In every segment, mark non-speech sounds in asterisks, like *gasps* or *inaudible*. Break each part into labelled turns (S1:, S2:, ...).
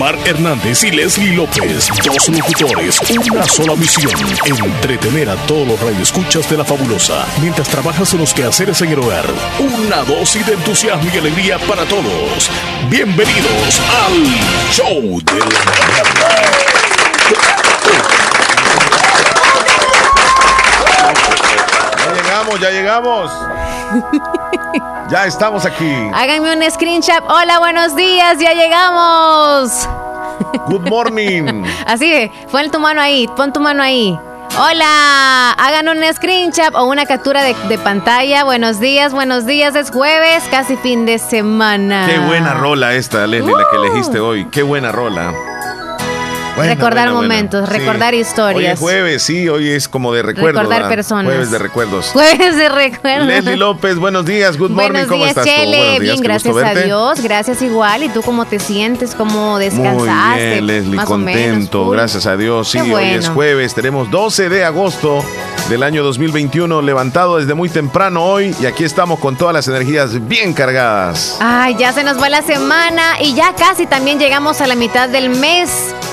S1: Omar Hernández y Leslie López, dos locutores, una sola misión, entretener a todos los radioescuchas de la fabulosa, mientras trabajas en los quehaceres en el hogar. Una dosis de entusiasmo y alegría para todos. Bienvenidos al Show de la
S2: Ya llegamos, ya llegamos. *laughs* Ya estamos aquí.
S3: Háganme un screenshot. Hola, buenos días, ya llegamos.
S2: Good morning. *laughs*
S3: Así, pon tu mano ahí, pon tu mano ahí. Hola, hagan un screenshot o una captura de, de pantalla. Buenos días, buenos días. Es jueves, casi fin de semana.
S2: Qué buena rola esta, Leslie, la que
S3: Uh.
S2: elegiste hoy. Qué buena rola.
S3: Recordar momentos, recordar
S2: Hoy
S3: historias.
S2: es jueves, sí, hoy es como de recuerdos.
S3: Recordar
S2: ¿verdad?
S3: personas.
S2: Jueves de recuerdos.
S3: Jueves de recuerdo.
S2: Leslie López, buenos días, good morning,
S3: Buenos
S2: ¿cómo
S3: días,
S2: estás tú?
S3: Chele.
S2: Buenos días,
S3: Bien, gracias a. Dios. Gracias igual. ¿Y tú cómo te sientes? ¿Cómo
S2: Muy
S3: descansaste?
S2: bien, Leslie,
S3: Más o menos,
S2: contento, gracias a Dios. Sí, hoy es jueves, tenemos 12 de agosto del año 2021, levantado desde muy temprano hoy y aquí estamos con todas las energías bien cargadas.
S3: Ay, ya se nos va la semana y ya casi también llegamos a la mitad del mes.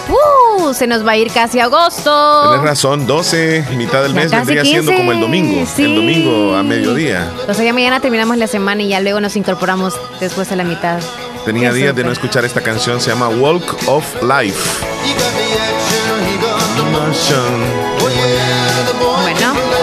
S3: ¡Uh! Se nos va a ir casi agosto.
S2: Tienes razón, 12, mitad del
S3: Ya
S2: mes vendría siendo
S3: 15,
S2: como el domingo,
S3: sí.
S2: el domingo a mediodía.
S3: O sea, ya mañana terminamos la semana y ya luego nos incorporamos después a la mitad.
S2: Tenía días de no escuchar esta canción, se llama Walk of Life.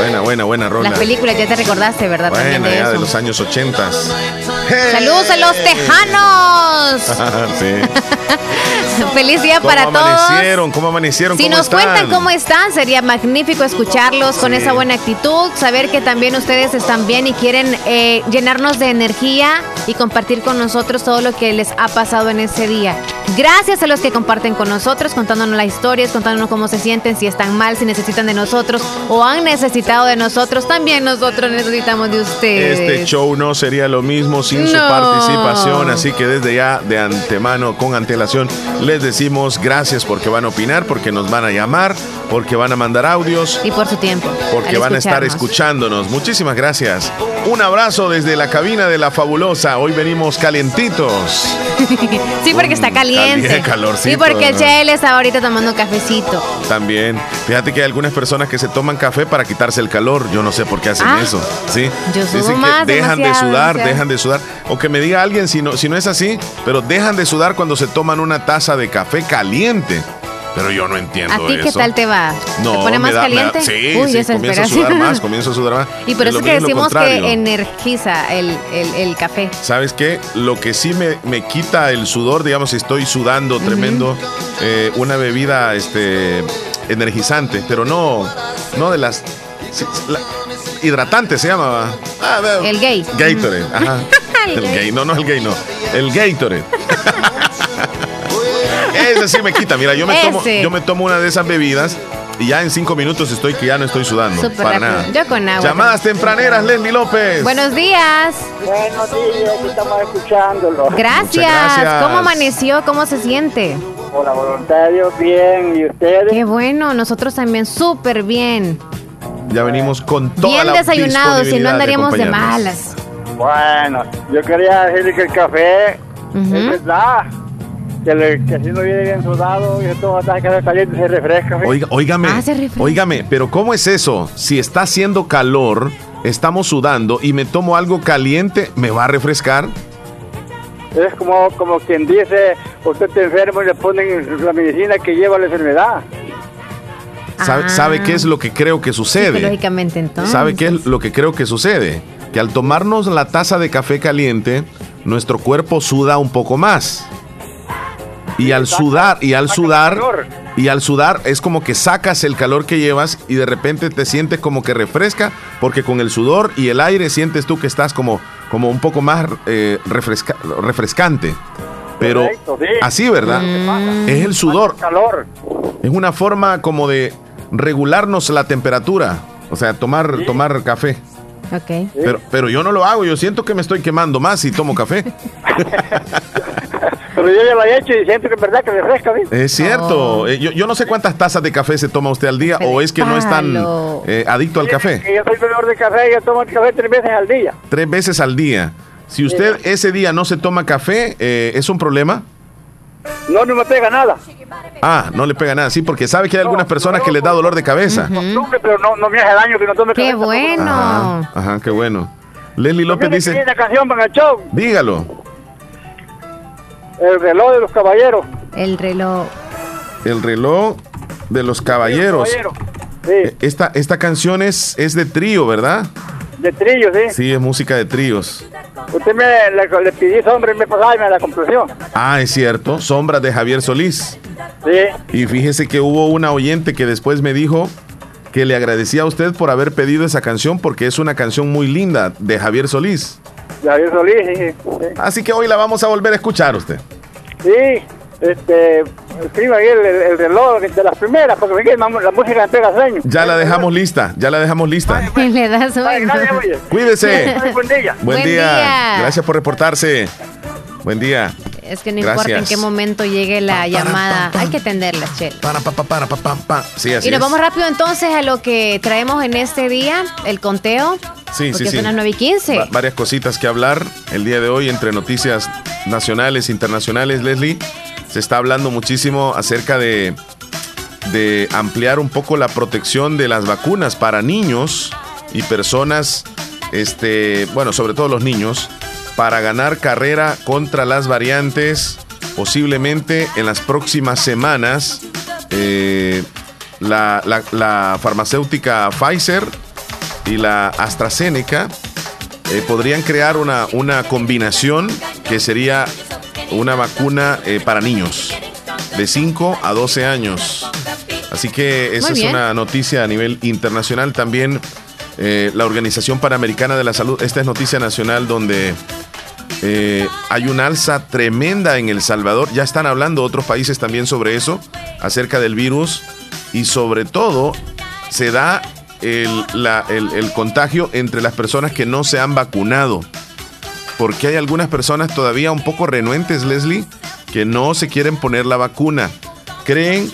S2: Buena, buena, buena rola.
S3: las películas ya te recordaste, ¿verdad? También
S2: Buena,
S3: de
S2: ya de
S3: eso.
S2: los años 80. *laughs*
S3: ¡Saludos a los tejanos! *laughs*
S2: sí. *laughs*
S3: ¡Feliz día
S2: ¿Cómo
S3: para todos!
S2: amanecieron? ¿Cómo amanecieron?
S3: Si
S2: ¿Cómo
S3: nos
S2: están?
S3: cuentan cómo están, sería magnífico escucharlos con esa buena actitud, saber que también ustedes están bien y quieren eh, llenarnos de energía y compartir con nosotros todo lo que les ha pasado en ese día. Gracias a los que comparten con nosotros, contándonos las historias, contándonos cómo se sienten, si están mal, si necesitan de nosotros o han necesitado de nosotros. También nosotros necesitamos de ustedes.
S2: Este show no sería lo mismo sin su participación, así que desde ya de antemano, con antelación, les decimos gracias porque van a opinar, porque nos van a llamar, porque van a mandar audios,
S3: Y por su tiempo.
S2: porque van a estar escuchándonos. Muchísimas gracias. Un abrazo desde la cabina de la fabulosa. Hoy venimos calentitos. *laughs*
S3: Sí, porque está caliente.
S2: Caliente, *laughs* calorcito,
S3: Y porque
S2: ¿no?
S3: Chele está ahorita tomando un cafecito.
S2: También, fíjate que hay algunas personas que se toman café para quitarse el calor. Yo no sé por qué hacen
S3: Ah.
S2: eso. ¿sí?
S3: Yo sudo
S2: Dicen
S3: más,
S2: que dejan de sudar,
S3: demasiado.
S2: dejan de sudar. O que me diga alguien si no, si no es así, pero dejan de sudar cuando se toman una taza de café caliente. Pero yo no entiendo
S3: ¿A ti qué
S2: eso.
S3: tal te va?
S2: No,
S3: ¿Te pone más
S2: da- me da-
S3: caliente?
S2: sí,
S3: Uy,
S2: sí, comienzo a sudar *laughs* más, comienzo a sudar más.
S3: Y por
S2: Es
S3: eso que decimos que energiza el, el- el café.
S2: ¿Sabes qué? Lo que sí me, me quita el sudor, digamos, si estoy sudando tremendo, eh, una bebida este, energizante, pero no, no de las... sí, la- hidratante se llama. Ah,
S3: El gay.
S2: Gatorade, ajá. *laughs*
S3: El
S2: El
S3: gay.
S2: gay, no, no el gay, no. El Gatorade. *laughs* Ese sí me quita. Mira, yo me, tomo, yo me tomo una de esas bebidas y ya en cinco minutos estoy que ya no estoy sudando. Para
S3: rápido.
S2: nada.
S3: Yo con agua.
S2: Llamadas tempraneras, Leslie López.
S3: Buenos días.
S4: Buenos días, estamos escuchándolo.
S3: Gracias.
S2: gracias.
S3: ¿Cómo amaneció? ¿Cómo se siente?
S4: Por la voluntad de Dios, bien. ¿Y ustedes?
S3: Qué bueno. Nosotros también súper bien.
S2: Ya venimos con toda
S3: Bien
S2: la
S3: desayunados y no andaríamos de malas.
S4: Bueno, yo quería decirle que el café
S3: Ujú.
S4: es verdad. Que, le- que si no viene bien sudado y se toma hasta café caliente se refresca. ¿sí?
S2: Oiga, óigame,
S3: Ah, se refresca.
S2: óigame, pero ¿cómo es eso? Si está haciendo calor, estamos sudando y me tomo algo caliente, ¿me va a refrescar?
S4: Es como, como quien dice, usted está enfermo y le ponen la medicina que lleva la enfermedad.
S2: ¿Sabe,
S3: Ah.
S2: sabe qué es lo que creo que sucede?
S3: Psicológicamente entonces.
S2: ¿Sabe qué es lo que creo que sucede? Que al tomarnos la taza de café caliente, nuestro cuerpo suda un poco más. Y al sudar, y al sudar, y al sudar es como que sacas el calor que llevas y de repente te sientes como que refresca, porque con el sudor y el aire sientes tú que estás como, como un poco más eh, refresca- refrescante. Pero
S4: Correcto, sí.
S2: así, ¿verdad?
S3: Mm.
S2: Es el sudor.
S4: Calor.
S2: Es una forma como de regularnos la temperatura. O sea, tomar, tomar café.
S3: Ok.
S2: Pero, pero yo no lo hago, yo siento que me estoy quemando más si tomo café. *laughs*
S4: Pero yo ya lo he hecho y siento que es verdad que refresca. ¿sí?
S2: Es cierto.
S3: Oh.
S2: Eh, Yo, yo no sé cuántas tazas de café se toma usted al día o es que no es tan eh, adicto al café.
S4: Yo soy bebedor de café y yo tomo el café tres veces al día.
S2: Tres veces al día. Si usted ese día no se toma café, eh, ¿es un problema?
S4: No, no me pega nada.
S2: Ah, no le pega nada, sí, porque sabe que hay algunas personas que les da dolor de cabeza.
S4: pero no, no me hace daño que no tome
S3: Qué bueno.
S2: Ajá, ajá, qué bueno. Leslie López dice...
S4: Una canción para el show.
S2: Dígalo.
S4: El reloj de los caballeros.
S3: El reloj.
S2: El reloj de los caballeros. Sí. Esta, esta canción es, es de trío, ¿verdad?
S4: De trío, sí.
S2: Sí, es música de tríos.
S4: Usted me le, pidió Sombra y me pasaba y me la complació.
S2: Ah, es cierto. Sombras de Javier Solís.
S4: Sí.
S2: Y fíjese que hubo una oyente que después me dijo que le agradecía a usted por haber pedido esa canción porque es una canción muy linda de Javier Solís.
S4: Javier Solís, sí,
S2: Así que hoy la vamos a volver a escuchar usted.
S4: Sí, este, escriba ahí el, reloj de las primeras, porque la, música me pega sueño.
S2: Ya la dejamos lista, ya la dejamos lista. *laughs*
S3: Le da sueño. *laughs*
S2: Cuídese.
S4: Buen día.
S2: Buen, día. Gracias por reportarse. Buen día.
S3: Es que no importa en qué momento llegue la llamada, hay que atenderla, Chel.
S2: Para, pa, para, pa, pa, Sí, así
S3: y nos vamos rápido entonces a lo que traemos en este día, el conteo.
S2: Sí, sí, sí.
S3: Son las 9 y 15.
S2: varias cositas que hablar el día de hoy entre noticias nacionales, internacionales, Leslie. Se está hablando muchísimo acerca de, de ampliar un poco la protección de las vacunas para niños y personas, este, bueno, sobre todo los niños, para ganar carrera contra las variantes. Posiblemente en las próximas semanas, eh, la, farmacéutica Pfizer y la AstraZeneca eh, podrían crear una, una combinación que sería una vacuna eh, para niños de 5 a 12 años. Así que esa es una noticia a nivel internacional. También la Organización Panamericana de la Salud, esta es noticia nacional donde eh, hay una alza tremenda en El Salvador. Ya están hablando otros países también sobre eso, acerca del virus. Y sobre todo, se da el, el, contagio entre las personas que no se han vacunado. Porque hay algunas personas todavía un poco renuentes, Leslie, que no se quieren poner la vacuna. Creen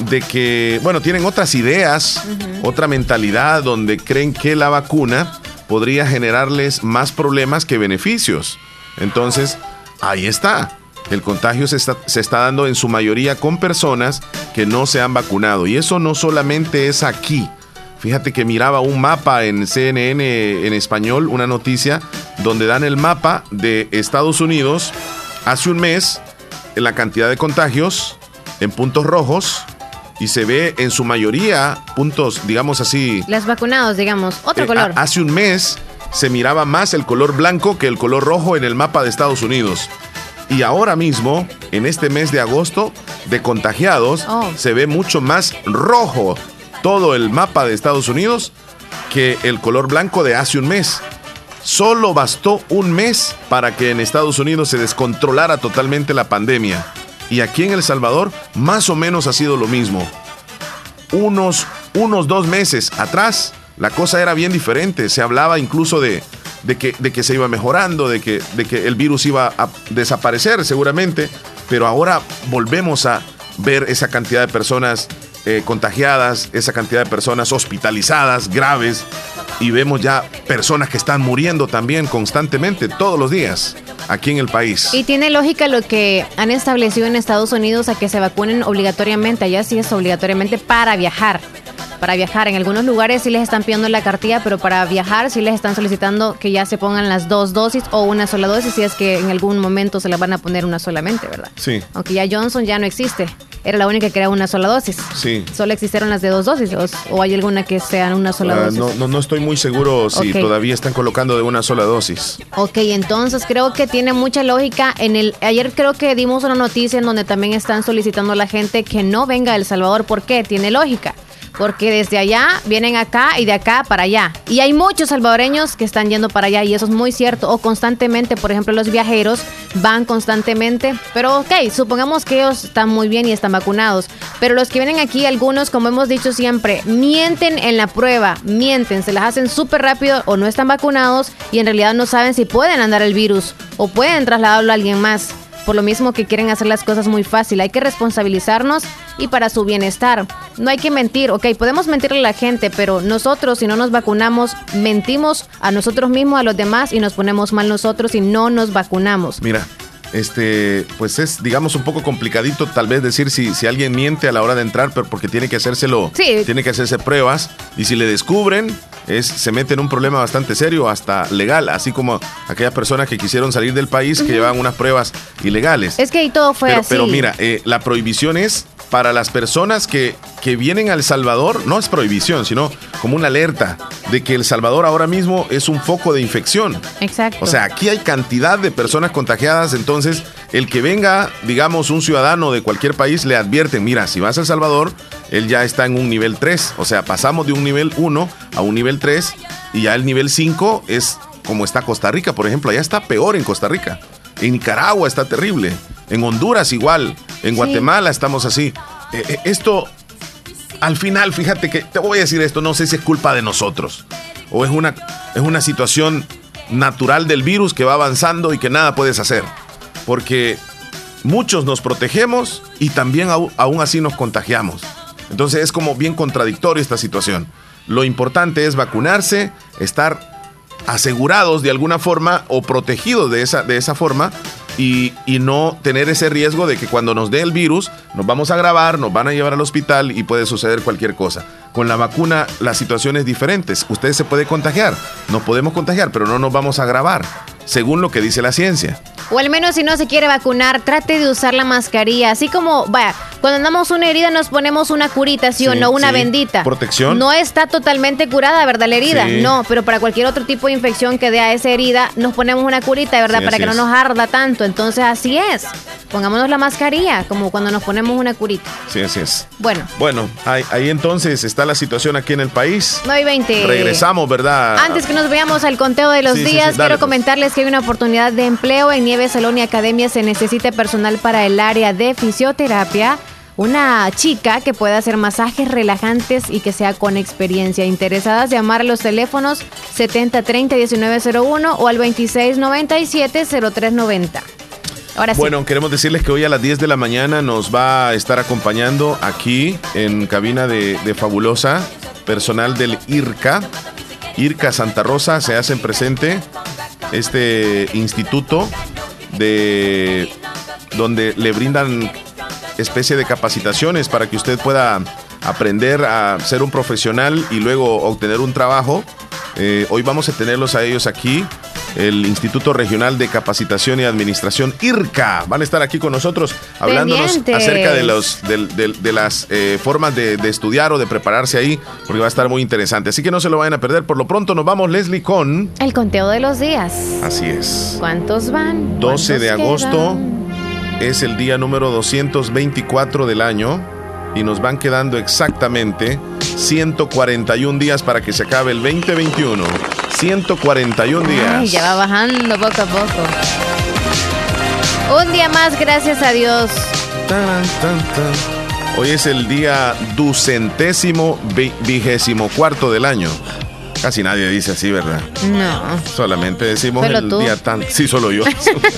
S2: de que, bueno, tienen otras ideas, otra mentalidad donde creen que la vacuna podría generarles más problemas que beneficios. Entonces, ahí está. El contagio se está, se está, dando en su mayoría con personas que no se han vacunado. Y eso no solamente es aquí. Fíjate que miraba un mapa en CNN en español, una noticia, donde dan el mapa de Estados Unidos hace un mes, en la cantidad de contagios en puntos rojos, y se ve en su mayoría puntos, digamos así.
S3: Las vacunados, digamos, otro
S2: eh,
S3: color.
S2: hace un mes se miraba más el color blanco que el color rojo en el mapa de Estados Unidos. Y ahora mismo, en este mes de agosto, de contagiados, oh. se ve mucho más rojo todo el mapa de Estados Unidos que el color blanco de hace un mes. Solo bastó un mes para que en Estados Unidos se descontrolara totalmente la pandemia. Y aquí en El Salvador, más o menos ha sido lo mismo. Unos, unos dos meses atrás, la cosa era bien diferente. Se hablaba incluso de, de, que, de que se iba mejorando, de que, de que el virus iba a desaparecer seguramente, pero ahora volvemos a ver esa cantidad de personas eh, contagiadas, esa cantidad de personas hospitalizadas, graves, y vemos ya personas que están muriendo también constantemente, todos los días, aquí en el país.
S3: Y tiene lógica lo que han establecido en Estados Unidos a que se vacunen obligatoriamente, allá sí es obligatoriamente para viajar para viajar. En algunos lugares sí les están pidiendo la cartilla, pero para viajar sí les están solicitando que ya se pongan las dos dosis o una sola dosis, si es que en algún momento se la van a poner una solamente, ¿verdad?
S2: Sí.
S3: Aunque ya Johnson ya no existe. Era la única que era una sola dosis.
S2: Sí.
S3: Solo existieron las de dos dosis o, hay alguna que sean una sola ah, dosis.
S2: No, no, no, estoy muy seguro si todavía están colocando de una sola dosis.
S3: Ok, entonces creo que tiene mucha lógica. En el ayer creo que dimos una noticia en donde también están solicitando a la gente que no venga a El Salvador. ¿Por qué? Tiene lógica porque desde allá vienen acá y de acá para allá. Y hay muchos salvadoreños que están yendo para allá y eso es muy cierto. O constantemente, por ejemplo, los viajeros van constantemente. Pero ok, supongamos que ellos están muy bien y están vacunados. Pero los que vienen aquí, algunos, como hemos dicho siempre, mienten en la prueba, mienten, se las hacen súper rápido o no están vacunados y en realidad no saben si pueden andar el virus o pueden trasladarlo a alguien más por lo mismo que quieren hacer las cosas muy fácil. Hay que responsabilizarnos y para su bienestar. No hay que mentir, ok, podemos mentirle a la gente, pero nosotros si no nos vacunamos, mentimos a nosotros mismos, a los demás y nos ponemos mal nosotros y no nos vacunamos.
S2: Mira, este, pues es, digamos, un poco complicadito tal vez decir si, si alguien miente a la hora de entrar, pero porque tiene que hacérselo,
S3: Sí.
S2: tiene que hacerse pruebas, y si le descubren, es, se mete en un problema bastante serio, hasta legal, así como aquellas personas que quisieron salir del país que llevaban unas pruebas ilegales.
S3: Es que ahí todo fue
S2: pero,
S3: así.
S2: pero mira, eh, la prohibición es para las personas que, que vienen a El Salvador, no es prohibición, sino como una alerta de que El Salvador ahora mismo es un foco de infección.
S3: Exacto.
S2: O sea, aquí hay cantidad de personas contagiadas, entonces el que venga, digamos, un ciudadano de cualquier país, le advierten, mira, si vas a El Salvador, él ya está en un nivel 3, o sea, pasamos de un nivel 1 a un nivel 3 y ya el nivel 5 es como está Costa Rica, por ejemplo, allá está peor en Costa Rica. En Nicaragua está terrible, en Honduras igual, en Guatemala estamos así. Eh, eh, esto, al final, fíjate que, te voy a decir esto, no sé si es culpa de nosotros o es una, es una situación natural del virus que va avanzando y que nada puedes hacer. Porque muchos nos protegemos y también aún así nos contagiamos. Entonces es como bien contradictorio esta situación. Lo importante es vacunarse, estar asegurados de alguna forma o protegidos de esa, de esa forma y, y no tener ese riesgo de que cuando nos dé el virus nos vamos a grabar, nos van a llevar al hospital y puede suceder cualquier cosa. Con la vacuna la situación es diferente. Usted se puede contagiar, nos podemos contagiar, pero no nos vamos a grabar, según lo que dice la ciencia.
S3: O al menos si no se quiere vacunar, trate de usar la mascarilla. Así como, vaya, cuando andamos una herida nos ponemos una curita, ¿sí, o
S2: Sí,
S3: no? Una
S2: sí.
S3: bendita.
S2: Protección.
S3: No está totalmente curada, ¿verdad? La herida.
S2: Sí.
S3: No, pero para cualquier otro tipo de infección que dé a esa herida, nos ponemos una curita, ¿verdad? Para que no nos arda tanto. Entonces, así es. Pongámonos la mascarilla, como cuando nos ponemos una curita.
S2: Sí, así es.
S3: Bueno,
S2: Bueno, ahí, ahí entonces está la situación aquí en el país.
S3: 9 y 20.
S2: Regresamos, ¿verdad?
S3: Antes que nos veamos al conteo de los
S2: Sí, sí, sí,
S3: días, quiero
S2: pues.
S3: comentarles que hay una oportunidad de empleo en Nieves Salón y Academia. Se necesita personal para el área de fisioterapia. Una chica que pueda hacer masajes relajantes y que sea con experiencia. Interesadas, llamar a los teléfonos 7030-1901 o al 2697-0390. Ahora sí.
S2: Bueno, queremos decirles que hoy a las 10 de la mañana nos va a estar acompañando aquí en cabina de, de Fabulosa, personal del IRCA. IRCA Santa Rosa se hacen presente este instituto de donde le brindan especie de capacitaciones para que usted pueda aprender a ser un profesional y luego obtener un trabajo. Eh, hoy vamos a tenerlos a ellos aquí, el Instituto Regional de Capacitación y Administración, IRCA. Van a estar aquí con nosotros hablándonos
S3: Pendientes.
S2: acerca de, los, de las eh, formas de, de estudiar o de prepararse ahí, porque va a estar muy interesante. Así que no se lo vayan a perder. Por lo pronto nos vamos, Leslie, con...
S3: El conteo de los días.
S2: Así es.
S3: ¿Cuántos van?
S2: 12 de
S3: ¿Cuántos
S2: agosto
S3: quedan?
S2: Es el día número 224 del año y nos van quedando exactamente 141 días para que se acabe el 2021. 141 días.
S3: Ay, ya va bajando poco a poco. Un día más, gracias a Dios.
S2: Taran, tan, tan. Hoy es el día ducentésimo vi- vigésimo cuarto del año. Casi nadie dice así, ¿verdad?
S3: No.
S2: Solamente decimos
S3: Solo
S2: el
S3: tú.
S2: día tan. Sí, solo yo.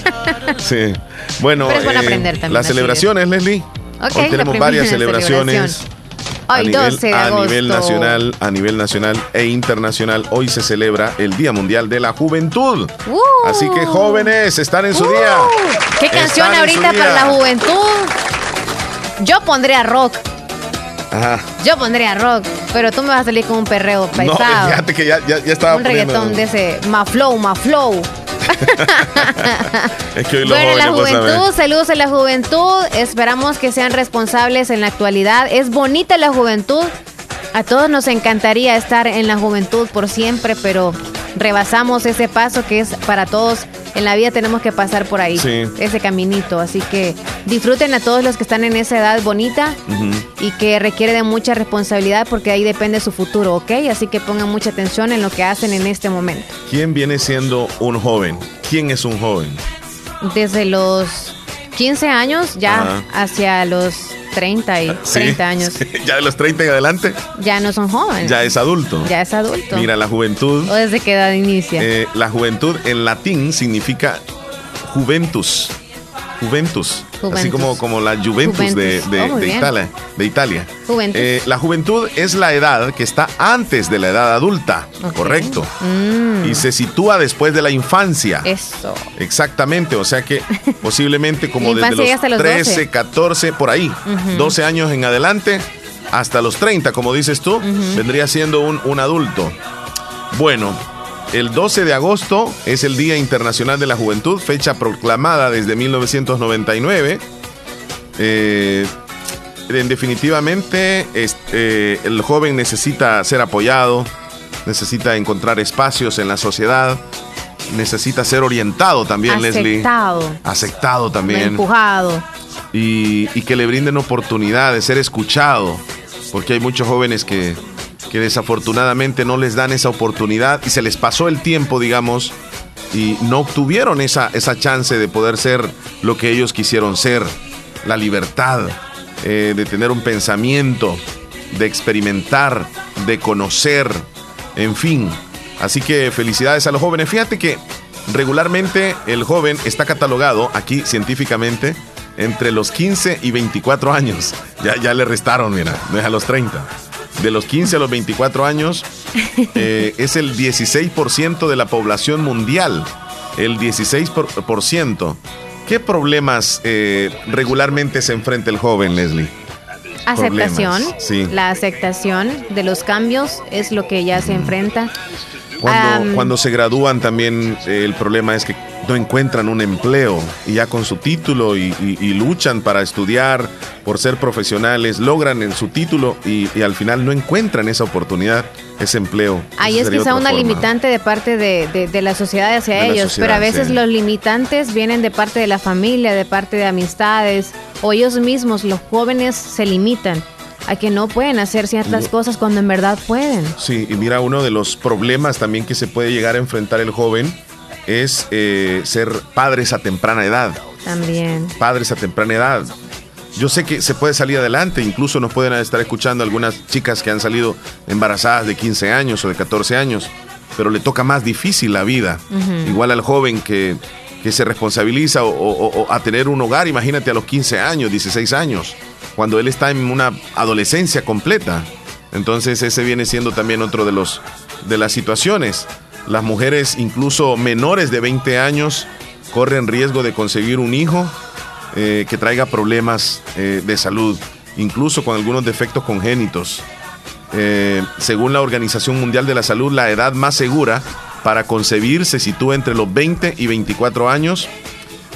S2: *laughs* sí. Bueno,
S3: Pero es bueno
S2: eh,
S3: aprender también,
S2: las celebraciones, Leslie.
S3: Ok,
S2: Hoy tenemos varias celebraciones.
S3: Hoy,
S2: a nivel,
S3: 12 de
S2: a nivel nacional, a nivel nacional e internacional, hoy se celebra el Día Mundial de la Juventud.
S3: Uh.
S2: Así que jóvenes, están en su
S3: Uh,
S2: día.
S3: ¿Qué canción
S2: Están
S3: ahorita para la juventud? Yo pondría rock.
S2: Ajá.
S3: Yo pondría rock. Pero tú me vas a salir con un perreo
S2: No,
S3: pesado.
S2: fíjate que ya, ya, ya estaba
S3: un
S2: poniendo-
S3: reggaetón de ese. Ma flow, ma flow. *laughs*
S2: Es que hoy
S3: Bueno, la juventud,
S2: sabés.
S3: saludos a la juventud. Esperamos que sean responsables en la actualidad. Es bonita la juventud. A todos nos encantaría estar en la juventud por siempre, pero rebasamos ese paso que es para todos. En la vida tenemos que pasar por ahí,
S2: Sí.
S3: ese caminito. Así que disfruten a todos los que están en esa edad bonita y que requiere de mucha responsabilidad porque ahí depende su futuro, ¿ok? Así que pongan mucha atención en lo que hacen en este momento.
S2: ¿Quién viene siendo un joven? ¿Quién es un joven?
S3: Desde los 15 años ya
S2: Ajá.
S3: hacia los 30 y
S2: Sí,
S3: 30 años. *laughs*
S2: sí. Ya de los 30 en adelante,
S3: Ya no son jóvenes.
S2: ya es adulto.
S3: Ya es adulto.
S2: Mira, la juventud.
S3: ¿O desde qué edad inicia?
S2: Eh, la juventud en latín significa juventus. Juventus.
S3: Juventus.
S2: Así como, como la Juventus, de,
S3: Juventus.
S2: de-
S3: Oh,
S2: de. Italia. De Italia.
S3: Juventus.
S2: Eh, la juventud es la edad que está antes de la edad adulta. Correcto.
S3: Mm,
S2: Y se sitúa después de la infancia.
S3: eso.
S2: Exactamente, o sea que *laughs* posiblemente como desde
S3: hasta
S2: los
S3: los
S2: 13,
S3: 12.
S2: 14, por ahí, 12 años en adelante, hasta los 30, como dices tú, vendría siendo un, un adulto. Bueno, el 12 de agosto es el Día Internacional de la Juventud, fecha proclamada desde 1999. Eh, en definitivamente, este, el joven necesita ser apoyado, necesita encontrar espacios en la sociedad, necesita ser orientado también, Leslie.
S3: Aceptado.
S2: Aceptado también.
S3: Empujado.
S2: Y, y que le brinden oportunidad de ser escuchado. Porque hay muchos jóvenes que, que desafortunadamente no les dan esa oportunidad y se les pasó el tiempo, digamos, y no obtuvieron esa, esa chance de poder ser lo que ellos quisieron ser. La libertad, eh, de tener un pensamiento, de experimentar, de conocer, en fin. Así que felicidades a los jóvenes. Fíjate que regularmente el joven está catalogado aquí científicamente entre los 15 y 24 años. Ya, ya le restaron, mira, no es a los 30. De los 15 a los 24 años *laughs* eh, es el 16% de la población mundial. El 16%. por- por ciento. ¿Qué problemas eh, regularmente se enfrenta el joven, Leslie?
S3: Aceptación.
S2: Sí.
S3: La aceptación de los cambios es lo que ya se enfrenta.
S2: Cuando, cuando se gradúan también eh, el problema es que no encuentran un empleo y ya con su título y, y- y luchan para estudiar, por ser profesionales, logran en su título y, y al final no encuentran esa oportunidad, ese empleo.
S3: Ahí es quizá una
S2: forma.
S3: limitante de parte de, de- de la sociedad hacia
S2: De
S3: ellos,
S2: sociedad,
S3: pero a veces
S2: sí.
S3: los limitantes vienen de parte de la familia, de parte de amistades, o ellos mismos, los jóvenes, se limitan a que no pueden hacer ciertas
S2: No.
S3: cosas cuando en verdad pueden.
S2: Sí, y mira, uno de los problemas también que se puede llegar a enfrentar el joven es eh, ser padres a temprana edad.
S3: También.
S2: padres a temprana edad. Yo sé que se puede salir adelante, incluso nos pueden estar escuchando algunas chicas que han salido embarazadas de 15 años o de 14 años, pero le toca más difícil la vida. Igual al joven que, que se responsabiliza o, o- o a tener un hogar, imagínate a los 15 años, 16 años, cuando él está en una adolescencia completa. Entonces ese viene siendo también otro de los de las situaciones. Las mujeres incluso menores de 20 años corren riesgo de conseguir un hijo eh, que traiga problemas eh, de salud, incluso con algunos defectos congénitos. Eh, según la Organización Mundial de la Salud, la edad más segura para concebir se sitúa entre los 20 y 24 años.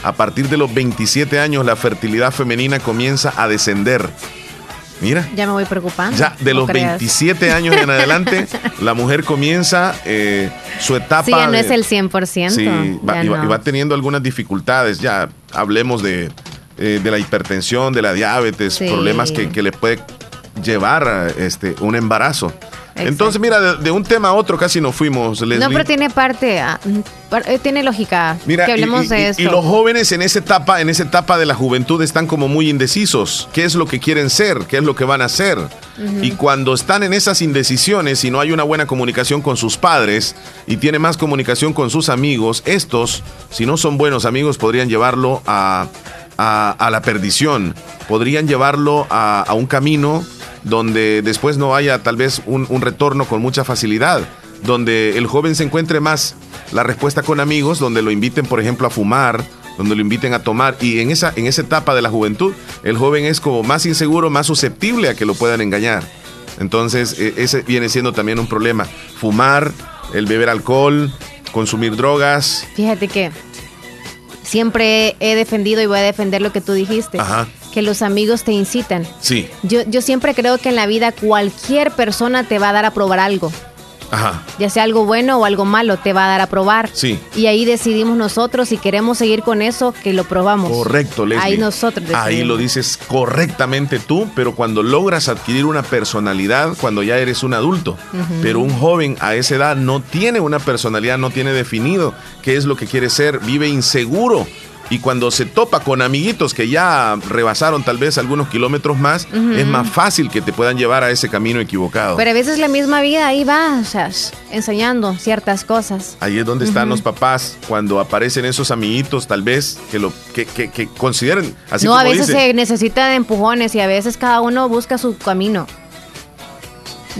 S2: A partir de los 27 años, la fertilidad femenina comienza a descender. Mira,
S3: Ya me voy preocupando.
S2: ya de
S3: no
S2: los
S3: creas.
S2: 27 años en adelante, *laughs* la mujer comienza eh, su etapa.
S3: Sí, ya no
S2: de-
S3: es el 100%.
S2: Sí, va,
S3: ya
S2: y, va,
S3: no.
S2: y va teniendo algunas dificultades. Ya hablemos de, eh, de la hipertensión, de la diabetes,
S3: Sí.
S2: problemas que, que le puede llevar a, este, un embarazo.
S3: Exacto.
S2: Entonces, mira, de, de un tema a otro casi nos fuimos, Leslie.
S3: No, pero tiene parte, ah, mm, eh, tiene lógica
S2: Mira,
S3: que hablemos
S2: y,
S3: de esto.
S2: y los jóvenes en esa etapa, en esa etapa de la juventud están como muy indecisos. ¿Qué es lo que quieren ser? ¿Qué es lo que van a hacer? Y cuando están en esas indecisiones y no hay una buena comunicación con sus padres y tiene más comunicación con sus amigos, estos, si no son buenos amigos, podrían llevarlo a, a- la perdición. Podrían llevarlo a, un camino donde después no haya tal vez un, un retorno con mucha facilidad, donde el joven se encuentre más la respuesta con amigos, donde lo inviten, por ejemplo, a fumar, donde lo inviten a tomar. Y en esa, en esa etapa de la juventud, el joven es como más inseguro, más susceptible a que lo puedan engañar. Entonces, eh, ese viene siendo también un problema. Fumar, el beber alcohol, consumir drogas.
S3: Fíjate que siempre he defendido y voy a defender lo que tú dijiste,
S2: Ajá.
S3: que los amigos te incitan.
S2: Sí,
S3: Yo, yo siempre creo que en la vida cualquier persona te va a dar a probar algo,
S2: ajá.
S3: ya sea algo bueno o algo malo, te va a dar a probar.
S2: Sí.
S3: Y ahí decidimos nosotros si queremos seguir con eso, que lo probamos.
S2: Correcto, Leslie.
S3: Ahí nosotros
S2: Ahí
S3: decidimos.
S2: lo dices correctamente tú, pero cuando logras adquirir una personalidad, cuando ya eres un adulto. Pero un joven a esa edad no tiene una personalidad, no tiene definido qué es lo que quiere ser, vive inseguro Y cuando se topa con amiguitos que ya rebasaron tal vez algunos kilómetros más, es más fácil que te puedan llevar a ese camino equivocado.
S3: Pero a veces la misma vida ahí va, o sea, enseñando ciertas cosas.
S2: Ahí es donde están los papás cuando aparecen esos amiguitos, tal vez, que lo que, que, que consideren así
S3: No, a veces se necesita de empujones y a veces cada uno busca su camino.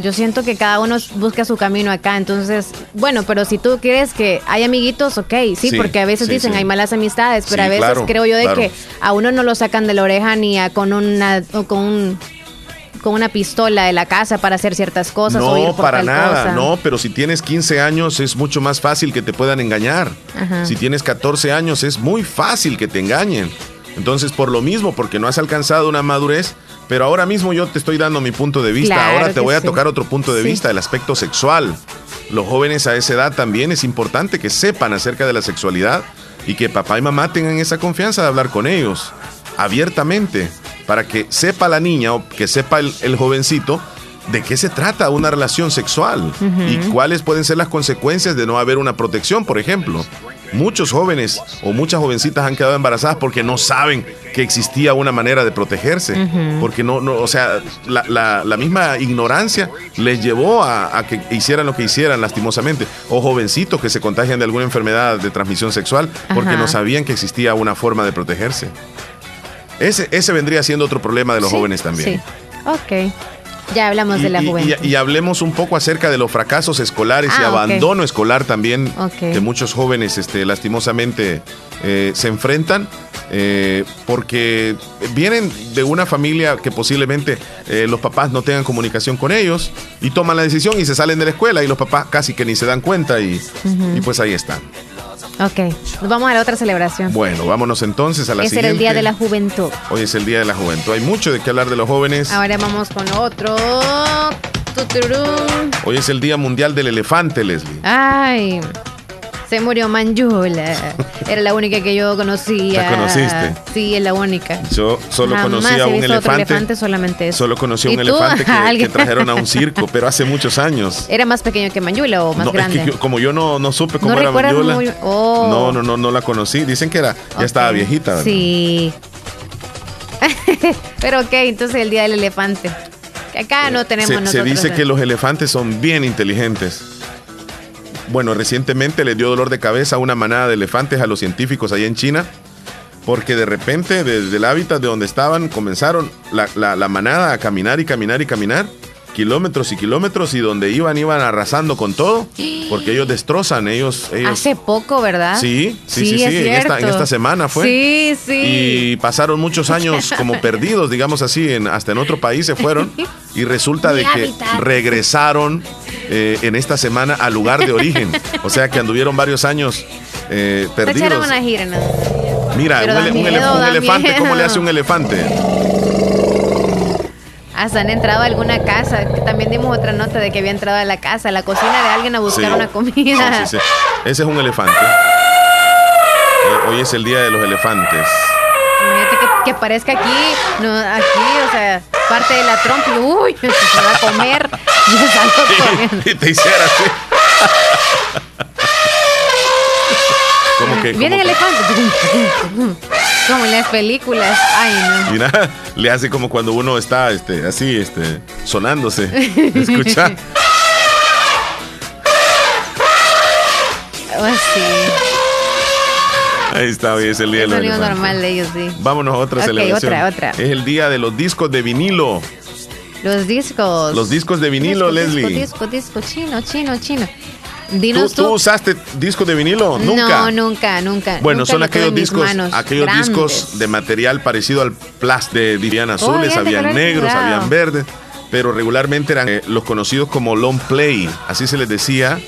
S3: Yo siento que cada uno busca su camino acá, entonces, bueno, pero si tú quieres que hay amiguitos, ok, sí, porque a veces dicen hay malas amistades, pero a veces creo yo de que a uno no lo sacan de la oreja ni a, con una con con una pistola de la casa para hacer ciertas cosas.
S2: No,
S3: o ir por
S2: para nada,
S3: cosa.
S2: no, pero si tienes 15 años es mucho más fácil que te puedan engañar. Si tienes 14 años es muy fácil que te engañen. Entonces, por lo mismo, porque no has alcanzado una madurez, pero ahora mismo yo te estoy dando mi punto de vista.
S3: Claro
S2: ahora te voy a
S3: sí.
S2: tocar otro punto de
S3: Sí.
S2: vista, el aspecto sexual. Los jóvenes a esa edad también es importante que sepan acerca de la sexualidad y que papá y mamá tengan esa confianza de hablar con ellos abiertamente para que sepa la niña o que sepa el, el jovencito de qué se trata una relación sexual y cuáles pueden ser las consecuencias de no haber una protección, por ejemplo. Muchos jóvenes o muchas jovencitas han quedado embarazadas porque no saben que existía una manera de protegerse. Porque no, no, o sea, la, la- la misma ignorancia les llevó a, a que hicieran lo que hicieran, lastimosamente. O jovencitos que se contagian de alguna enfermedad de transmisión sexual porque no sabían que existía una forma de protegerse. Ese, ese vendría siendo otro problema de los
S3: Sí,
S2: jóvenes también.
S3: Sí, ok. Ya hablamos
S2: Y,
S3: de la
S2: y-
S3: juventud.
S2: y hablemos un poco acerca de los fracasos escolares y
S3: Ah,
S2: abandono escolar también que muchos jóvenes este, lastimosamente eh, se enfrentan eh, porque vienen de una familia que posiblemente eh, los papás no tengan comunicación con ellos y toman la decisión y se salen de la escuela y los papás casi que ni se dan cuenta y, y pues ahí están.
S3: Ok, nos vamos a la otra celebración.
S2: Bueno, vámonos entonces a la
S3: Ese
S2: siguiente.
S3: era el Día de la Juventud.
S2: Hoy es el Día de la Juventud. Hay mucho de qué hablar de los jóvenes.
S3: Ahora vamos con otro. Tuturún.
S2: Hoy es el Día Mundial del Elefante, Leslie.
S3: Ay, se murió Manjula. Era la única que yo conocía.
S2: ¿La conociste?
S3: Sí, es la única.
S2: Yo solo
S3: Jamás
S2: conocía
S3: he
S2: un elefante.
S3: elefante, solamente eso.
S2: Solo conocí a
S3: ¿Y
S2: un elefante que, *laughs* que trajeron a un circo, pero hace muchos años. *laughs*
S3: ¿Era más pequeño que Manjula o más
S2: no, es
S3: grande?
S2: que yo- como yo no, no supe cómo
S3: ¿No
S2: era
S3: muy- oh.
S2: no, no, no, no la conocí. Dicen que era, ya estaba viejita. ¿verdad?
S3: Sí. *laughs* Pero ok, entonces el día del elefante. Que acá no tenemos
S2: se, se
S3: nosotros.
S2: dice
S3: ¿eh?
S2: que los elefantes son bien inteligentes. Bueno, recientemente le dio dolor de cabeza a una manada de elefantes a los científicos allá en China, porque de repente desde el hábitat de donde estaban comenzaron la, la- la manada a caminar y caminar y caminar, kilómetros y kilómetros, y donde iban iban arrasando con todo, porque ellos destrozan, ellos... ellos
S3: Hace poco, ¿verdad?
S2: Sí, sí, sí,
S3: es
S2: sí, en esta, en esta semana fue.
S3: Sí, sí.
S2: Y pasaron muchos años *laughs* como perdidos, digamos así, en, hasta en otro país se fueron. Y resulta de que regresaron eh, en esta semana al lugar de origen. O sea que anduvieron varios años eh, perdidos.
S3: una gira, ¿no?
S2: Mira, un,
S3: Pero da
S2: ele- un ele-
S3: miedo,
S2: un elefante, ¿cómo le hace un elefante?
S3: Hasta han entrado a alguna casa. También dimos otra nota de que había entrado a la casa, a la cocina de alguien a buscar
S2: Sí.
S3: una comida.
S2: Sí, sí, sí. Ese es un elefante. Eh, hoy es el día de los elefantes.
S3: Imagínate que, que parezca aquí, no, aquí, o sea, parte de la trompa y uy, *laughs* se va a comer. Y *laughs*
S2: y te hiciera así. *laughs* como que,
S3: Viene el elefante. *laughs* Como en las películas. Ay, no.
S2: Mira, le hace como cuando uno está este, así, este, sonándose. Escucha.
S3: Oh, sí.
S2: Ahí está, hoy es el día de
S3: El
S2: los
S3: normal de ellos, sí.
S2: Vámonos a otra
S3: Ok,
S2: celebración.
S3: otra, otra.
S2: Es el día de los discos de vinilo.
S3: Los discos.
S2: Los discos de vinilo,
S3: Disco,
S2: Leslie.
S3: Disco, disco, disco, chino, chino, chino.
S2: ¿Tú,
S3: Dinos tú.
S2: tú usaste discos de vinilo? Nunca.
S3: No, nunca, nunca.
S2: Bueno,
S3: Nunca
S2: son aquellos discos, aquellos
S3: grandes.
S2: discos de material parecido al plas de Vivian azules, habían negros, habían verdes, pero regularmente eran eh, los conocidos como long play, así se les decía,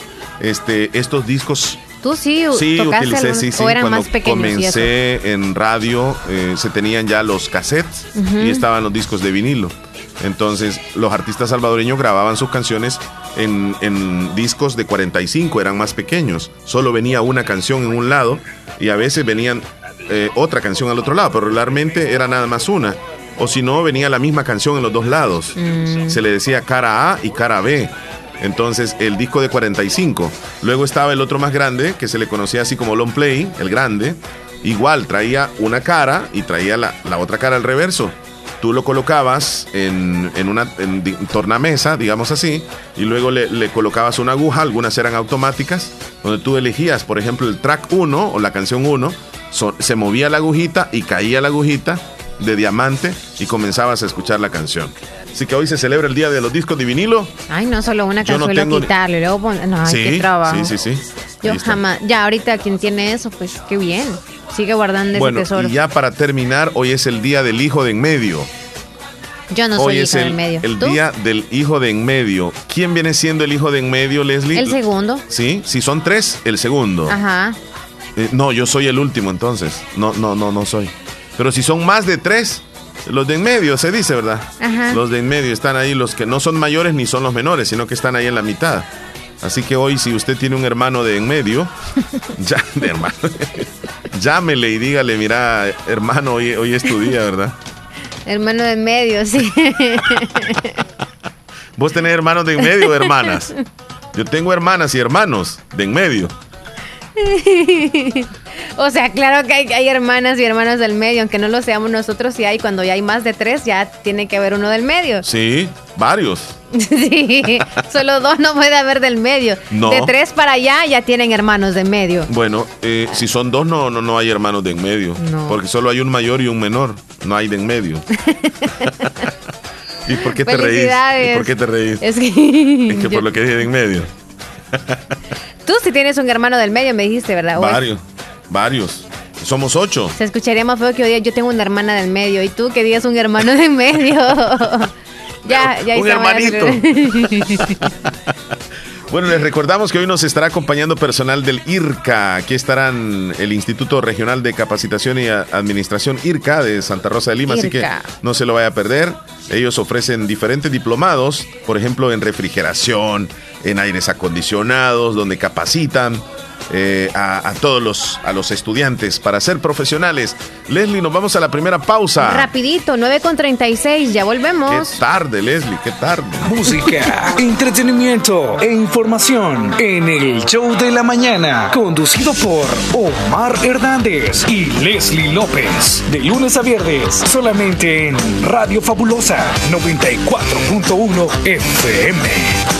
S2: este, estos discos.
S3: Tú sí,
S2: Sí,
S3: tocaste
S2: utilicé,
S3: algún-
S2: sí, sí.
S3: o eran
S2: Cuando
S3: más pequeños
S2: comencé en radio, eh, se tenían ya los cassettes y estaban los discos de vinilo. Entonces, los artistas salvadoreños grababan sus canciones en, en discos de 45, eran más pequeños. Solo venía una canción en un lado y a veces venían eh, otra canción al otro lado, pero regularmente era nada más una. O si no, venía la misma canción en los dos lados. Se le decía cara A y cara B. Entonces, el disco de 45. Luego estaba el otro más grande, que se le conocía así como long play, el grande, igual traía una cara y traía la, la otra cara al reverso tú lo colocabas en, una tornamesa, digamos así, y luego le, colocabas una aguja, algunas eran automáticas, donde tú elegías, por ejemplo, el track 1 o la canción 1, se movía la agujita y caía la agujita de diamante y comenzabas a escuchar la canción. Así que hoy se celebra el día de los discos de vinilo.
S3: Ay, no solo una canción, no quitarle, luego no,
S2: sí,
S3: qué trabajo.
S2: Sí, sí, sí.
S3: Yo jamás, ya ahorita quien tiene eso, pues qué bien. Sigue guardando
S2: bueno,
S3: ese tesoro.
S2: Y ya para terminar, hoy es el día del hijo de en medio.
S3: Yo no soy hijo de en medio.
S2: El día del hijo de en medio. ¿Quién viene siendo el hijo de en medio, Leslie?
S3: El segundo.
S2: Sí, si son tres, el segundo.
S3: Ajá.
S2: Eh, no, yo soy el último entonces. No, no, no, no soy. Pero si son más de tres, los de en medio, se dice, ¿verdad?
S3: Ajá.
S2: Los de en medio están ahí, los que no son mayores ni son los menores, sino que están ahí en la mitad. Así que hoy, si usted tiene un hermano de en medio, *laughs* ya, de hermano, *laughs* llámele y dígale, mira, hermano, hoy, hoy es tu día, ¿verdad?
S3: Hermano de en medio, sí. *laughs*
S2: ¿Vos tenés hermanos de en medio o hermanas? Yo tengo hermanas y hermanos de en medio.
S3: O sea, claro que hay, hermanas y hermanos del medio, aunque no lo seamos nosotros, sí hay, cuando ya hay más de tres, ya tiene que haber uno del medio. *laughs*
S2: Sí, varios.
S3: sí, *laughs* solo dos no puede haber del medio. De tres para allá ya tienen hermanos de medio.
S2: Bueno, eh, si son dos no, no, no hay hermanos de en medio, porque solo hay un mayor y un menor, no hay de en medio. *laughs* ¿Y por qué te reís? ¿Y por qué te reís?
S3: Es que,
S2: es que por lo que dije de en medio.
S3: Tú sí tienes un hermano del medio, me dijiste, ¿verdad?
S2: Varios, varios. Somos ocho.
S3: Se escucharía más feo que hoy yo tengo una hermana del medio y tú que digas un hermano del medio. *laughs* ya, ya
S2: Un hermanito. *laughs* Bueno, les recordamos que hoy nos estará acompañando personal del IRCA. Aquí estarán el Instituto Regional de Capacitación y Administración IRCA de Santa Rosa de Lima, así que no se lo vaya a perder. Ellos ofrecen diferentes diplomados, por ejemplo, en refrigeración, en aires acondicionados, donde capacitan eh, a, todos los, a los estudiantes para ser profesionales. Leslie, nos vamos a la primera pausa.
S3: Rapidito, 9 con 36, ya volvemos.
S2: Qué tarde, Leslie, qué tarde.
S1: Música, *laughs* entretenimiento e información en el show de la mañana, conducido por Omar Hernández y Leslie López. De lunes a viernes, solamente en Radio Fabulosa 94.1 FM.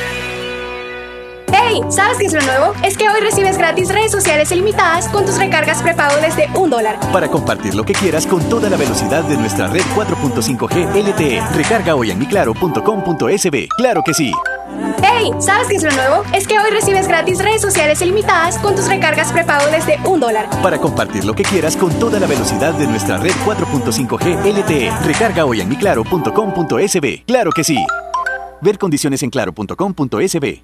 S5: ¡Hey! ¿Sabes qué es lo nuevo? Es que hoy recibes gratis redes sociales ilimitadas con tus recargas prepago desde un dólar.
S6: Para compartir lo que quieras con toda la velocidad de nuestra red 4.5G LTE. Recarga hoy en miclaro.com.sb. ¡Claro que sí!
S5: ¡Hey! ¿Sabes qué es lo nuevo? Es que hoy recibes gratis redes sociales ilimitadas con tus recargas prepago desde un dólar.
S6: Para compartir lo que quieras con toda la velocidad de nuestra red 4.5G LTE. Recarga hoy en miclaro.com.sb. ¡Claro que sí! Ver condiciones en claro.com.sb.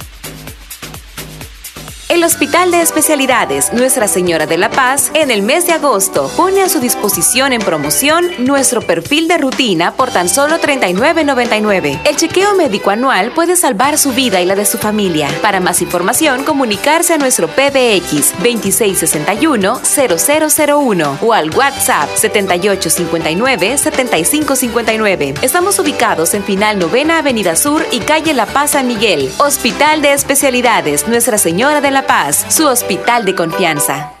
S7: El Hospital de Especialidades Nuestra Señora de la Paz en el mes de agosto pone a su disposición en promoción nuestro perfil de rutina por tan solo $39.99. El chequeo médico anual puede salvar su vida y la de su familia. Para más información, comunicarse a nuestro PBX 2661-0001 o al WhatsApp 7859-7559. Estamos ubicados en Final Novena Avenida Sur y Calle La Paz San Miguel. Hospital de Especialidades Nuestra Señora de la Paz, su hospital de confianza.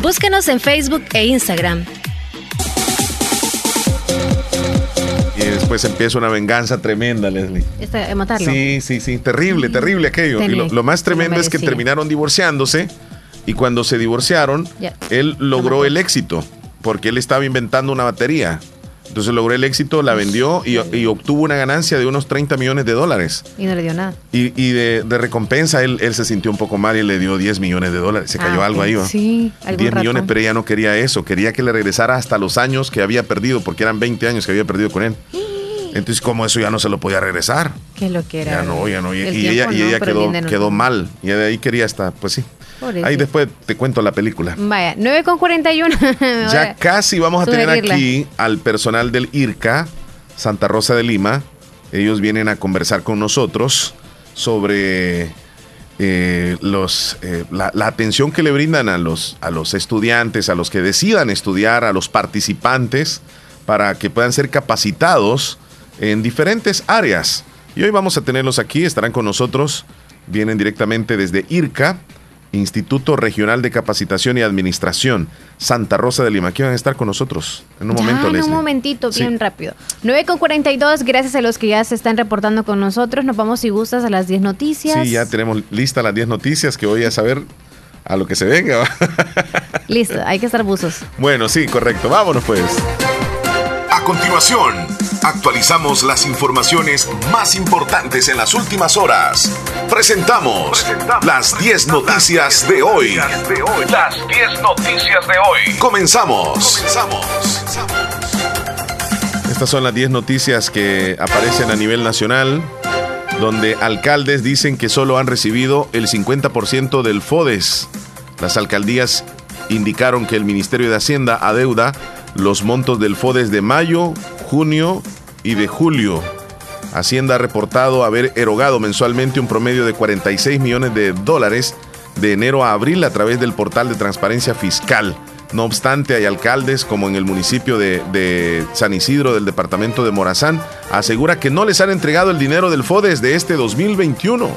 S3: Búsquenos en Facebook e Instagram.
S2: Y después empieza una venganza tremenda, Leslie.
S3: Este, matarlo.
S2: Sí, sí, sí, terrible, terrible aquello. Y lo, lo más tremendo es que terminaron divorciándose y cuando se divorciaron, él logró el éxito porque él estaba inventando una batería. Entonces logró el éxito, la vendió y, y obtuvo una ganancia de unos 30 millones de dólares.
S3: Y no le dio nada.
S2: Y, y de, de recompensa él, él se sintió un poco mal y le dio 10 millones de dólares. Se cayó
S3: Ah,
S2: algo ahí, ¿va?
S3: Sí, algún
S2: 10 millones, pero ella no quería eso. Quería que le regresara hasta los años que había perdido, porque eran 20 años que había perdido con él. *laughs* Entonces, como eso ya no se lo podía regresar.
S3: Qué lo que era.
S2: Ya no, ya no. Y, ella, y ella quedó, quedó mal. Y de ahí quería estar, pues sí.
S3: Pobrecito.
S2: Ahí después te cuento la película.
S3: Vaya, 9 con 41. *laughs*
S2: Ya casi vamos a tener aquí al personal del IRCA, Santa Rosa de Lima. Ellos vienen a conversar con nosotros sobre eh, los, eh, la, la atención que le brindan a los, a los estudiantes, a los que decidan estudiar, a los participantes, para que puedan ser capacitados en diferentes áreas. Y hoy vamos a tenerlos aquí, estarán con nosotros, vienen directamente desde IRCA, Instituto Regional de Capacitación y Administración, Santa Rosa de Lima. Aquí van a estar con nosotros en un
S3: Ya,
S2: momento,
S3: en
S2: Leslie.
S3: un momentito,
S2: Sí.
S3: bien rápido. 9 con 42, gracias a los que ya se están reportando con nosotros. Nos vamos, si gustas, a las 10 noticias.
S2: Sí, ya tenemos listas las 10 noticias que voy a saber a lo que se venga.
S3: Listo, hay que estar buzos.
S2: bueno, sí, correcto. Vámonos pues.
S8: A continuación, actualizamos las informaciones más importantes en las últimas horas. Presentamos las 10 noticias de hoy.
S9: Las 10 noticias de hoy.
S8: Comenzamos.
S2: Estas son las 10 noticias que aparecen a nivel nacional, donde alcaldes dicen que solo han recibido el 50% del FODES. Las alcaldías indicaron que el Ministerio de Hacienda adeuda los montos del FODES de mayo, junio y de julio. Hacienda ha reportado haber erogado mensualmente un promedio de 46 millones de dólares de enero a abril a través del portal de transparencia fiscal. No obstante, hay alcaldes, como en el municipio de, San Isidro del departamento de Morazán, asegura que no les han entregado el dinero del FODES de este 2021.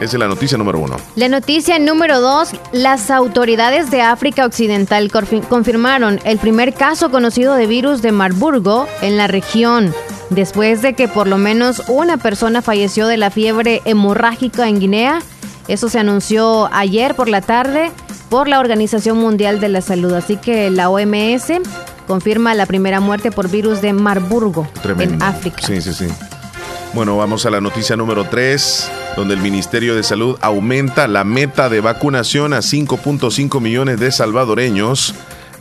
S2: Esa es la noticia número uno.
S3: La noticia número dos, las autoridades de África Occidental confirmaron el primer caso conocido de virus de Marburgo en la región, después de que por lo menos una persona falleció de la fiebre hemorrágica en Guinea. Eso se anunció ayer por la tarde por la Organización Mundial de la Salud. Así que la OMS confirma la primera muerte por virus de Marburgo en África.
S2: Sí, sí, sí. Bueno, vamos a la noticia número 3, donde el Ministerio de Salud aumenta la meta de vacunación a 5.5 millones de salvadoreños.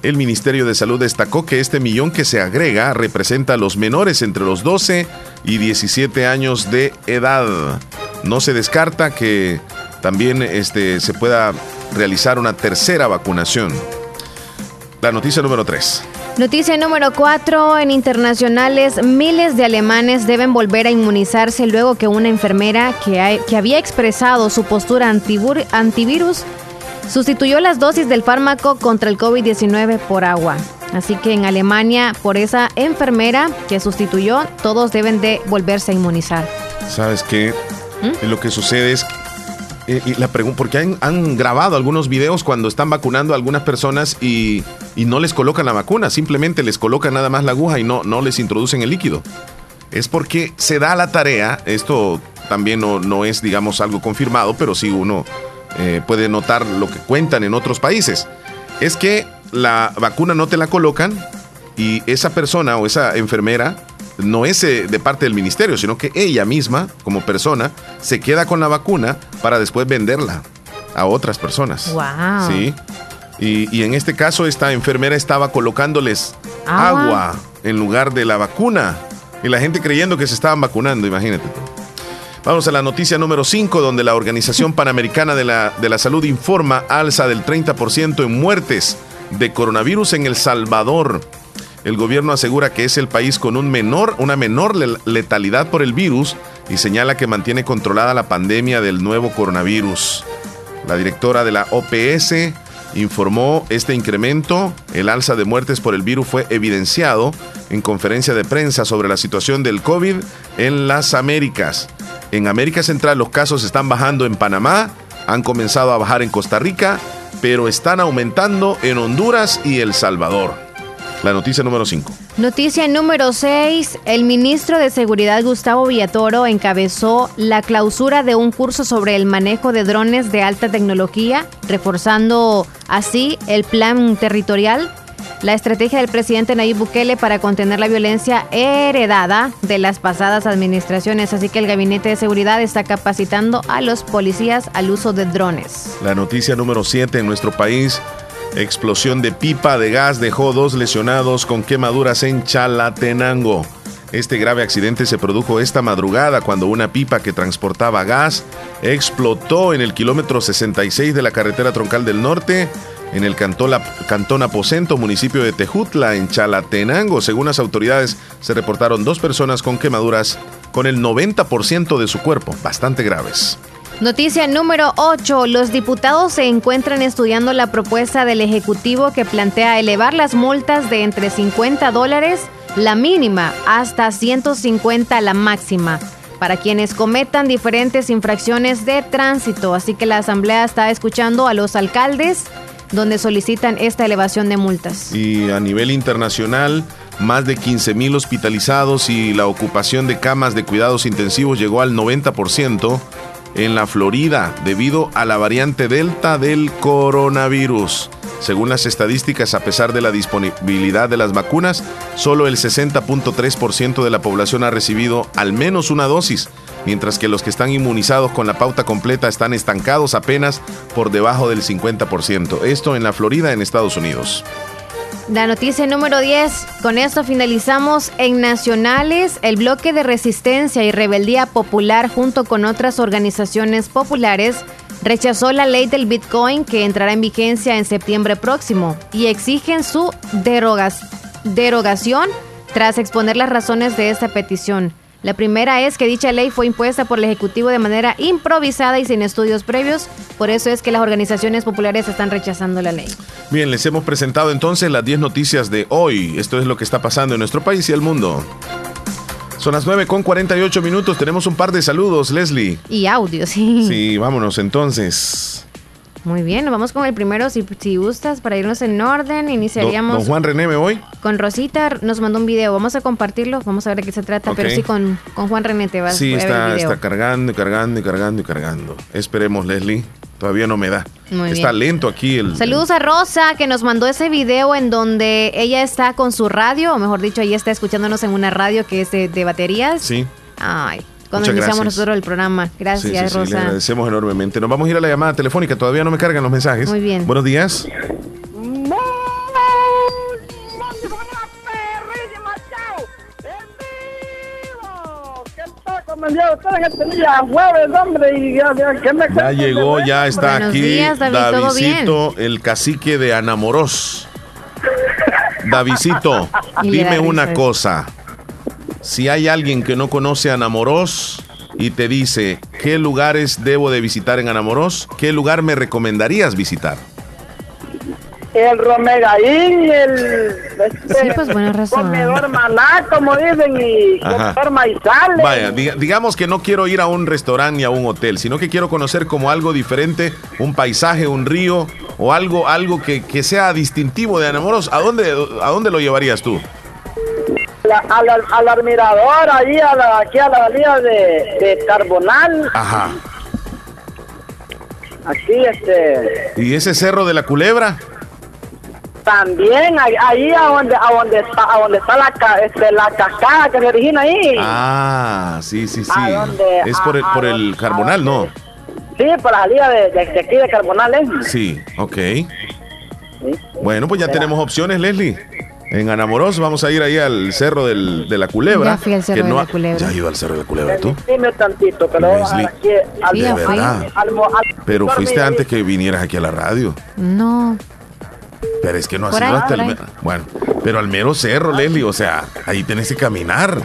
S2: El Ministerio de Salud destacó que este millón que se agrega representa a los menores entre los 12 y 17 años de edad. No se descarta que también este, se pueda realizar una tercera vacunación. La noticia número 3.
S3: Noticia número 4. En internacionales, miles de alemanes deben volver a inmunizarse luego que una enfermera que, que había expresado su postura antivirus sustituyó las dosis del fármaco contra el COVID-19 por agua. Así que en Alemania, por esa enfermera que sustituyó, todos deben de volverse a inmunizar.
S2: ¿Sabes qué? ¿Mm? Lo que sucede es y la porque han, grabado algunos videos cuando están vacunando a algunas personas y, no les colocan la vacuna, simplemente les colocan nada más la aguja y no, no les introducen el líquido. Es porque se da la tarea, esto también no, es, digamos, algo confirmado, pero sí uno eh, puede notar lo que cuentan en otros países. Es que la vacuna no te la colocan y esa persona o esa enfermera no es eh, de parte del ministerio, sino que ella misma, como persona, se queda con la vacuna para después venderla a otras personas.
S3: Wow.
S2: Sí. Y, en este caso, esta enfermera estaba colocándoles agua. en lugar de la vacuna. Y la gente creyendo que se estaban vacunando, imagínate. Vamos a la noticia número 5, donde la Organización *laughs* Panamericana de la, de la Salud informa alza del 30% en muertes de coronavirus en El Salvador. El gobierno asegura que es el país con un menor, una menor letalidad por el virus y señala que mantiene controlada la pandemia del nuevo coronavirus. La directora de la OPS informó este incremento, el alza de muertes por el virus fue evidenciado en conferencia de prensa sobre la situación del COVID en las Américas. En América Central los casos están bajando en Panamá, han comenzado a bajar en Costa Rica, pero están aumentando en Honduras y El Salvador. La noticia número 5.
S3: Noticia número 6. El ministro de Seguridad Gustavo Villatoro encabezó la clausura de un curso sobre el manejo de drones de alta tecnología, reforzando así el plan territorial, la estrategia del presidente Nayib Bukele para contener la violencia heredada de las pasadas administraciones. Así que el Gabinete de Seguridad está capacitando a los policías al uso de drones.
S2: La noticia número 7 en nuestro país. Explosión de pipa de gas dejó dos lesionados con quemaduras en Chalatenango. Este grave accidente se produjo esta madrugada cuando una pipa que transportaba gas explotó en el kilómetro 66 de la carretera troncal del norte, en el cantón, Aposento, municipio de Tejutla, en Chalatenango. Según las autoridades, se reportaron dos personas con quemaduras con el 90% de su cuerpo, bastante graves.
S3: Noticia número 8. Los diputados se encuentran estudiando la propuesta del Ejecutivo que plantea elevar las multas de entre 50 dólares, la mínima, hasta 150 la máxima, para quienes cometan diferentes infracciones de tránsito. Así que la Asamblea está escuchando a los alcaldes donde solicitan esta elevación de multas.
S2: Y a nivel internacional, más de 15 mil hospitalizados y la ocupación de camas de cuidados intensivos llegó al 90% en la Florida debido a la variante Delta del coronavirus. Según las estadísticas, a pesar de la disponibilidad de las vacunas, solo el 60.3% de la población ha recibido al menos una dosis, mientras que los que están inmunizados con la pauta completa están estancados apenas por debajo del 50%. Esto en la Florida, en Estados Unidos.
S3: La noticia número 10. Con esto finalizamos en Nacionales. El bloque de resistencia y rebeldía popular junto con otras organizaciones populares rechazó la ley del Bitcoin que entrará en vigencia en septiembre próximo y exigen su derogación tras exponer las razones de esta petición. La primera es que dicha ley fue impuesta por el Ejecutivo de manera improvisada y sin estudios previos. Por eso es que las organizaciones populares están rechazando la ley.
S2: Bien, les hemos presentado entonces las 10 noticias de hoy. Esto es lo que está pasando en nuestro país y el mundo. Son las 9 con 48 minutos. Tenemos un par de saludos, Leslie.
S3: Y audio, sí.
S2: Sí, vámonos entonces.
S3: Muy bien, nos vamos con el primero, si, si gustas, para irnos en orden. Iniciaríamos
S2: Don, don Juan René, ¿me voy?
S3: con Rosita, nos mandó un video. Vamos a compartirlo, vamos a ver de qué se trata. Pero sí, con, con Juan René te vas
S2: Sí,
S3: a
S2: está,
S3: video.
S2: está cargando y cargando y cargando y cargando. Esperemos, Leslie. Todavía no me da.
S3: Muy
S2: está
S3: bien.
S2: lento aquí el.
S3: Saludos a Rosa que nos mandó ese video en donde ella está con su radio, o mejor dicho, ella está escuchándonos en una radio que es de, de baterías.
S2: Sí.
S3: Ay, cuando
S2: Muchas
S3: iniciamos
S2: gracias.
S3: nosotros el programa.
S2: Sí,
S3: Gracias,
S2: sí, sí, le
S3: Rosa.
S2: agradecemos enormemente. Nos vamos a ir a la llamada telefónica. Todavía no me cargan los mensajes.
S3: Muy bien.
S2: Buenos días. Ya llegó, ya está
S3: Buenos
S2: aquí
S3: días, David, ¿todo
S2: Davidcito, el cacique de Anamoros. Davidcito,
S3: Y le da
S2: dime una cosa. Si hay alguien que no conoce Anamoros y te dice qué lugares debo de visitar en Anamoros, ¿qué lugar me recomendarías visitar?
S10: El Romegaín, el este,
S3: Sí, pues buena razón.
S10: comedor maná, como dicen, y
S2: Ajá.
S10: comedor maizales.
S2: Vaya, diga- digamos que no quiero ir a un restaurante ni a un hotel, sino que quiero conocer como algo diferente, un paisaje, un río o algo, algo que, que sea distintivo de Anamoros. ¿A dónde, ¿A dónde lo llevarías tú?
S10: La- al, al, al admirador, ahí a la, aquí a la salida de, de Carbonal,
S2: Ajá.
S10: aquí este,
S2: ¿Y ese cerro de la culebra?
S10: también ahí, ahí a donde a donde está a donde está la este, la cascada que se origina ahí.
S2: Ah, sí, sí, sí.
S10: ¿A dónde?
S2: Es por el,
S10: ¿A- a
S2: por el carbonal, ¿no?
S10: Sí, por la salida de, de, de aquí de Carbonal, ¿eh?
S2: Sí, ok. Bueno, pues ya tenemos opciones, Leslie. En Anamoros vamos a ir ahí al cerro del- de la culebra.
S3: Ya fui al Cerro
S2: que
S3: de la Culebra.
S2: Ya ido al cerro de la culebra tú.
S10: Dime tantito, aquí al,
S2: de verdad. Pero fuiste antes que vinieras aquí a la radio.
S3: No,
S2: Pero es que no has ido hasta el. Bueno, pero al mero cerro, Leslie, o sea, ahí tenés que caminar.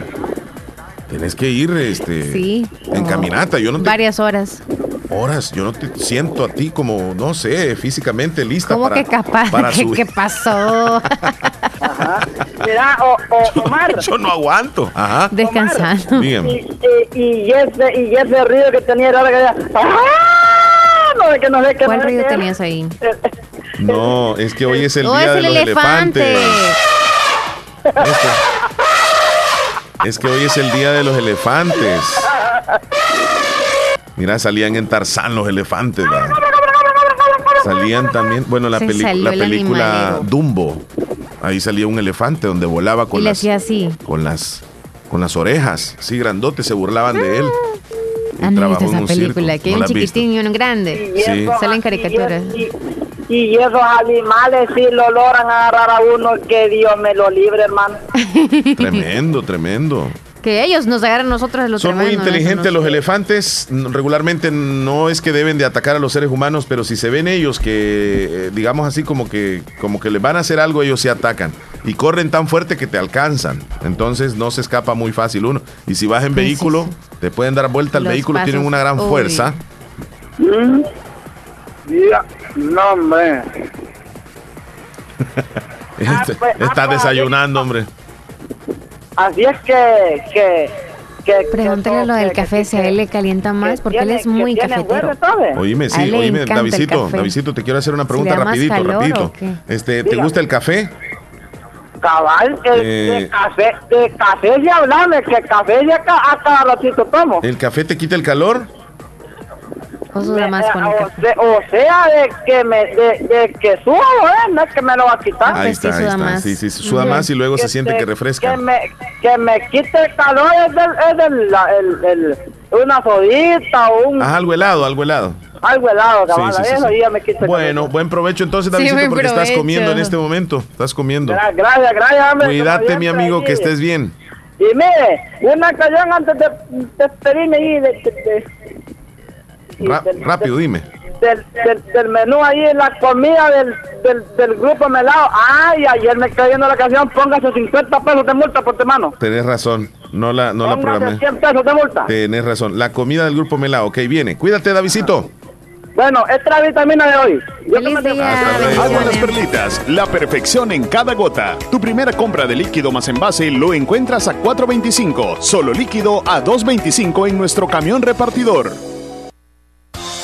S2: Tenés que ir este,
S3: sí.
S2: en caminata. Yo no te.
S3: Varias horas.
S2: Horas, yo no te siento a ti como, no sé, físicamente lista
S3: ¿Cómo
S2: para.
S3: que capaz?
S2: para
S3: ¿Qué, qué pasó?
S10: Mira, o, o- *laughs* Omar.
S2: Yo no aguanto. Ajá.
S3: Descansando.
S2: Dígame.
S10: Y, y, y ese, y ese ruido que tenía era que ¡Ah! No, de que no sé qué.
S3: ¿Cuál
S10: no
S3: ruido tenías ahí?
S2: No, es que hoy es el
S3: Oh,
S2: día
S3: es
S2: de
S3: el
S2: los
S3: elefante.
S2: elefantes. Este- Es que hoy es el día de los elefantes. Mira, salían en Tarzán los elefantes. ¿verdad? Salían también, bueno, la, la
S3: el
S2: película
S3: animalero.
S2: Dumbo. Ahí salía un elefante donde volaba con las,
S3: así.
S2: con las con las orejas. Sí, grandotes, se burlaban de él. Y
S3: Ah, no, esa
S2: un circo.
S3: película. Que hay
S2: ¿No
S3: un
S2: visto?
S3: chiquitín y uno grande.
S10: Y
S2: Sí.
S3: Salen caricaturas.
S10: Y, y esos animales sí lo logran agarrar a uno, que Dios me lo libre, hermano.
S2: Tremendo, tremendo.
S3: Que ellos nos agarran a nosotros de los
S2: Son muy inteligentes los elefantes. Regularmente no es que deben de atacar a los seres humanos, pero si se ven ellos que, eh, digamos así, como que, como que les van a hacer algo, ellos se atacan. Y corren tan fuerte que te alcanzan. Entonces no se escapa muy fácil uno. Y si vas en
S3: Sí, sí,
S2: vehículo, te pueden dar vuelta al
S3: Los
S2: vehículo, tienen una gran
S3: uy.
S2: fuerza.
S10: Ya, no, hombre. *laughs*
S2: Este-
S10: pues, ah,
S2: Estás
S10: pues,
S2: desayunando, hombre.
S10: Así es que. que, que
S3: Pregúntale
S10: que-
S3: lo del café,
S10: que-
S3: si a él le calienta más, porque él es muy cafetero.
S2: Oíme, sí, oíme,
S3: encanta el
S2: Davidito. Davidito, te quiero hacer una pregunta rapidito,
S3: calor,
S2: rapidito. Este, ¿te gusta el café?
S10: Cabal, el-
S2: Eh.
S10: de café, de café se hablame, que café ya a cada ratito tomo.
S2: ¿El café te quita el calor?
S3: O más el
S10: o, o sea, de que me, de, de que subo, ¿eh? No es que me lo va a quitar.
S2: Ahí
S3: pues sí,
S2: está, ahí
S3: suda
S2: está.
S3: más.
S2: Sí, sí, suda más y luego se siente que refresca.
S10: Que me, que me quite el calor es, del, es del, la- el, el- una sodita o un,
S2: Ah, algo helado, algo helado.
S10: algo helado,
S2: Sí,
S10: cabal.
S2: sí, sí, sí.
S10: ya me
S2: Bueno,
S10: calor.
S2: buen provecho entonces,
S3: Sí,
S2: Davidito, porque estás
S3: provecho.
S2: comiendo en este momento. Estás comiendo.
S10: Gra- Gracias, gracias, hombre.
S2: Cuídate, mi amigo,
S10: ahí.
S2: que estés bien.
S10: Y mire, una canción antes de despedirme ahí de, de- de- y
S2: Ra-
S10: del-
S2: rápido, dime.
S10: del, del, del menú ahí, la comida del, del, del grupo Melao. Ay, ayer me cayó viendo la canción, póngase 50 pesos de multa por tu mano.
S2: Tenés razón.
S11: No la, no la programé.
S10: 100 pesos de multa.
S11: Tenés razón. La comida del grupo Melao. Ok, viene. Cuídate, Davidito.
S10: Bueno, esta es la vitamina de hoy. Yo
S12: Agua Las Perlitas, la perfección en cada gota. Tu primera compra de líquido más envase lo encuentras a 4.25, solo líquido a 2.25 en nuestro camión repartidor.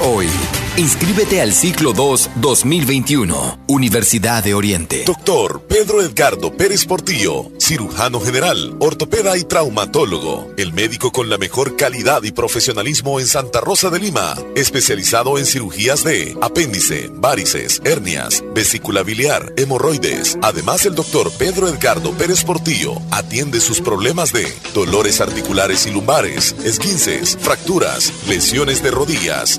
S13: hoy. Inscríbete al ciclo 2 2021, Universidad de Oriente.
S2: Doctor Pedro Edgardo Pérez Portillo, cirujano general, ortopeda y traumatólogo. El médico con la mejor calidad y profesionalismo en Santa Rosa de Lima. Especializado en cirugías de apéndice, varices, hernias, vesícula biliar, hemorroides. Además, el doctor Pedro Edgardo Pérez Portillo atiende sus problemas de dolores articulares y lumbares, esguinces, fracturas, lesiones de rodillas,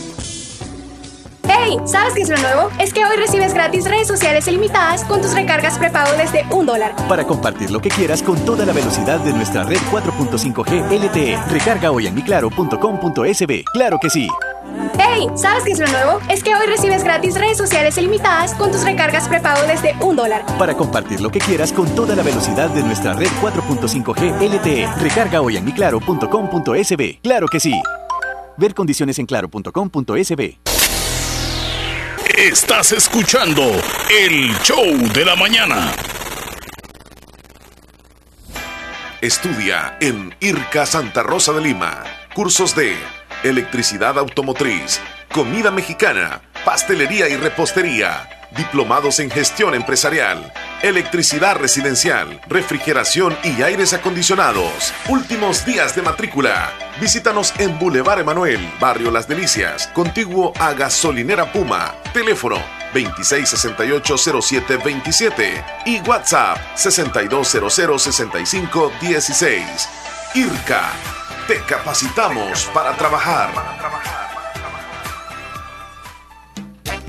S5: ¡Hey! ¿Sabes qué es lo nuevo? Es que hoy recibes gratis redes sociales ilimitadas con tus recargas prepago desde un dólar.
S6: Para compartir lo que quieras con toda la velocidad de nuestra red 4.5G LTE. Recarga hoy en miclaro.com.sb. Claro que sí.
S5: ¡Hey! ¿Sabes qué es lo nuevo? Es que hoy recibes gratis redes sociales ilimitadas con tus recargas prepago desde un dólar.
S6: Para compartir lo que quieras con toda la velocidad de nuestra red 4.5G LTE. Recarga hoy en miclaro.com.sb. Claro que sí. Ver condiciones en claro.com.sb.
S12: Estás escuchando el show de la mañana.
S2: Estudia en IRCA Santa Rosa de Lima. Cursos de electricidad automotriz, comida mexicana, pastelería y repostería. Diplomados en gestión empresarial, electricidad residencial, refrigeración y aires acondicionados. Últimos días de matrícula. Visítanos en Boulevard Emanuel, Barrio Las Delicias, contiguo a Gasolinera Puma. Teléfono 2668-0727 y WhatsApp 6200-6516. IRCA, te capacitamos para trabajar.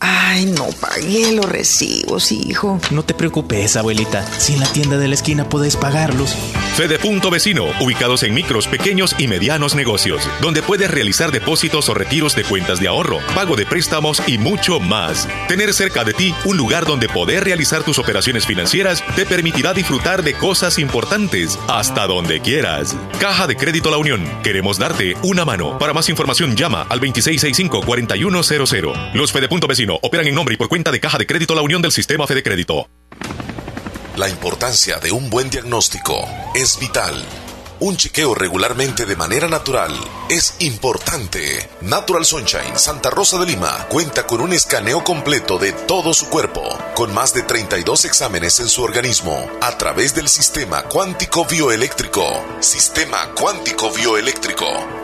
S14: Ay, no pagué los recibos, hijo.
S15: No te preocupes, abuelita. Si en la tienda de la esquina puedes pagarlos.
S16: Fede Punto Vecino, ubicados en micros, pequeños y medianos negocios, donde puedes realizar depósitos o retiros de cuentas de ahorro, pago de préstamos y mucho más. Tener cerca de ti un lugar donde poder realizar tus operaciones financieras te permitirá disfrutar de cosas importantes hasta donde quieras. Caja de Crédito La Unión. Queremos darte una mano. Para más información llama al 2665-4100. Los Fede Punto Vecino operan en nombre y por cuenta de Caja de Crédito La Unión del Sistema Fede Crédito.
S2: La importancia de un buen diagnóstico es vital. Un chequeo regularmente de manera natural es importante. Natural Sunshine Santa Rosa de Lima cuenta con un escaneo completo de todo su cuerpo, con más de 32 exámenes en su organismo, a través del sistema cuántico bioeléctrico. Sistema cuántico bioeléctrico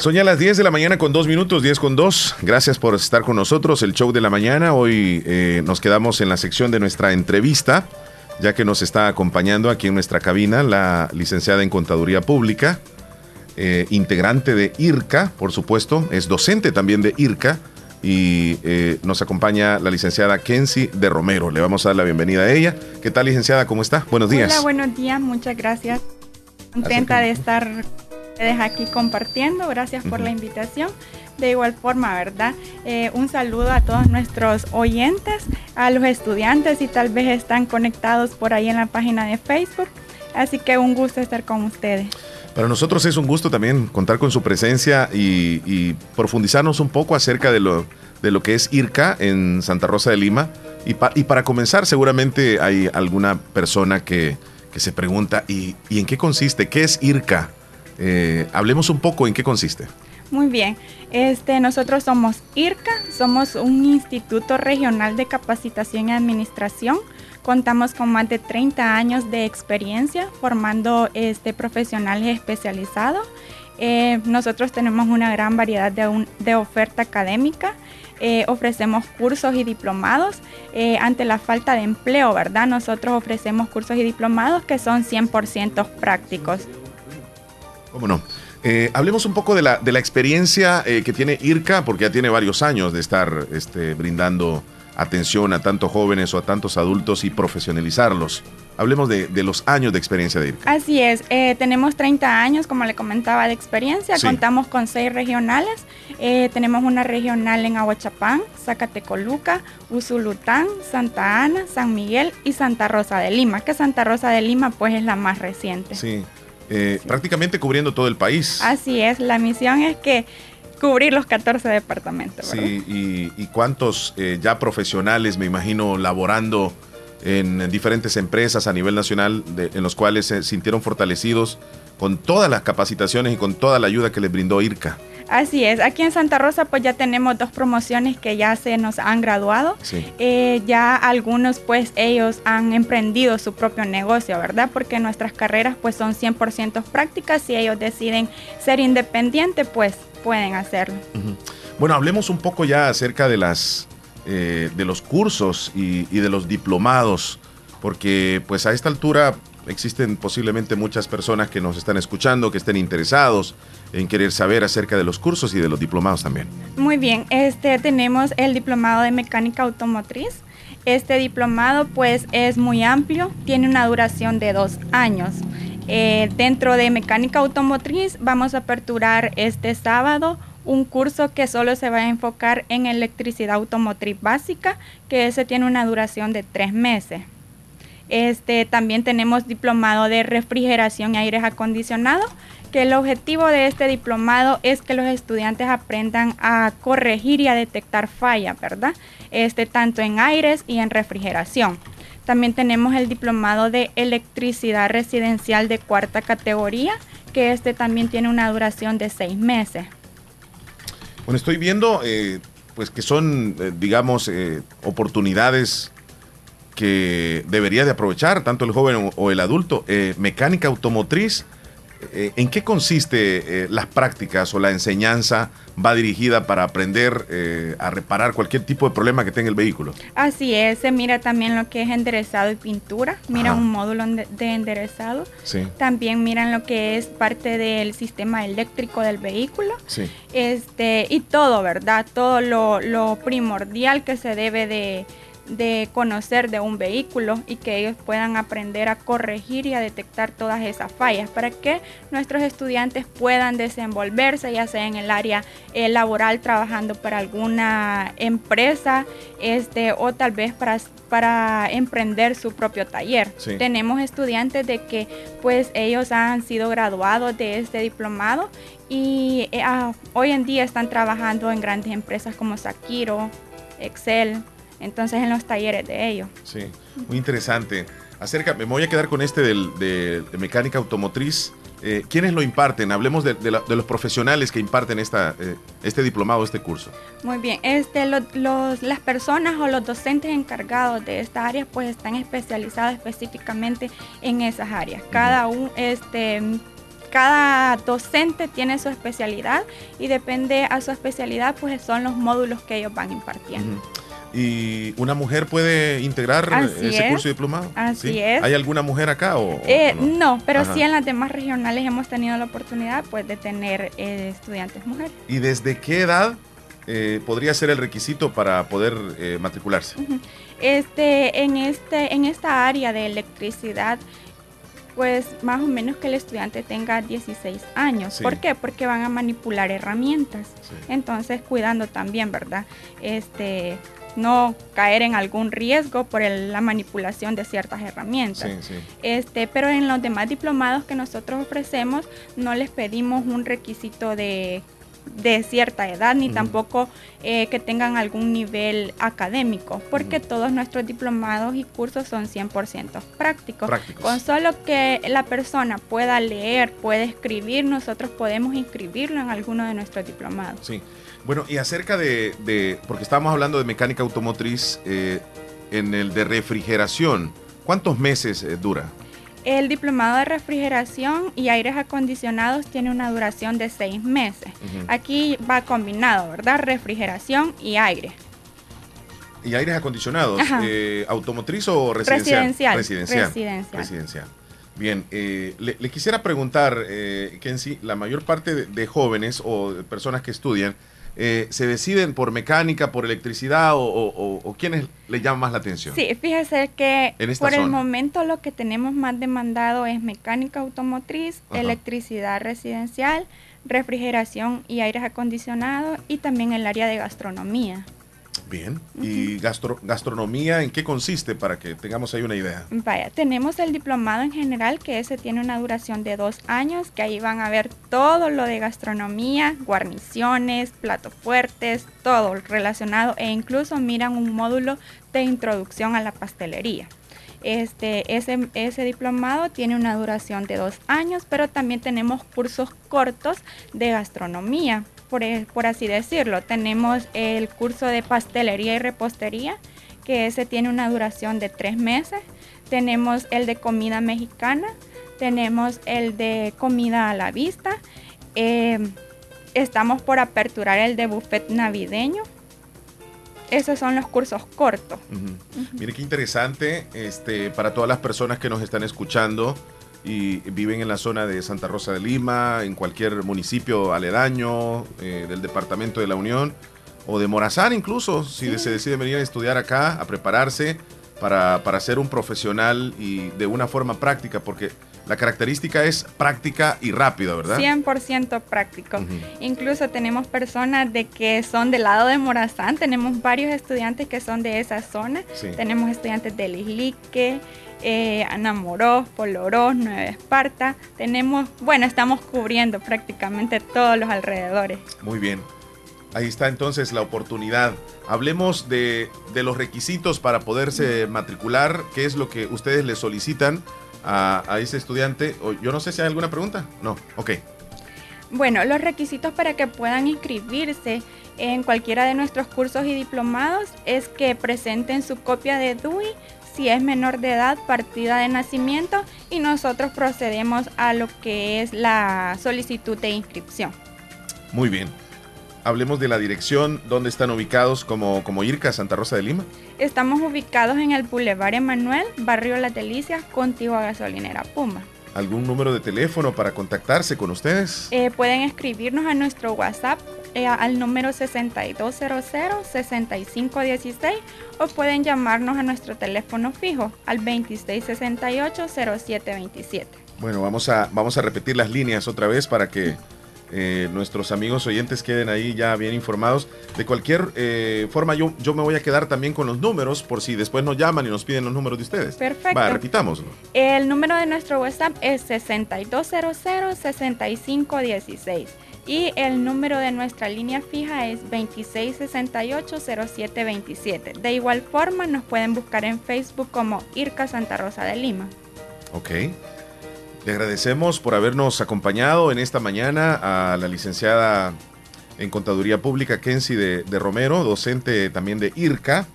S17: Son ya las 10 de la mañana con dos minutos, 10 con 2. Gracias por estar con nosotros. El show de la mañana. Hoy eh, nos quedamos en la sección de nuestra entrevista, ya que nos está acompañando aquí en nuestra cabina la licenciada en Contaduría Pública, eh, integrante de IRCA, por supuesto, es docente también de IRCA. Y eh, nos acompaña la licenciada Kenzie de Romero. Le vamos a dar la bienvenida a ella. ¿Qué tal, licenciada? ¿Cómo está? Buenos días.
S18: Hola, buenos días. Muchas gracias. Contenta de estar ustedes aquí compartiendo. Gracias por la invitación. De igual forma, ¿verdad? Eh, un saludo a todos nuestros oyentes, a los estudiantes y tal vez están conectados por ahí en la página de Facebook. Así que un gusto estar con ustedes.
S2: Para nosotros es un gusto también contar con su presencia y, y profundizarnos un poco acerca de lo, de lo que es IRCA en Santa Rosa de Lima. Y, pa- y para comenzar, seguramente hay alguna persona que, que se pregunta, ¿y, y en qué consiste? ¿Qué es IRCA? Eh, hablemos un poco en qué consiste.
S18: Muy bien. Este, nosotros somos IRCA, somos un instituto regional de capacitación y administración. Contamos con más de 30 años de experiencia formando este, profesionales especializados. Eh, nosotros tenemos una gran variedad de, oferta académica. Eh, ofrecemos cursos y diplomados ante la falta de empleo, ¿verdad? Nosotros ofrecemos cursos y diplomados que son 100% prácticos.
S2: ¿Cómo no? Eh, hablemos un poco de la, de la experiencia eh, que tiene IRCA, porque ya tiene varios años de estar este, brindando atención a tantos jóvenes o a tantos adultos y profesionalizarlos. Hablemos de, de los años de experiencia de IRCA.
S18: Así es, eh, tenemos 30 años, como le comentaba, de experiencia.
S2: Sí.
S18: Contamos con seis regionales. Eh, tenemos una regional en Aguachapán, Zacatecoluca, Usulután, Santa Ana, San Miguel y Santa Rosa de Lima, que Santa Rosa de Lima pues es la más reciente.
S2: Sí, eh, prácticamente cubriendo todo el país.
S18: Así es, la misión es que cubrir los 14 departamentos. ¿verdad?
S2: Sí, y, y cuántos eh, ya profesionales, me imagino, laborando en diferentes empresas a nivel nacional, de- en los cuales se sintieron fortalecidos con todas las capacitaciones y con toda la ayuda que les brindó IRCA.
S18: Así es, aquí en Santa Rosa pues ya tenemos dos promociones que ya se nos han graduado.
S2: Sí.
S18: Eh, ya algunos pues ellos han emprendido su propio negocio, ¿verdad? Porque nuestras carreras pues son 100% prácticas. Si ellos deciden ser independientes pues pueden hacerlo.
S2: Bueno, hablemos un poco ya acerca de las eh, de los cursos y, y de los diplomados, porque pues a esta altura existen posiblemente muchas personas que nos están escuchando, que estén interesados en querer saber acerca de los cursos y de los diplomados también.
S18: Muy bien, este tenemos el diplomado de mecánica automotriz. Este diplomado pues es muy amplio, tiene una duración de dos años. Eh, dentro de mecánica automotriz vamos a aperturar este sábado un curso que solo se va a enfocar en electricidad automotriz básica, que ese tiene una duración de tres meses. Este, también tenemos diplomado de refrigeración y aires acondicionados, que el objetivo de este diplomado es que los estudiantes aprendan a corregir y a detectar fallas, ¿verdad? Este, tanto en aires y en refrigeración. También tenemos el diplomado de electricidad residencial de cuarta categoría, que este también tiene una duración de seis meses.
S2: Bueno, estoy viendo eh, pues que son, eh, digamos, eh, oportunidades que debería de aprovechar tanto el joven o, el adulto. Eh, mecánica automotriz, eh, ¿en qué consiste eh, las prácticas o la enseñanza va dirigida para aprender eh, a reparar cualquier tipo de problema que tenga el vehículo?
S18: Así es, se mira también lo que es enderezado y pintura, mira
S2: Ajá.
S18: un módulo de de enderezado.
S2: Sí,
S18: También miran lo que es parte del sistema eléctrico del vehículo.
S2: sí.
S18: Este, y todo, ¿verdad? Todo lo, lo primordial que se debe de, de conocer de un vehículo y que ellos puedan aprender a corregir y a detectar todas esas fallas para que nuestros estudiantes puedan desenvolverse, ya sea en el área eh, laboral trabajando para alguna empresa este, o tal vez para, para emprender su propio taller.
S19: Sí.
S18: Tenemos estudiantes de que pues ellos han sido graduados de este diplomado y eh, ah, hoy en día están trabajando en grandes empresas como Sakiro, Excel, entonces en los talleres de ellos.
S2: Sí, muy interesante. Acerca, me voy a quedar con este del- de, de mecánica automotriz. Eh, ¿Quiénes lo imparten? Hablemos de, de la- de los profesionales que imparten esta, eh, este diplomado, este curso.
S18: Muy bien, este, lo- los, las personas o los docentes encargados de esta área pues están especializados específicamente en esas áreas. Cada un, este, cada docente tiene su especialidad y depende a su especialidad pues son los módulos que ellos van impartiendo.
S2: ¿Y una mujer puede integrar
S18: Así
S2: ese
S18: es,
S2: curso de diplomado?
S18: así
S2: ¿Sí?
S18: es.
S2: ¿Hay alguna mujer acá o, o
S18: Eh,
S2: no?
S18: no, pero
S2: Ajá.
S18: sí en las demás regionales hemos tenido la oportunidad pues de tener eh, estudiantes mujeres.
S2: ¿Y desde qué edad eh, podría ser el requisito para poder matricularse?
S18: Este, en, este, en esta área de electricidad, pues más o menos que el estudiante tenga 16 años.
S19: Sí.
S18: ¿Por qué? Porque van a manipular herramientas. Entonces, cuidando también, ¿verdad? Este, no caer en algún riesgo por el- la manipulación de ciertas herramientas.
S2: Sí, sí.
S18: Este, pero en los demás diplomados que nosotros ofrecemos no les pedimos un requisito de, de cierta edad ni tampoco eh, que tengan algún nivel académico, porque todos nuestros diplomados y cursos son 100% prácticos.
S2: Prácticos.
S18: Con solo que la persona pueda leer, pueda escribir, nosotros podemos inscribirlo en alguno de nuestros diplomados.
S2: Sí. Bueno, y acerca de, de- porque estábamos hablando de mecánica automotriz, eh, en el de refrigeración, ¿cuántos meses eh, dura?
S18: El diplomado de refrigeración y aires acondicionados tiene una duración de seis meses. Aquí va combinado, ¿verdad? Refrigeración y aire.
S2: ¿Y aires acondicionados? Eh, ¿Automotriz o residencial?
S18: Residencial.
S2: Residencial.
S18: Residencial.
S2: Residencial. Bien, eh, le, le quisiera preguntar, eh, Kenzie, la mayor parte de, de jóvenes o de personas que estudian, eh, ¿se deciden por mecánica, por electricidad o, o, o- o quiénes le llaman más la atención?
S18: Sí, fíjese que por el momento lo que tenemos más demandado es mecánica automotriz,
S2: Ajá.
S18: electricidad residencial, refrigeración y aires acondicionados y también el área de gastronomía.
S2: Bien. ¿Y gastro- gastronomía en qué consiste para que tengamos ahí una idea?
S18: Vaya, tenemos el diplomado en general, que ese tiene una duración de dos años, que ahí van a ver todo lo de gastronomía, guarniciones, platos fuertes, todo relacionado e incluso miran un módulo de introducción a la pastelería. Este, ese, ese diplomado tiene una duración de dos años, pero también tenemos cursos cortos de gastronomía, por, e- por así decirlo. Tenemos el curso de pastelería y repostería, que ese tiene una duración de tres meses. Tenemos el de comida mexicana, tenemos el de comida a la vista. eh, estamos por aperturar el de buffet navideño. Esos son los cursos cortos.
S2: Mire qué interesante este, para todas las personas que nos están escuchando y viven en la zona de Santa Rosa de Lima, en cualquier municipio aledaño eh, del departamento de la Unión o de Morazán incluso, si se decide venir a estudiar acá, a prepararse para, para ser un profesional y de una forma práctica, porque la característica es práctica y rápida, ¿verdad?
S18: 100% práctico. Incluso tenemos personas de que son del lado de Morazán, tenemos varios estudiantes que son de esa zona.
S2: Sí.
S18: Tenemos estudiantes de Lislique, eh, Anamorós, Polorós, Nueva Esparta. Tenemos, bueno, estamos cubriendo prácticamente todos los alrededores.
S2: Muy bien. Ahí está entonces la oportunidad. Hablemos de, de los requisitos para poderse matricular. ¿Qué es lo que ustedes le solicitan a, a ese estudiante? O, yo no sé si hay alguna pregunta. No, ok.
S18: Bueno, los requisitos para que puedan inscribirse en cualquiera de nuestros cursos y diplomados es que presenten su copia de DUI si es menor de edad, partida de nacimiento y nosotros procedemos a lo que es la solicitud de inscripción.
S2: Muy bien. Hablemos de la dirección, dónde están ubicados como, como IRCA, Santa Rosa de Lima.
S18: Estamos ubicados en el Boulevard Emanuel, Barrio Las Delicias, contigua a Gasolinera Puma.
S2: ¿Algún número de teléfono para contactarse con ustedes?
S18: Eh, pueden escribirnos a nuestro WhatsApp eh, al número 6200-6516 o pueden llamarnos a nuestro teléfono fijo al 2668-0727.
S2: Bueno, vamos a, vamos a repetir las líneas otra vez para que eh, nuestros amigos oyentes queden ahí ya bien informados. De cualquier eh, forma, yo, yo me voy a quedar también con los números por si después nos llaman y nos piden los números de ustedes.
S18: Perfecto.
S2: Va, repitámoslo.
S18: El número de nuestro WhatsApp es 6200-6516 y el número de nuestra línea fija es 2668-0727. De igual forma nos pueden buscar en Facebook como Irca Santa Rosa de Lima.
S2: Ok. Le agradecemos por habernos acompañado en esta mañana a la licenciada en Contaduría Pública, Kenzie de, de Romero, docente también de IRCA.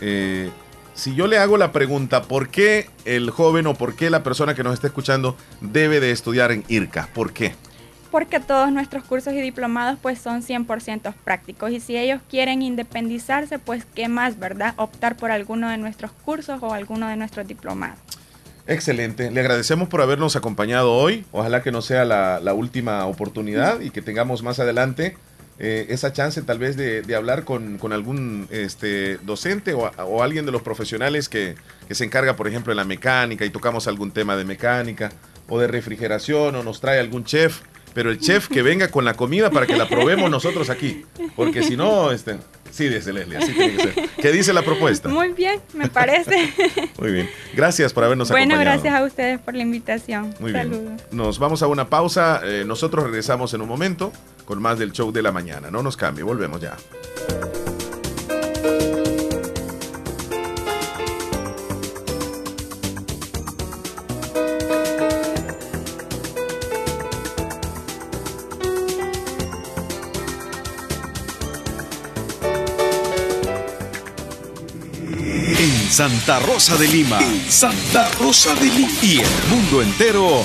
S2: Eh, si yo le hago la pregunta, ¿por qué el joven o por qué la persona que nos está escuchando debe de estudiar en IRCA? ¿Por qué?
S18: porque todos nuestros cursos y diplomados pues son 100% prácticos y si ellos quieren independizarse pues qué más, ¿verdad? Optar por alguno de nuestros cursos o alguno de nuestros diplomados.
S2: Excelente. Le agradecemos por habernos acompañado hoy. Ojalá que no sea la, última oportunidad y que tengamos más adelante eh, esa chance tal vez de, hablar con, algún este, docente o, alguien de los profesionales que, que se encarga, por ejemplo, de la mecánica y tocamos algún tema de mecánica o de refrigeración o nos trae algún chef, pero el chef que venga con la comida para que la probemos nosotros aquí, porque si no, este, sí, dice Leslie, así tiene que ser. ¿Qué dice la propuesta?
S18: Muy bien, me parece. *laughs*
S2: Muy bien, gracias por habernos
S18: bueno,
S2: acompañado.
S18: gracias a ustedes por la invitación.
S2: Muy
S18: Saludos.
S2: bien. Nos vamos a una pausa. eh, nosotros regresamos en un momento con más del show de la mañana. No nos cambie, volvemos ya.
S19: Santa Rosa de Lima. Santa Rosa de Lima. Y el mundo entero.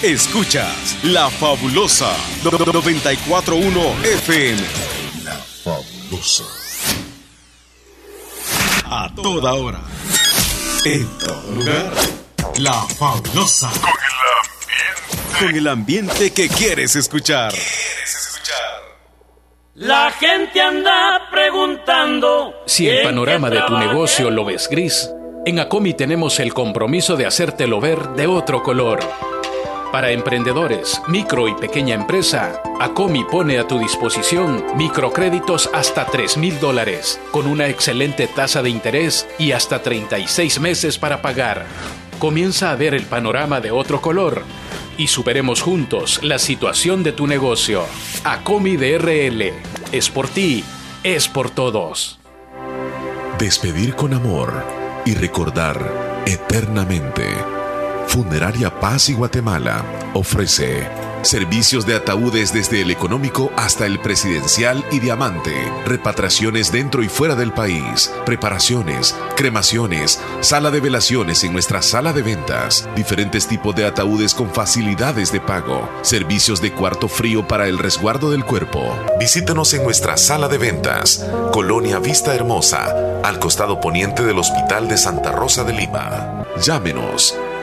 S19: Escuchas La Fabulosa 941 FM. La Fabulosa. A toda hora. En todo lugar. La Fabulosa. Con el ambiente que quieres escuchar.
S20: La gente anda preguntando.
S21: Si el
S20: ¿en
S21: panorama de tu negocio lo ves gris, en Acomi tenemos el compromiso de hacértelo ver de otro color. Para emprendedores, micro y pequeña empresa, Acomi pone a tu disposición microcréditos hasta 3 mil dólares, con una excelente tasa de interés y hasta 36 meses para pagar. Comienza a ver el panorama de otro color y superemos juntos la situación de tu negocio. Acomi DRL. Es por ti, es por todos.
S8: Despedir con amor y recordar eternamente. Funeraria Paz y Guatemala ofrece servicios de ataúdes desde el económico hasta el presidencial y diamante, repatriaciones dentro y fuera del país, preparaciones, cremaciones, sala de velaciones en nuestra sala de ventas, diferentes tipos de ataúdes con facilidades de pago, servicios de cuarto frío para el resguardo del cuerpo. Visítanos en nuestra sala de ventas, Colonia Vista Hermosa, al costado poniente del Hospital de Santa Rosa de Lima. Llámenos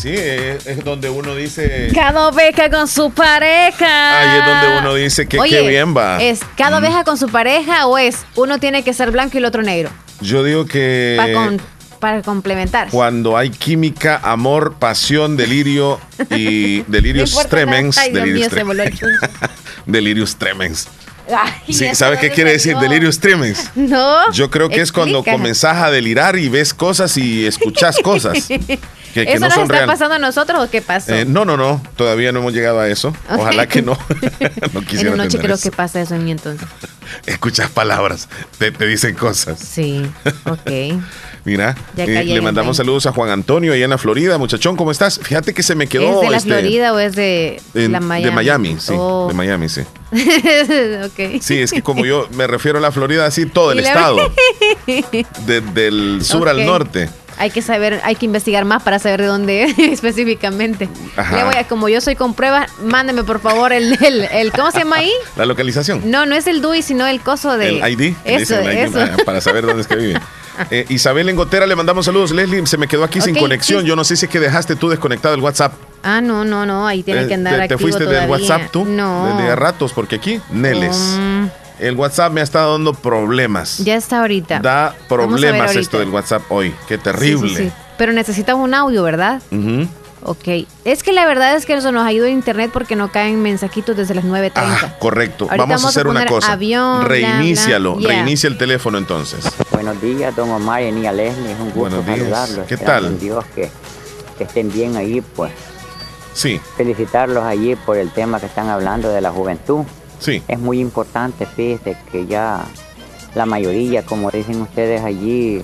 S2: Sí, es, es donde uno dice.
S3: Cada oveja con su pareja.
S2: Ahí es donde uno dice que
S3: Oye,
S2: qué bien va.
S3: ¿Es cada
S2: Mm.
S3: oveja con su pareja o es uno tiene que ser blanco y el otro negro?
S2: Yo digo que
S3: para, con- para complementar.
S2: cuando hay química, amor, pasión, delirio y *laughs* *laughs* delirios tremens.
S3: Ay,
S2: delirios
S3: mío, chuncho.
S2: delirios tremens.
S3: Ay,
S2: Sí, ¿Sabes qué quiere decir
S3: salió.
S2: delirios tremens? *laughs*
S3: No.
S2: Yo creo que es cuando comenzás a delirar y ves cosas y escuchas *laughs* cosas que, que
S3: ¿Eso
S2: no
S3: nos
S2: son
S3: está pasando a nosotros o qué pasó?
S2: Eh, no, no, no, todavía no hemos llegado a eso. Ojalá que no. *laughs* no
S3: en
S2: quisiera
S3: la noche creo
S2: eso.
S3: que pasa eso en mí entonces.
S2: Escuchas palabras, te, te dicen cosas.
S3: Sí, ok.
S2: Mira, eh, le mandamos saludos a Juan Antonio allá en la Florida. Muchachón, ¿cómo estás? Fíjate que se me quedó.
S3: ¿Es de la
S2: este,
S3: Florida o es de
S2: en-
S3: la Miami?
S2: De Miami, sí.
S3: Oh.
S2: De Miami, sí. *laughs*
S3: ok.
S2: Sí, es que como yo me refiero a la Florida, así todo el estado. *laughs* de- del sur al norte.
S3: Hay que saber, hay que investigar más para saber de dónde es *laughs* específicamente.
S2: Ajá.
S3: Le voy a, como yo soy con pruebas, mándeme por favor el, el, el- ¿cómo se llama ahí?
S2: La localización.
S3: No, no es el DUI, sino el coso de...
S2: El ID.
S3: Eso,
S2: el ID,
S3: eso.
S2: Para saber dónde es que vive. *laughs* Eh, Isabel en Gotera, le mandamos saludos. Leslie, se me quedó aquí sin conexión.
S3: sí.
S2: Yo no sé si es que dejaste tú desconectado el WhatsApp.
S3: Ah, no, no, no, ahí tiene
S2: Eh,
S3: que andar
S2: ¿Te, te fuiste del. WhatsApp tú?
S3: No.
S2: Desde ratos, porque aquí, Neles.
S3: Mm,
S2: El WhatsApp me ha estado dando problemas.
S3: ya está ahorita.
S2: Da problemas
S3: ahorita.
S2: esto del WhatsApp hoy. Qué terrible.
S3: sí, sí. Pero necesitas un audio, ¿verdad? Ok. Es que la verdad es que eso nos ayuda a internet porque no caen mensajitos desde las 9.30.
S2: Ah, correcto. Vamos a hacer una cosa.
S3: avión,
S2: Reinícialo.
S3: Yeah.
S2: Reinicia el teléfono entonces.
S22: Buenos días, don Omar y Nia Leslie. Es un gusto
S2: Buenos días.
S22: saludarlos.
S2: ¿Qué
S22: Esperando
S2: tal?
S22: Dios que, que estén bien ahí, pues.
S2: Sí.
S22: Felicitarlos allí por el tema que están hablando de la juventud.
S2: Sí.
S22: Es muy importante, fíjese, que ya la mayoría, como dicen ustedes allí,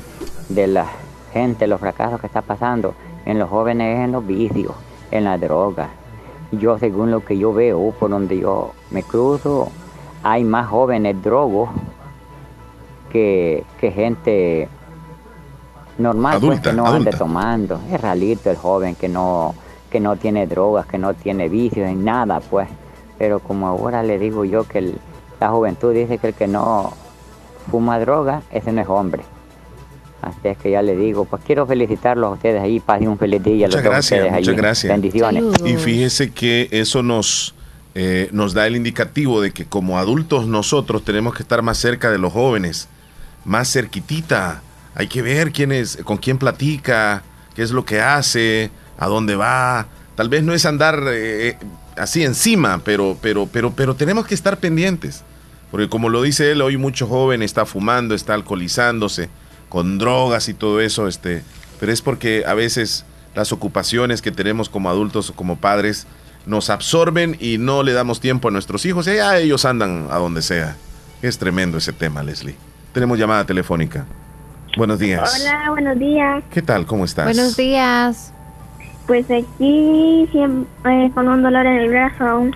S22: de la gente, los fracasos que está pasando en los jóvenes es en los vicios, en la droga. Yo, según lo que yo veo, por donde yo me cruzo, hay más jóvenes drogos que, que gente normal, pues, que no ande
S2: adulta.
S22: tomando. Es ralito el joven que no, que no tiene drogas, que no tiene vicios en nada, pues. Pero como ahora le digo yo que el- la juventud dice que el que no fuma droga, ese no es hombre. Así es que ya le digo, pues quiero felicitarlos a ustedes ahí, pasen un feliz día a los
S2: Muchas
S22: dos
S2: gracias,
S22: ustedes
S2: muchas
S22: allí.
S2: gracias.
S22: Bendiciones.
S2: Y fíjese que eso nos, eh, nos da el indicativo de que como adultos nosotros tenemos que estar más cerca de los jóvenes, más cerquitita. Hay que ver quién es, con quién platica, qué es lo que hace, a dónde va. Tal vez no es andar eh, así encima, pero, pero, pero, pero tenemos que estar pendientes. Porque como lo dice él, hoy mucho joven está fumando, está alcoholizándose, con drogas y todo eso, este, pero es porque a veces las ocupaciones que tenemos como adultos o como padres nos absorben y no le damos tiempo a nuestros hijos y ya ellos andan a donde sea. Es tremendo ese tema, Leslie. Tenemos llamada telefónica. Buenos días.
S23: Hola, buenos días.
S2: ¿Qué tal? ¿Cómo estás?
S3: Buenos días.
S23: Pues aquí siempre con un dolor en el brazo.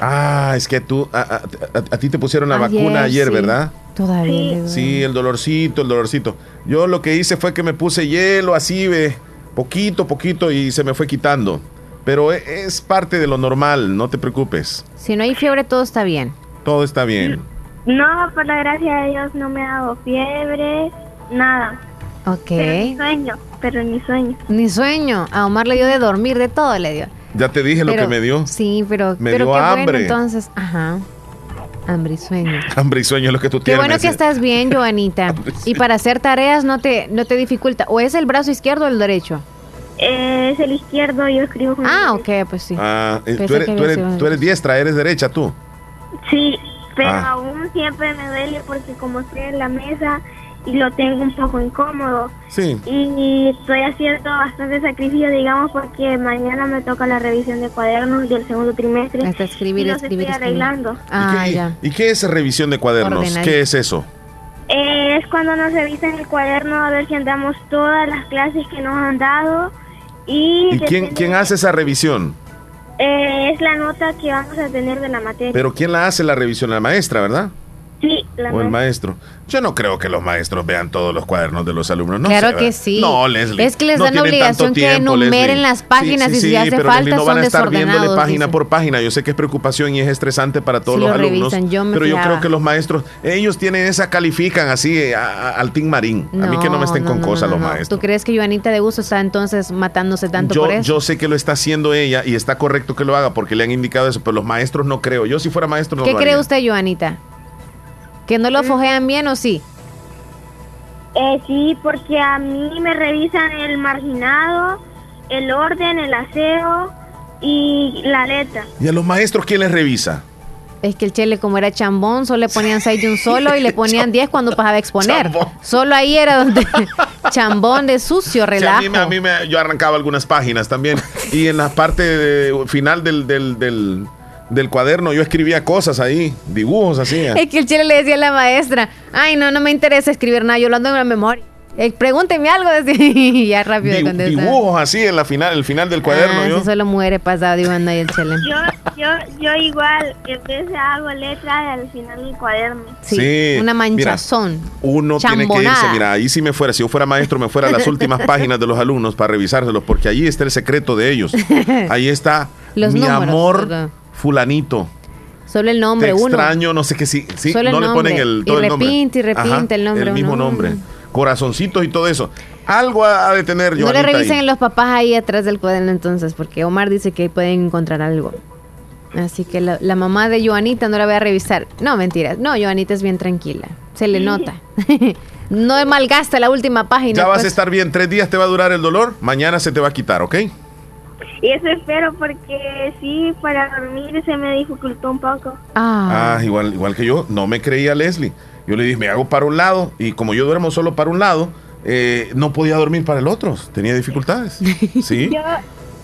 S2: Ah, es que tú, a, a- a- a ti te pusieron la
S3: Ayer,
S2: vacuna ayer,
S3: sí.
S2: ¿verdad?
S3: Todavía. le duele.
S2: Sí, el dolorcito, el dolorcito. Yo lo que hice fue que me puse hielo así, ve, poquito, poquito y se me fue quitando. Pero e- es parte de lo normal, no te preocupes.
S3: Si no hay fiebre, todo está bien.
S2: Todo está bien.
S23: No, por la gracia de Dios no me ha dado fiebre, nada.
S3: Ok.
S23: Pero ni sueño, pero ni sueño.
S3: Ni sueño. A Omar le dio de dormir, de todo le dio.
S2: Ya te dije lo que me dio.
S3: Sí, pero,
S2: Me
S3: pero
S2: dio
S3: qué
S2: hambre.
S3: bueno entonces. Ajá. Hambre y sueño. *laughs*
S2: Hambre y sueño es lo que tú
S3: Qué
S2: tienes.
S3: bueno
S2: me
S3: que
S2: decía.
S3: estás bien, *laughs* Joanita. Y para hacer tareas no te, no te dificulta. ¿O es el brazo izquierdo o el derecho?
S23: Eh, es el izquierdo, yo escribo con
S3: Ah,
S23: el
S3: ok, pues sí.
S2: Ah, eh, tú, eres, tú eres diestra, eres derecha tú.
S23: Sí, pero
S2: Ah.
S23: aún siempre me duele porque como estoy en la mesa y lo tengo un poco incómodo.
S2: Sí.
S23: Y estoy haciendo bastante sacrificio, digamos, porque mañana me toca la revisión de cuadernos del segundo trimestre.
S3: Hasta escribir,
S23: y los
S3: escribir,
S23: estoy
S3: escribir.
S23: arreglando.
S3: Ah, ya.
S2: ¿Y qué es revisión de cuadernos?
S23: Ordenar.
S2: ¿Qué es eso?
S23: Eh, es cuando nos revisan el cuaderno a ver si andamos todas las clases que nos han dado. Y,
S2: ¿Y quién, quién hace esa revisión?
S23: eh, es la nota que vamos a tener de la materia.
S2: Pero ¿quién la hace la revisión? La maestra, ¿verdad?
S23: Sí, la
S2: o el maestro. Yo no creo que los maestros vean todos los cuadernos de los alumnos. No
S3: claro
S2: sé,
S3: que sí.
S2: No, Leslie.
S3: Es que les
S2: no
S3: dan obligación que enumeren
S2: Leslie.
S3: las páginas
S2: Sí,
S3: y
S2: sí,
S3: hace
S2: pero
S3: falta
S2: Leslie, no
S3: son
S2: van a estar viéndole página por página. Yo sé que es preocupación y es estresante para todos los
S3: lo
S2: alumnos.
S3: revisan, yo me
S2: pero yo creo que los maestros, ellos tienen esa, califican así eh, a- a- al Team Marín. a mí que no me estén con
S3: no,
S2: cosas
S3: no,
S2: los
S3: no.
S2: maestros.
S3: ¿Tú crees que Joanita de Gusto está entonces matándose tanto
S2: Yo,
S3: por eso?
S2: yo sé que lo está haciendo ella y está correcto que lo haga porque le han indicado eso, pero los maestros no creo. Yo si fuera maestro no
S3: ¿Qué
S2: lo
S3: cree usted, Joanita? ¿Que no lo fojean bien o sí?
S23: Eh, sí, porque a mí me revisan el marginado, el orden, el aseo y la letra.
S2: ¿Y a los maestros quién les revisa?
S3: Es que el chele, como era chambón, solo le ponían 6 de un solo y le *laughs* ponían 10 cuando pasaba a exponer. Solo ahí era donde *laughs* chambón de sucio,
S2: Sí, a
S3: relajo.
S2: mí, me- a mí me- yo arrancaba algunas páginas también. Y en la parte de- final del, del, del, del cuaderno yo escribía cosas ahí, dibujos así.
S3: Es que el chile le decía a la maestra, ay, no, no me interesa escribir nada, yo lo ando en la memoria. Eh, pregúnteme algo, *laughs* y ya rápido
S2: Di-
S3: contestaba.
S2: dibujos así en la final, el final del cuaderno.
S3: Ah,
S2: yo.
S3: solo muere pasado dibujando ahí el chile.
S23: Yo, yo, yo igual, vez de hago letra al final del cuaderno.
S3: Sí,
S2: Sí,
S3: una
S2: mira,
S3: manchazón.
S2: Uno tiene que irse, mira, ahí si me fuera, si yo fuera maestro, me fuera a las últimas *laughs* páginas de los alumnos para revisárselos, porque ahí está el secreto de ellos. *laughs* Ahí está
S3: Los
S2: mi
S3: números,
S2: amor. Fulanito.
S3: Solo el nombre,
S2: Te
S3: uno.
S2: extraño, no sé qué sí, sí,
S3: Solo el
S2: no le ponen el
S3: Y
S2: todo el nombre.
S3: repite, y repite el nombre,
S2: el mismo
S3: uno.
S2: nombre. Corazoncitos y todo eso. Algo ha ha de tener yo.
S3: No le revisen a los papás ahí atrás del cuaderno entonces, porque Omar dice que ahí pueden encontrar algo. Así que la, la mamá de Joanita no la voy a revisar. No, mentiras. No, Joanita es bien tranquila. Se le nota. *laughs* no malgasta la última página.
S2: Ya vas
S3: pues.
S2: a estar bien, tres días te va a durar el dolor, mañana se te va a quitar, ¿ok?
S23: Y eso espero porque sí, para dormir se me dificultó un poco.
S3: Ah.
S2: Ah, igual, igual que yo, no me creía Leslie. Yo le dije, me hago para un lado y como yo duermo solo para un lado, eh, no podía dormir para el otro, tenía dificultades. *laughs* Sí.
S23: Yo,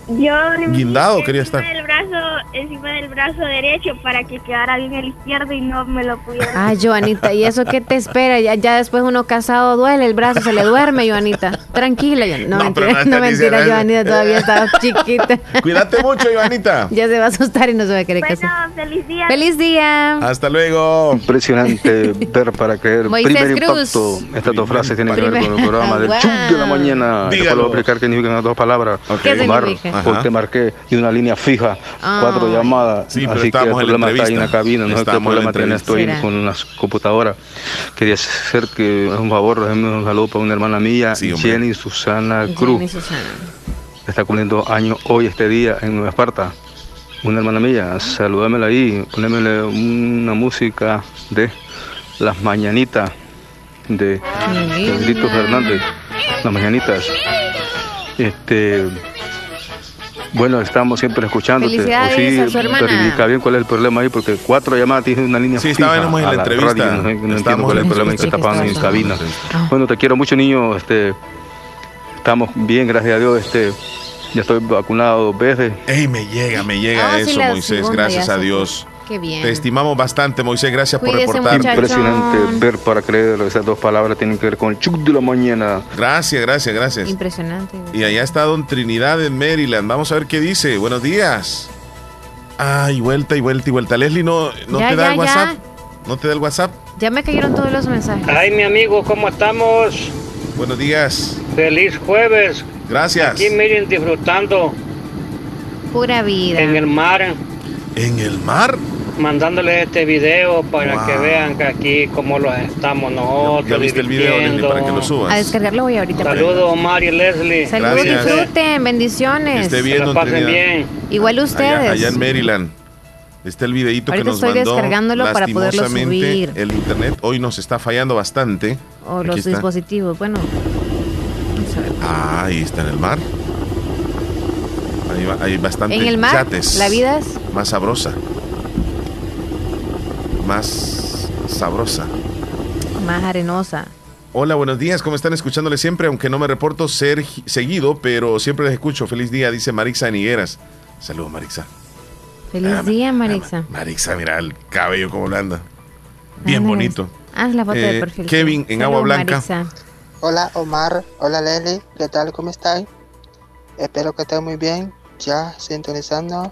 S23: yo
S2: Guindado quería estar.
S23: Del brazo, encima del brazo derecho para que quedara bien el izquierdo y no me lo pudiera.
S3: Ah, Joanita, ¿y eso qué te espera? Ya, ya después uno casado duele, el brazo se le duerme, Joanita. Tranquila, Joanita. No,
S2: No, pero
S3: mentira,
S2: no
S3: mentira, Joanita todavía está *laughs* chiquita.
S2: Cuídate mucho, Joanita.
S3: Ya se va a asustar y no se va a querer casar.
S23: feliz día.
S3: ¡Feliz día!
S2: Hasta luego.
S24: Impresionante *laughs* ver para creer.
S3: Moisés
S24: Primer
S3: Cruz.
S24: impacto. Estas dos frases tienen que ver con el programa del
S3: Wow.
S24: chup de la mañana.
S3: Dígalo.
S24: Voy a explicar qué significan las dos palabras.
S3: ¿Qué
S24: Omar,
S3: significa?
S24: Porque
S3: Ajá.
S24: marqué de una línea fija,
S3: Ah.
S24: cuatro llamadas.
S2: Sí, pero
S24: así que el
S2: en
S24: problema está ahí en la cabina. No sé qué
S2: Estábamos en la
S24: problema tú
S2: entrevista.
S24: ahí con las computadoras. Quería hacer que, un favor, un saludo para una hermana mía, Jenny Susana Cruz.
S3: Jenny Susana.
S24: Está cumpliendo años hoy, este día, en Nueva Esparta. Una hermana mía, salúdamela ahí, ponémele una música de Las Mañanitas de Pedrito Fernández. Las Mañanitas. Este. Bueno, estamos siempre escuchándote.
S3: Felicidades
S24: sí,
S3: a su hermana.
S24: verifica bien cuál es el problema ahí, porque cuatro llamadas tiene una línea
S2: Sí,
S24: fija
S2: estábamos en la entrevista.
S24: radio, No, no entiendo
S2: Estábamos
S24: cuál es el
S2: en-
S24: problema que
S2: Sí, que
S24: tapan en
S2: estábamos
S24: cabina.
S2: en la
S24: Bueno, te quiero mucho, niño. Este, estamos bien, gracias a Dios. Este, ya estoy vacunado dos veces.
S2: Ey, me llega, me llega
S24: Ah, sí,
S2: eso, Moisés, gracias a Dios.
S3: Qué bien.
S2: Te estimamos bastante, Moisés, gracias por
S3: Cuídese,
S2: reportar.
S3: muchacho.
S24: Impresionante ver para creer. Esas dos palabras tienen que ver con el chuc de la mañana.
S2: Gracias, gracias, gracias.
S3: Impresionante.
S2: Y allá está Don Trinidad en Maryland. Vamos a ver qué dice. Buenos días. Ay, vuelta y vuelta y vuelta. Leslie, ¿no, no
S3: Ya,
S2: te da
S3: ya,
S2: el
S3: ya.
S2: WhatsApp? ¿No te da el WhatsApp?
S3: Ya me cayeron todos los mensajes.
S25: Ay, mi amigo, ¿cómo estamos?
S2: Buenos días.
S25: Feliz jueves.
S2: Gracias.
S25: Aquí miren disfrutando
S3: Pura vida.
S25: en el mar,
S2: ¿En el mar?
S25: Mandándoles este video para
S2: Wow.
S25: que vean que aquí como los estamos nosotros.
S2: ¿Ya viste el video, Leslie, para que lo subas?
S3: A descargarlo voy ahorita.
S25: Saludos, Omar y Leslie.
S3: Saludos, disfruten, bendiciones.
S2: Que esté bien,
S25: pasen bien.
S3: Igual ustedes.
S2: Allá, allá en Maryland. Está el videito
S3: Ahorita
S2: que nos
S3: estoy
S2: mandó.
S3: descargándolo para poderlo subir.
S2: El internet hoy nos está fallando bastante.
S3: O
S2: Aquí
S3: los
S2: está.
S3: dispositivos. Bueno,
S2: Ah, ahí está en el mar. Ahí va- hay bastante
S3: en el mar,
S2: yates.
S3: la vida es
S2: Más sabrosa. Más sabrosa.
S3: más arenosa.
S2: Hola, buenos días. ¿Cómo están escuchándole siempre? Aunque no me reporto ser seguido, pero siempre les escucho. Feliz día, dice Marixa Nigueras. Saludos, Marixa.
S3: Feliz
S2: Ah,
S3: día, Marixa.
S2: Marixa, mira el cabello como le anda. Bien bonito.
S3: Haz la foto de
S2: Eh,
S3: perfil.
S2: Kevin, en
S3: Salud,
S2: Agua Blanca.
S3: Marixa.
S26: Hola Omar, hola Leslie, ¿qué tal? ¿Cómo están? Espero que estén muy bien, ya sintonizando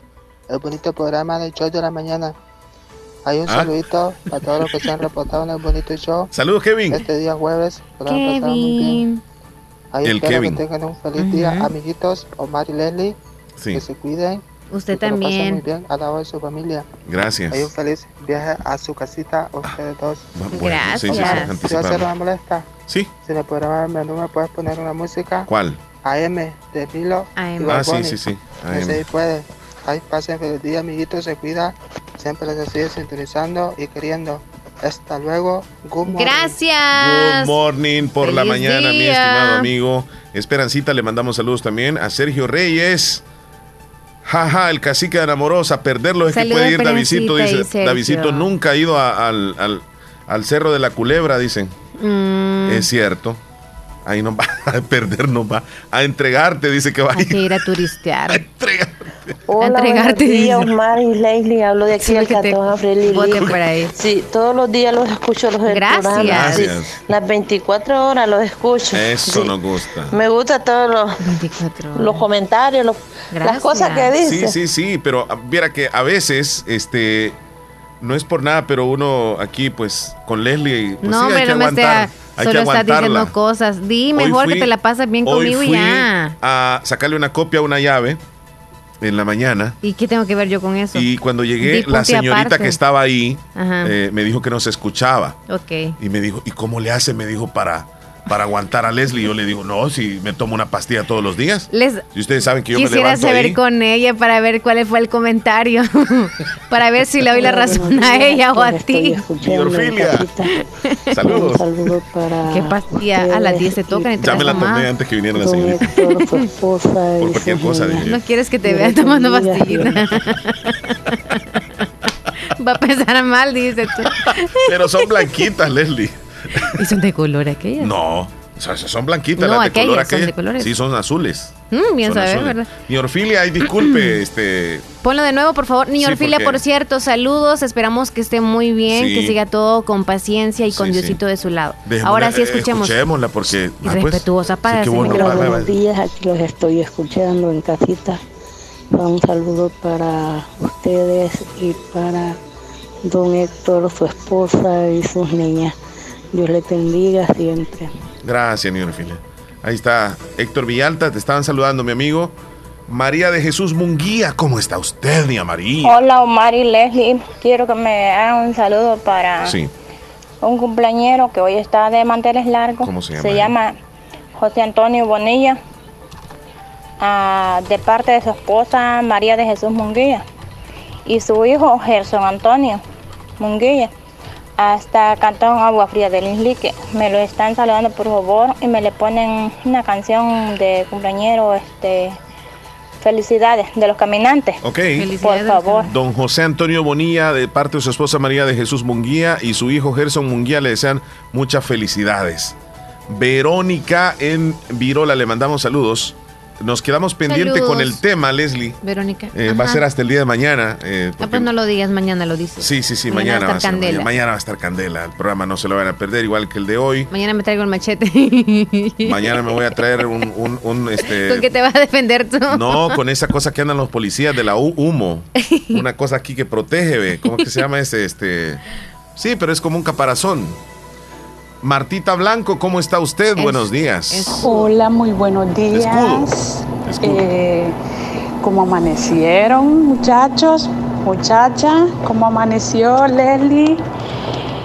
S26: el bonito programa del show de la mañana. Hay un
S2: Ah.
S26: saludito a todos los que se han reportado en el bonito show.
S2: Saludos, Kevin.
S26: Este día jueves. que lo han pasado muy bien.
S3: Kevin.
S26: Ahí
S2: El
S26: espero
S2: Kevin.
S26: que tengan un feliz día,
S3: Ujú.
S26: amiguitos. Omar y Leslie,
S2: Sí,
S26: que se cuiden.
S3: Usted
S26: y que lo pasen muy
S3: también.
S26: bien al lado de su familia.
S2: gracias.
S26: Hay un feliz viaje a su casita, a ustedes dos.
S2: Bu- bueno, sí, sí, sí,
S3: Gracias.
S26: Si
S2: anticipado.
S26: hacer una molesta,
S2: Sí,
S26: si del menú me puedes poner una música.
S2: ¿cuál?
S26: AM de Milo.
S3: AM.
S2: Ah, sí, sí, sí. AM.
S26: si puede. Ahí pasen feliz día, amiguitos, se cuida. Siempre les sigue sintonizando y queriendo. Hasta luego. Good morning.
S2: Good
S3: Gracias.
S2: morning por la
S3: Feliz
S2: mañana, mi
S3: día.
S2: estimado amigo. Esperancita, le mandamos saludos también a Sergio Reyes. Jaja, el cacique de Anamorosa, perderlo es que puede ir Davidito, dice. Davidito nunca ha ido a- al, al- al Cerro de la Culebra, dicen.
S3: Mm,
S2: Es cierto. Ahí no va *laughs* a perder, no va a entregarte, dice que va a ir.
S3: que ir a turistear. *laughs*
S27: Hola,
S3: entregarte,
S27: buenos días. Omar y Leslie. Hablo de aquí
S3: Sí,
S27: del Cantón
S3: bote por ahí.
S27: Sí, todos los días los escucho los
S3: Gracias.
S27: Sí, las 24 horas los escucho.
S2: Eso
S27: Sí.
S2: nos gusta.
S27: Me gusta todos los,
S3: 24 horas.
S27: los comentarios, los- las cosas que
S2: Sí,
S27: dicen.
S2: sí, sí, pero ah, viera que a veces, este, no es por nada, pero uno aquí, pues, con Leslie, pues
S3: no,
S2: sí, hay que
S3: no me
S2: aguantar, hay que
S3: Solo estás diciendo cosas. Di mejor
S2: fui-
S3: que te la pasas bien
S2: hoy
S3: conmigo y ya.
S2: a sacarle una copia a una llave en la mañana
S3: ¿Y qué tengo que ver yo con eso?
S2: y cuando llegué, la señorita
S3: aparte.
S2: que estaba ahí eh, me dijo que no se escuchaba
S3: ok.
S2: y me dijo, ¿y cómo le hace? Me dijo, para, para aguantar a Leslie. Yo le digo, no, si me tomo una pastilla todos los días.
S3: Les
S2: Si ustedes saben que yo me
S3: quisiera
S2: levanto
S3: saber
S2: ahí.
S3: con ella para ver cuál fue el comentario. *laughs* para ver si le doy la razón a ella o a ti.
S2: Orfilia. Saludos.
S27: Un saludo para
S3: ¿Qué pastilla? A las 10 se tocan
S2: Ya me la tomé antes que viniera la señorita. *laughs* Por cualquier cosa, dije.
S3: No quieres que te vean tomando pastillita. *laughs* Va a pensar mal, dice tú.
S2: Pero son blanquitas, Leslie. *laughs*
S3: ¿Y son de color aquellas?
S2: No, son, son blanquitas
S3: No,
S2: las de color
S3: aquellas son de colores.
S2: Sí, son azules.
S3: Mm, bien
S2: Son
S3: saber,
S2: azules.
S3: ¿verdad?
S2: Mi Orfilia, ay, disculpe, *clears throat* este.
S3: Ponlo de nuevo, por favor. Niña
S2: Sí,
S3: por cierto, saludos. Esperamos que esté muy bien,
S2: Sí.
S3: que siga todo con paciencia y con
S2: Sí, sí.
S3: Diosito de su lado. Ahora sí
S2: eh,
S3: escuchemos.
S2: Escuchémosla porque.
S3: Y
S2: ah, pues,
S3: respetuosa para
S2: sí, bueno, va.
S27: Buenos días, aquí los estoy escuchando en casita. Un saludo para ustedes y para don Héctor, su esposa y sus niñas. Dios les bendiga siempre.
S2: Gracias, mi Orfilia. Ahí está Héctor Villalta, te estaban saludando, mi amigo. María de Jesús Munguía, ¿cómo está usted, mi María?
S28: Hola Omar y Leslie, quiero que me hagan un saludo para
S2: Sí,
S28: un cumpleañero que hoy está de manteles largos.
S2: ¿Cómo se llama
S28: Se llama José Antonio Bonilla, ah, de parte de su esposa María de Jesús Munguía y su hijo Gerson Antonio Munguía. Hasta Cantón Agua Fría del Islique. Me lo están saludando por favor y me le ponen una canción de cumpleañero, este, felicidades de los caminantes.
S2: ok.
S28: Por favor.
S2: Don José Antonio Bonilla, de parte de su esposa María de Jesús Munguía y su hijo Gerson Munguía, le desean muchas felicidades. Verónica en Virola, le mandamos saludos. Nos quedamos pendiente
S3: Saludos.
S2: con el tema, Leslie.
S3: Verónica.
S2: Eh, va a ser hasta el día de mañana. eh,
S3: Ah, pues no lo digas, mañana lo dices.
S2: Sí, sí, sí,
S3: Mañana
S2: mañana,
S3: va a estar candela.
S2: mañana, mañana va a estar candela. El programa no se lo van a perder, igual que el de hoy.
S3: Mañana me traigo el machete. *laughs*
S2: Mañana me voy a traer un, un- un, este, *laughs*
S3: ¿Con qué te vas a defender tú?
S2: No, con esa cosa que andan los policías de la hu- humo. *laughs* Una cosa aquí que protege, ve. ¿Cómo que se llama ese? Este. Sí, pero es como un caparazón. Martita Blanco, ¿cómo está usted? Buenos días.
S29: Hola, muy buenos días.
S2: Escudo.
S29: Eh, ¿Cómo amanecieron, muchachos? Muchacha, ¿cómo amaneció Leslie?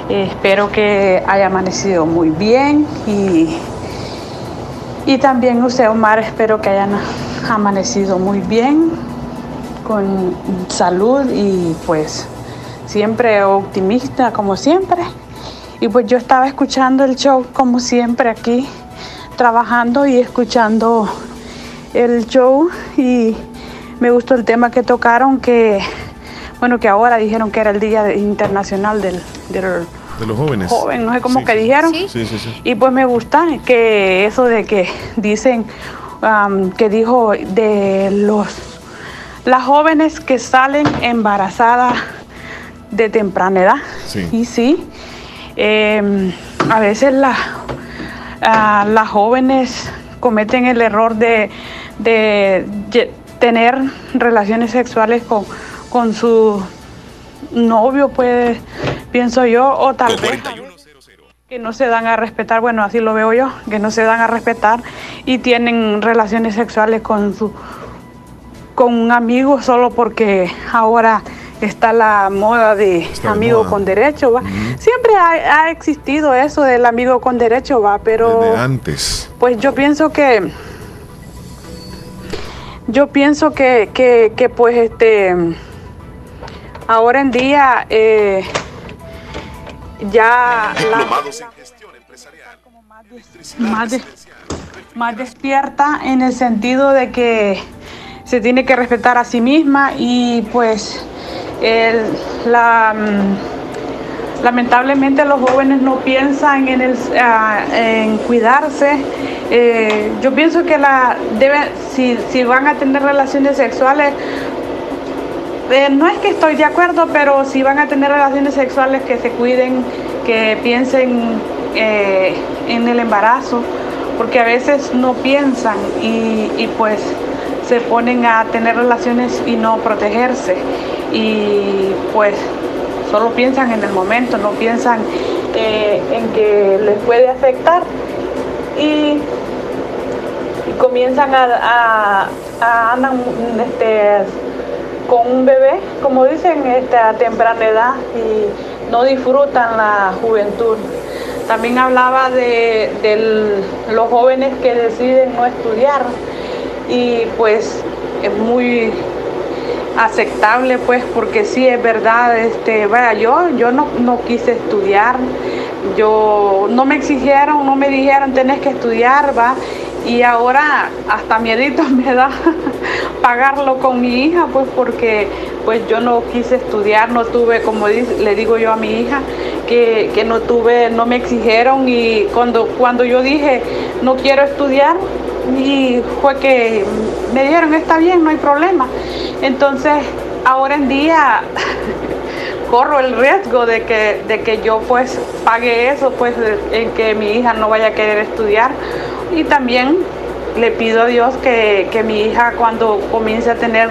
S29: Eh, espero que haya amanecido muy bien y, y también usted, Omar, espero que hayan amanecido muy bien, con salud y pues siempre optimista como siempre. Y pues yo estaba escuchando el show como siempre aquí, trabajando y escuchando el show y me gustó el tema que tocaron que, bueno, que ahora dijeron que era el Día Internacional del, del
S2: De los jóvenes.
S29: joven, no sé cómo
S2: Sí.
S29: que dijeron.
S2: Sí, sí, sí.
S29: Y pues me gusta que eso de que dicen, am, que dijo de los las jóvenes que salen embarazadas de temprana edad.
S2: Sí.
S29: Y sí, em, a veces la- las jóvenes cometen el error de, de tener relaciones sexuales con, con sus novio, pues pienso yo, o tal vez que no se dan a respetar, bueno, así lo veo yo, que no se dan a respetar y tienen relaciones sexuales con su con un amigo solo porque ahora está la moda de
S2: Está
S29: amigo
S2: moda.
S29: con derecho, va. Siempre ha, ha existido eso del amigo con derecho, va, pero
S2: De antes.
S29: pues yo pienso que yo pienso que, que, que, pues este ahora en día eh, ya la más, de- más despierta en el sentido de que se tiene que respetar a sí misma y pues el- la, mm, lamentablemente los jóvenes no piensan en, el, ah, en cuidarse. Eh, yo pienso que la debe, si, si van a tener relaciones sexuales, eh, no es que estoy de acuerdo, pero si van a tener relaciones sexuales que se cuiden, que piensen eh, en el embarazo, porque a veces no piensan y, y pues se ponen a tener relaciones y no protegerse. Y pues solo piensan en el momento, no piensan eh, en que les puede afectar. Y comienzan a, a- andan este, con un bebé, como dicen, este, a temprana edad y no disfrutan la juventud. También hablaba de los jóvenes que deciden no estudiar y pues es muy aceptable pues porque sí es verdad este vaya yo yo no, no quise estudiar yo no me exigieron no me dijeron tenés que estudiar va y ahora hasta miedito *laughs* me da pagarlo con mi hija pues porque pues yo no quise estudiar no tuve como le digo yo a mi hija que, que no tuve no me exigieron y cuando cuando yo dije no quiero estudiar y fue que me dijeron está bien no hay problema entonces ahora en día *laughs* corro el riesgo de que, de que yo pues pague eso, pues en que mi hija no vaya a querer estudiar. Y también le pido a Dios que, que mi hija cuando comience a tener,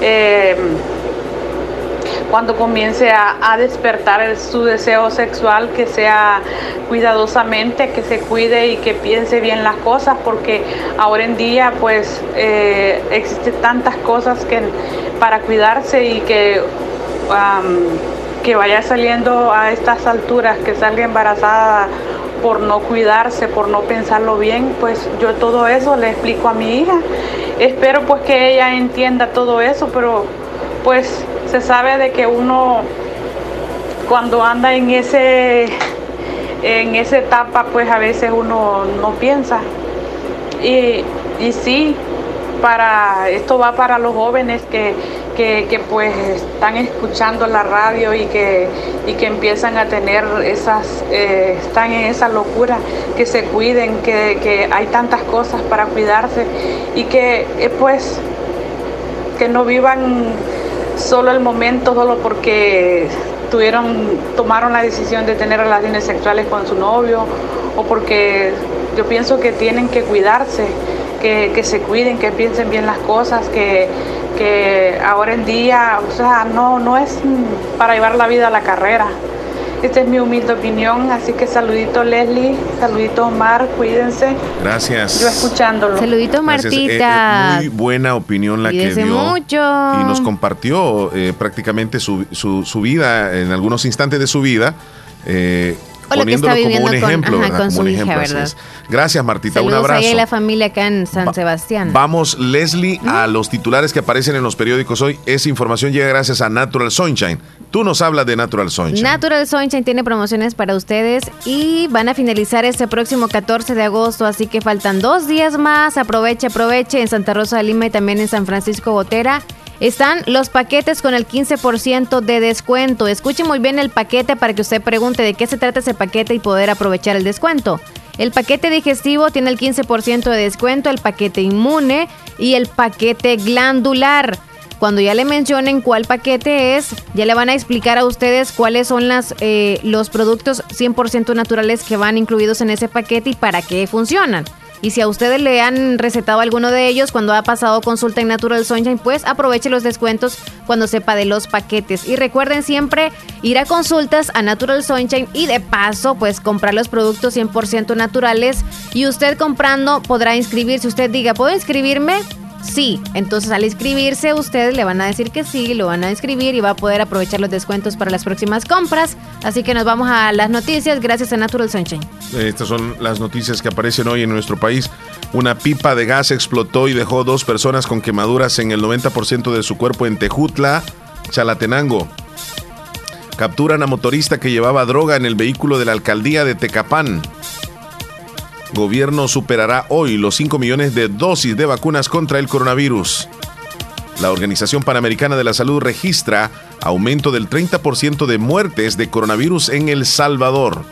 S29: eh, cuando comience a, despertar su deseo sexual, que sea cuidadosamente, que se cuide y que piense bien las cosas, porque ahora en día pues eh, existen tantas cosas que para cuidarse y que que vaya saliendo a estas alturas, que salga embarazada por no cuidarse, por no pensarlo bien, pues yo todo eso le explico a mi hija. Espero pues que ella entienda todo eso, pero pues se sabe de que uno cuando anda en ese en esa etapa pues a veces uno no piensa. Y, y sí, para esto va para los jóvenes que, que, que, pues están escuchando la radio y que, y que empiezan a tener esas, eh, están en esa locura, que se cuiden, que, que hay tantas cosas para cuidarse y que eh, pues que no vivan solo el momento, solo porque tuvieron, tomaron la decisión de tener relaciones sexuales con su novio o porque yo pienso que tienen que cuidarse, que, que se cuiden, que piensen bien las cosas, que, que ahora en día, o sea, no, no es para llevar la vida a la carrera. Esta es mi humilde opinión, así que saludito Leslie, saludito Omar, cuídense.
S2: Gracias.
S29: Yo escuchándolo.
S3: Saludito.
S2: Eh, eh,
S3: Martita.
S2: muy buena opinión la que dio.
S3: mucho.
S2: Y nos compartió eh, prácticamente su, su- su vida, en algunos instantes de su vida. eh,
S3: O lo que está
S2: poniéndolo como
S3: viviendo
S2: un
S3: con-
S2: ejemplo.
S3: con su hija,
S2: ejemplo. Gracias, Martita.
S3: Saludos
S2: un abrazo.
S3: a la familia acá en San Sebastián.
S2: Vamos, Leslie, a los titulares que aparecen en los periódicos hoy. Esa información llega gracias a Natural Sunshine. Tú nos hablas de Natural Sunshine.
S3: Natural Sunshine tiene promociones para ustedes y van a finalizar este próximo 14 de agosto, así que faltan dos días más. Aproveche, aproveche en Santa Rosa de Lima y también en San Francisco Botera. Están los paquetes con el 15% de descuento. Escuche muy bien el paquete para que usted pregunte de qué se trata ese paquete y poder aprovechar el descuento. El paquete digestivo tiene el 15% de descuento, el paquete inmune y el paquete glandular. Cuando ya le mencionen cuál paquete es, ya le van a explicar a ustedes cuáles son las, eh, los productos 100% naturales que van incluidos en ese paquete y para qué funcionan. Y si a ustedes le han recetado alguno de ellos cuando ha pasado consulta en Natural Sunshine, pues aproveche los descuentos cuando sepa de los paquetes. Y recuerden siempre ir a consultas a Natural Sunshine y de paso, pues comprar los productos 100% naturales. Y usted comprando podrá inscribirse. Usted diga, ¿puedo inscribirme? Sí, entonces al inscribirse ustedes le van a decir que sí, lo van a inscribir y va a poder aprovechar los descuentos para las próximas compras. Así que nos vamos a las noticias gracias a Natural Sunshine.
S2: Estas son las noticias que aparecen hoy en nuestro país. Una pipa de gas explotó y dejó dos personas con quemaduras en el 90% de su cuerpo en Tejutla, Chalatenango. Capturan a motorista que llevaba droga en el vehículo de la alcaldía de Tecapán. Gobierno superará hoy los 5 millones de dosis de vacunas contra el coronavirus. La Organización Panamericana de la Salud registra aumento del 30% de muertes de coronavirus en El Salvador.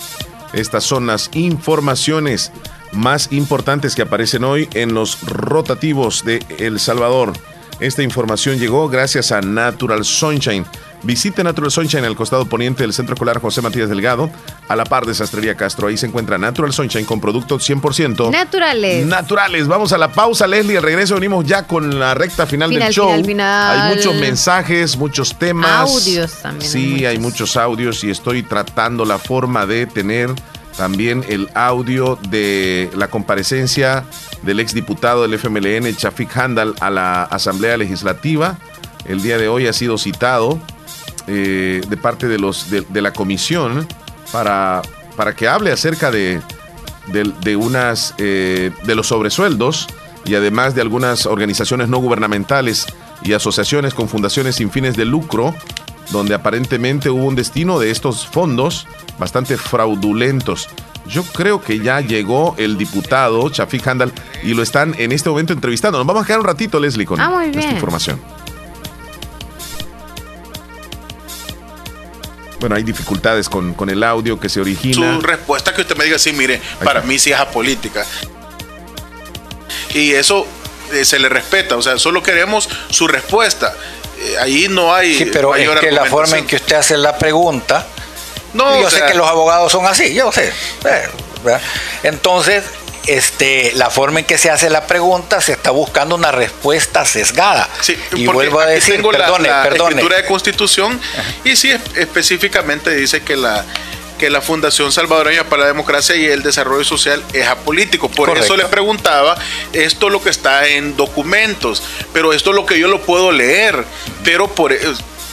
S2: Estas son las informaciones más importantes que aparecen hoy en los rotativos de El Salvador. Esta información llegó gracias a Natural Sunshine. Visite Natural Sunshine al costado poniente del Centro Escolar José Matías Delgado, a la par de Sastrería Castro. Ahí se encuentra Natural Sunshine con productos 100%
S3: Naturales.
S2: naturales. Vamos a la pausa, Leslie. Al regreso venimos ya con la recta final,
S3: Final,
S2: del show.
S3: final, final.
S2: Hay muchos mensajes, muchos temas.
S3: Audios también,
S2: Sí, hay muchos audios y estoy tratando la forma de tener también el audio de la comparecencia del exdiputado del FMLN, Chafik Handal, a la Asamblea Legislativa. El día de hoy ha sido citado eh, de parte de, los, de, de la comisión para, para que hable acerca de, de, de unas, eh, de los sobresueldos y además de algunas organizaciones no gubernamentales y asociaciones con fundaciones sin fines de lucro, donde aparentemente hubo un destino de estos fondos bastante fraudulentos. Yo creo que ya llegó el diputado Chafik Handal y lo están en este momento entrevistando. Nos vamos a quedar un ratito, Leslie, con
S3: Ah,
S2: esta información. Bueno, hay dificultades con, con el audio que se origina.
S30: su respuesta que usted me diga sí, mire, para mí sí es apolítica. Y eso eh, se le respeta, o sea, solo queremos su respuesta. Eh, ahí no hay
S31: Sí, pero es que la forma en que usted hace la pregunta,
S30: No,
S31: yo
S30: o
S31: sé
S30: sea-
S31: que los abogados son así, yo sé. eh. Entonces, este, la forma en que se hace la pregunta se está buscando una respuesta sesgada. y
S30: Porque
S31: vuelvo a decir,
S30: tengo
S31: perdone,
S30: la,
S31: perdone.
S30: escritura de constitución y sí es- específicamente dice que la que la Fundación Salvadoreña para la Democracia y el Desarrollo Social es apolítico. Por
S31: Correcto.
S30: eso le preguntaba, esto es lo que está en documentos, pero esto es lo que yo lo puedo leer, pero por eh,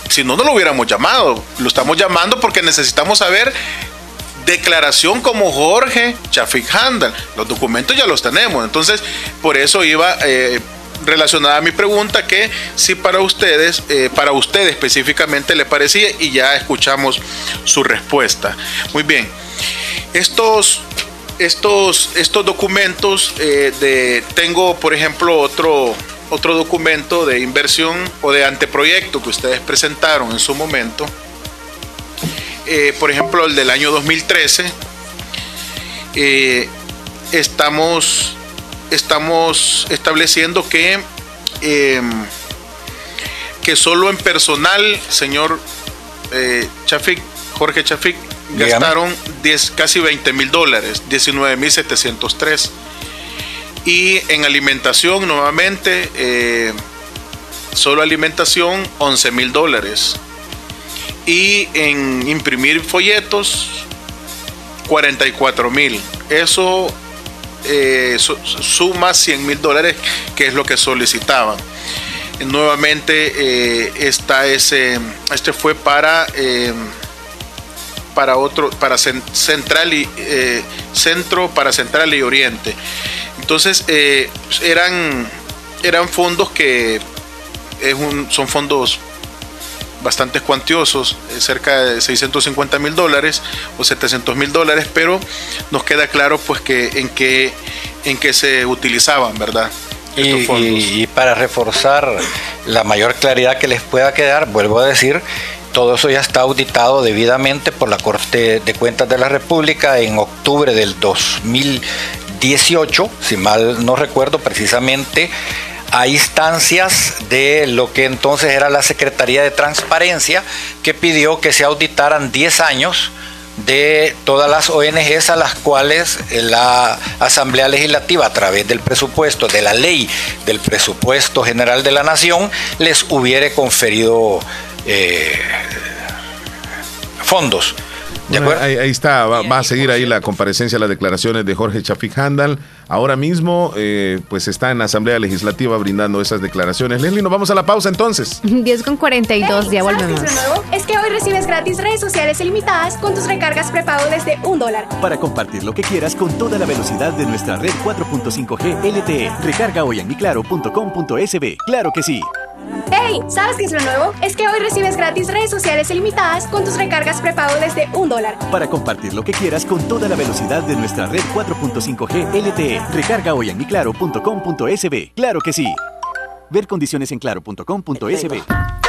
S30: si no, no lo hubiéramos llamado. Lo estamos llamando porque necesitamos saber declaración como Jorge Chafik Handal. Los documentos ya los tenemos. Entonces, por eso iba eh, relacionada a mi pregunta que si para ustedes, eh, para usted específicamente le parecía y ya escuchamos su respuesta. Muy bien. Estos, estos, estos documentos eh, de, tengo por ejemplo otro, otro documento de inversión o de anteproyecto que ustedes presentaron en su momento eh, por ejemplo, el del año 2013, eh, estamos, estamos estableciendo que, eh, que solo en personal, señor Chafik, Jorge Chafik,
S31: Dígame.
S30: gastaron 10, casi 20 mil dólares, 19 mil 703. Y en alimentación, nuevamente, solo alimentación, 11 mil dólares y en imprimir folletos 44 mil. Eso eh, su- suma 100 mil dólares, que es lo que solicitaban. Nuevamente eh, está este fue para eh, para otro, para cen- central y eh, centro, para central y oriente. Entonces eran eran fondos que son fondos bastante cuantiosos, eh, cerca de 650 mil dólares o 700 mil dólares, pero nos queda claro pues que en qué en qué se utilizaban, ¿verdad?
S31: Y, y- y para reforzar la mayor claridad que les pueda quedar, vuelvo a decir, todo eso ya está auditado debidamente por la Corte de Cuentas de la República en octubre del 2018, si mal no recuerdo precisamente, a instancias de lo que entonces era la Secretaría de Transparencia, que pidió que se auditaran 10 años de todas las ONGs a las cuales la Asamblea Legislativa a través del presupuesto, de la ley del presupuesto general de la nación, les hubiere conferido eh, fondos.
S30: Bueno, ahí, ahí está, va, va a seguir ahí la comparecencia, las declaraciones de Jorge Chafik Handal. Ahora mismo, eh, pues está en la Asamblea Legislativa brindando esas declaraciones. Leslie, nos vamos a la pausa entonces. *laughs*
S3: 10 con 42, ya
S5: ¿Sabes
S3: volvemos.
S5: es lo nuevo? Es que hoy recibes gratis redes sociales ilimitadas con tus recargas prepago desde un dólar.
S6: Para compartir lo que quieras con toda la velocidad de nuestra red 4.5G LTE. E. Recarga hoy en miclaro.com.sb. Claro que sí.
S5: ¡Hey! ¿Sabes qué es lo nuevo? Es que hoy recibes gratis redes sociales ilimitadas con tus recargas prepago desde un dólar.
S6: Para compartir lo que quieras con toda la velocidad de nuestra red 4.5G LTE. Recarga hoy en miclaro.com.sb. Claro que sí. Ver condiciones en claro.com.sb.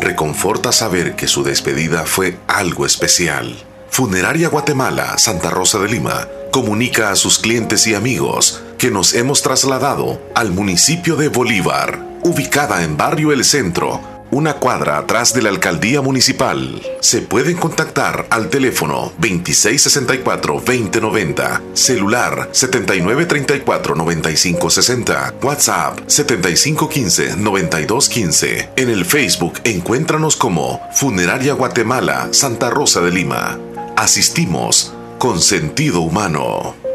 S2: Reconforta saber que su despedida fue algo especial. Funeraria Guatemala, Santa Rosa de Lima, comunica a sus clientes y amigos que nos hemos trasladado al municipio de Bolívar, ubicada en Barrio El Centro, una cuadra atrás de la alcaldía municipal. Se pueden contactar al teléfono 2664-2090, celular 7934-9560, WhatsApp 7515-9215. En el Facebook encuéntranos como Funeraria Guatemala, Santa Rosa de Lima. Asistimos con sentido humano.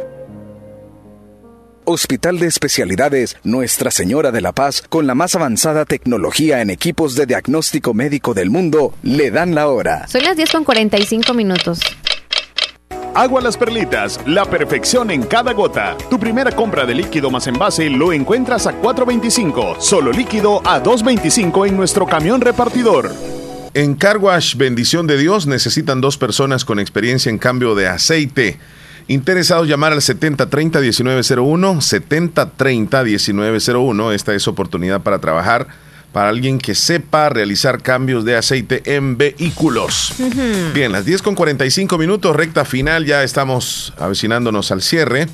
S32: Hospital de Especialidades Nuestra Señora de la Paz, con la más avanzada tecnología en equipos de diagnóstico médico del mundo, le dan la hora.
S3: Son las 10 con 45 minutos.
S12: Agua Las Perlitas, la perfección en cada gota. Tu primera compra de líquido más envase lo encuentras a 4.25, solo líquido a 2.25 en nuestro camión repartidor.
S30: En Carwash, bendición de Dios, necesitan dos personas con experiencia en cambio de aceite. Interesados llamar al 7030-1901, 7030-1901. Esta es oportunidad para trabajar para alguien que sepa realizar cambios de aceite en vehículos. Bien, las 10 con 45 minutos, recta final, ya estamos avecinándonos al cierre.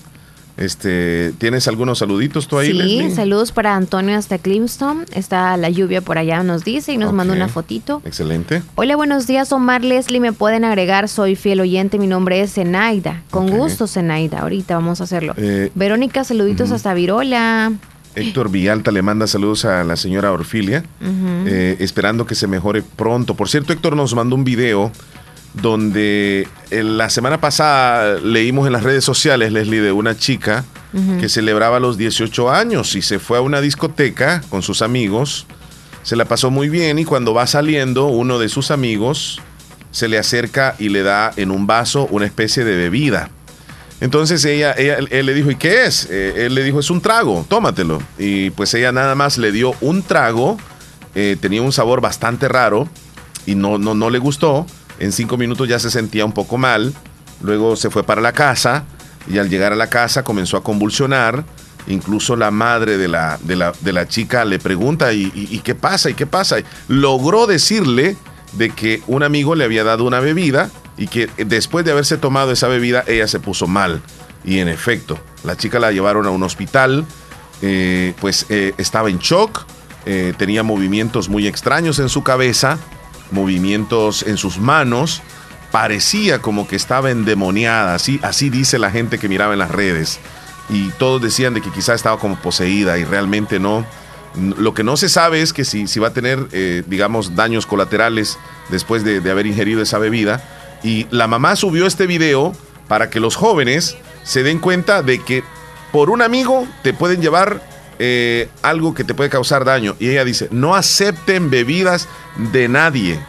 S30: Este, ¿Tienes algunos saluditos tú ahí,
S3: Sí,
S30: Leslie?
S3: saludos para Antonio hasta Clemson. Está la lluvia por allá, nos dice y nos manda
S30: Ok.
S3: una fotito.
S30: Excelente.
S3: Hola, buenos días, Omar Leslie. Me pueden agregar, soy fiel oyente. Mi nombre es Zenaida. Con gusto, Zenaida. Ahorita vamos a hacerlo.
S30: Eh,
S3: Verónica, saluditos hasta Virola.
S30: Héctor Villalta le manda saludos a la señora Orfilia, eh, esperando que se mejore pronto. Por cierto, Héctor nos mandó un video donde la semana pasada leímos en las redes sociales, Leslie, de una chica que celebraba los 18 años y se fue a una discoteca con sus amigos. Se la pasó muy bien y cuando va saliendo, uno de sus amigos se le acerca y le da en un vaso una especie de bebida. Entonces ella, ella- él le dijo, ¿y qué es? Eh, él le dijo, es un trago, tómatelo. Y pues ella nada más le dio un trago
S2: eh, tenía un sabor bastante raro y no, no, no le gustó. En cinco minutos ya se sentía un poco mal. Luego se fue para la casa y al llegar a la casa comenzó a convulsionar. Incluso la madre de la, de la, de la chica le pregunta, ¿y, qué pasa? ¿Y qué pasa? Logró decirle de que un amigo le había dado una bebida y que después de haberse tomado esa bebida ella se puso mal. Y en efecto, la chica la llevaron a un hospital, eh, pues eh, estaba en shock, eh, tenía movimientos muy extraños en su cabeza, movimientos en sus manos, parecía como que estaba endemoniada, así, así dice la gente que miraba en las redes. Y todos decían de que quizá estaba como poseída y realmente no. Lo que no se sabe es que si, si va a tener, eh, digamos, daños colaterales después de, de haber ingerido esa bebida. Y la mamá subió este video para que los jóvenes se den cuenta de que por un amigo te pueden llevar eh, algo que te puede causar daño. Y ella dice, no acepten bebidas de nadie.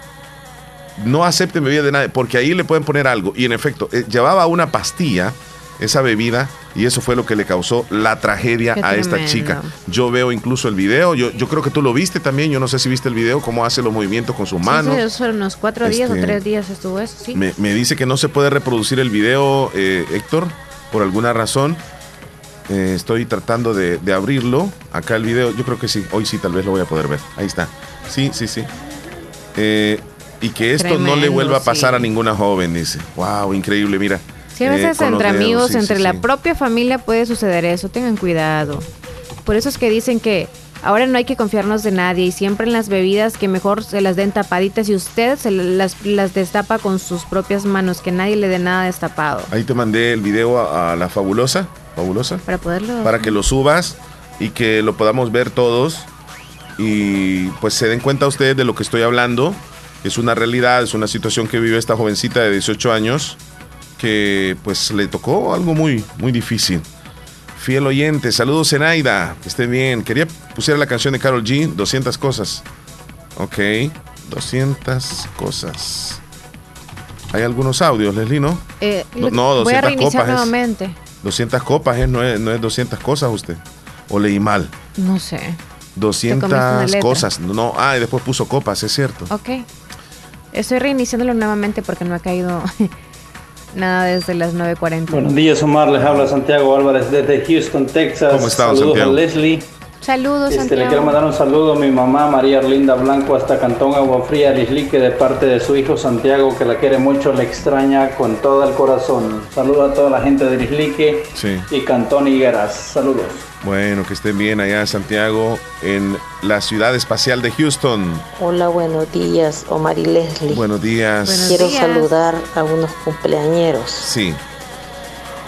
S2: No acepten bebidas de nadie, porque ahí le pueden poner algo. Y en efecto, eh, llevaba una pastilla, esa bebida, y eso fue lo que le causó la tragedia
S3: Qué
S2: a esta chica. Yo veo incluso el video, yo, yo creo que tú lo viste también, yo no sé si viste el video, cómo hace los movimientos con sus
S3: Sí,
S2: manos.
S3: sí, eso fueron unos cuatro días o
S2: Este,
S3: tres días estuvo eso, sí.
S2: Me, me dice que no se puede reproducir el video, eh, Héctor, por alguna razón. Eh, estoy tratando de, de abrirlo. Acá el video, yo creo que sí. Hoy sí, tal vez lo voy a poder ver. Ahí está. Sí, sí, sí. Eh, y que esto no le vuelva a pasar
S3: sí.
S2: a ninguna joven, dice. Wow, increíble, mira.
S3: Sí, a
S2: Eh,
S3: veces
S2: los
S3: entre
S2: dedos,
S3: amigos,
S2: sí,
S3: entre
S2: sí,
S3: la propia familia puede suceder eso. Tengan cuidado. Por eso es que dicen que ahora no hay que confiarnos de nadie y siempre en las bebidas que mejor se las den tapaditas y usted se las, las destapa con sus propias manos, que nadie le dé nada destapado.
S2: Ahí te mandé el video a, a la fabulosa. Fabulosa.
S3: Para poderlo...
S2: para que lo subas y que lo podamos ver todos y pues se den cuenta ustedes de lo que estoy hablando. Es una realidad, es una situación que vive esta jovencita de 18 años que pues le tocó algo muy, muy difícil. Fiel oyente, saludos Zenaida, que esté bien. Quería pusiera la canción de Carol G, 200 cosas. Ok, 200 cosas. Hay algunos audios, Leslie, ¿no?
S3: Eh,
S2: No, no,
S3: voy a
S2: 200
S3: reiniciar
S2: copas
S3: nuevamente.
S2: 200 copas, ¿eh? no, es, no es 200 cosas usted. O leí mal.
S3: No sé.
S2: 200
S3: una letra.
S2: cosas. No, ah, y después puso copas, es cierto.
S3: Ok. Estoy reiniciándolo nuevamente porque no ha caído *laughs* nada desde las 9.40.
S33: Buenos días, Omar. Les habla Santiago Álvarez desde Houston, Texas.
S2: ¿Cómo está,
S33: Saludos
S2: Santiago?
S33: a Leslie.
S3: Saludos,
S33: Este, le
S3: Santiago.
S33: quiero mandar un saludo a mi mamá María Arlinda Blanco hasta Cantón Agua Fría, Lislique, de parte de su hijo Santiago, que la quiere mucho, le extraña con todo el corazón. Saludo a toda la gente de Lislique
S2: Sí.
S33: y Cantón Higueras. Saludos.
S2: Bueno, que estén bien allá en Santiago, en la ciudad espacial de Houston.
S34: Hola, buenos días, Omar y Leslie.
S2: Buenos días.
S34: Quiero saludar a unos cumpleañeros.
S2: Sí.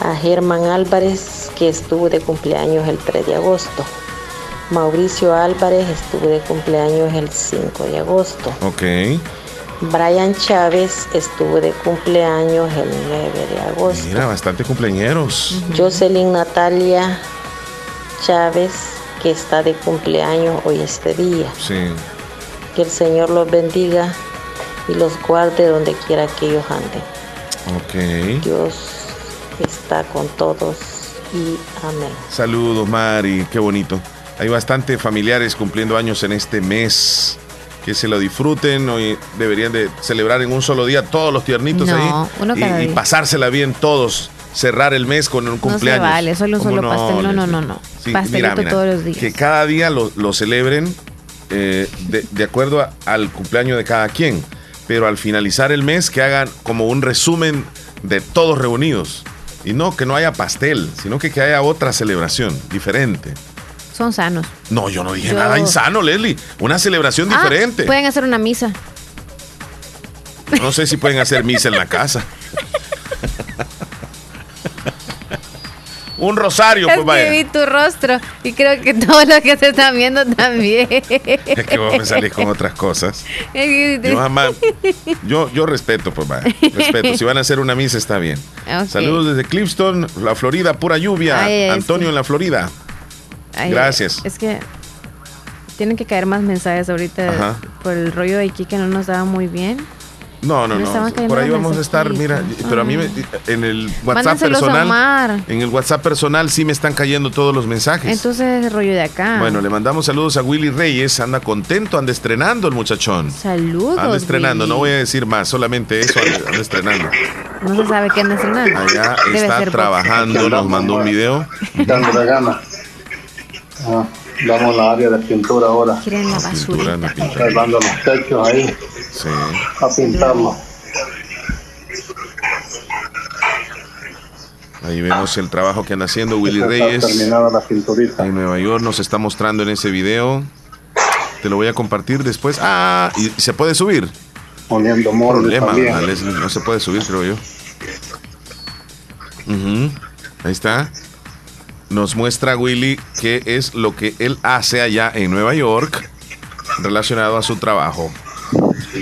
S34: A Germán Álvarez, que estuvo de cumpleaños el 3 de agosto. Mauricio Álvarez estuvo de cumpleaños el 5 de agosto.
S2: Ok.
S34: Brian Chávez estuvo de cumpleaños el 9 de agosto.
S2: Mira, bastante cumpleañeros.
S34: Jocelyn Natalia Chávez, que está de cumpleaños hoy este día.
S2: Sí.
S34: Que el Señor los bendiga y los guarde donde quiera que ellos anden.
S2: Ok.
S34: Dios está con todos y amén.
S2: Saludos, Mari. Qué bonito. Hay bastante familiares cumpliendo años en este mes. Que se lo disfruten. Hoy deberían de celebrar en un solo día todos los tiernitos
S3: No,
S2: ahí. y, pasársela bien todos. Cerrar el mes con un
S3: No se
S2: cumpleaños.
S3: vale, solo un
S2: ¿Cómo
S3: solo pastel. No, no, no, no.
S2: Sí,
S3: Pastelito
S2: mira, mira,
S3: todos los días.
S2: Que cada día lo, lo celebren eh, de, de acuerdo a- al cumpleaños de cada quien. Pero al finalizar el mes que hagan como un resumen de todos reunidos. Y no que no haya pastel, sino que, que haya otra celebración diferente.
S3: Son sanos.
S2: No, yo no dije
S3: Yo-
S2: nada insano, Leslie. Una celebración
S3: Ah,
S2: diferente.
S3: pueden hacer una misa.
S2: No sé si pueden hacer misa en la casa. Un rosario,
S3: es
S2: pues vaya.
S3: que vi tu rostro y creo que todos los que se están viendo también.
S2: Es que vos me salís con otras cosas. Yo jamás, yo, yo respeto, pues vaya. Respeto. Si van a hacer una misa, está bien. Saludos desde Clifton, la Florida, pura lluvia.
S3: Ay,
S2: Antonio
S3: sí.
S2: en la Florida.
S3: Ay,
S2: Gracias.
S3: Es que tienen que caer más mensajes ahorita
S2: Ajá.
S3: por el rollo de aquí que no nos daba muy bien.
S2: No, no, no. Por ahí vamos a estar, mira, pero a mí me- en el WhatsApp personal,
S3: Omar.
S2: en el WhatsApp personal sí me están cayendo todos los mensajes.
S3: Entonces es rollo de acá.
S2: Bueno, le mandamos saludos a Willy Reyes, anda contento, anda estrenando el muchachón.
S3: Saludos.
S2: Anda estrenando,
S3: Willy.
S2: no voy a decir más, solamente eso anda, estrenando.
S3: No se sabe qué anda estrenando.
S2: Allá
S3: Debe
S2: está trabajando, nos mandó un video.
S35: Dándole gana. Ah, vamos a la área de pintura ahora.
S3: Quieren la
S2: pintando.
S35: Arreglando los techos ahí.
S2: Sí.
S35: A pintarlo.
S2: Ahí vemos el trabajo que anda haciendo Willy
S35: Está
S2: Reyes.
S35: la.
S2: En Nueva York nos está mostrando en ese video. Te lo voy a compartir después. Ah, y se puede subir.
S35: Poniendo
S2: Problema. No se puede subir, creo yo. Ahí está. Nos muestra Willy qué es lo que él hace allá en Nueva York relacionado a su trabajo.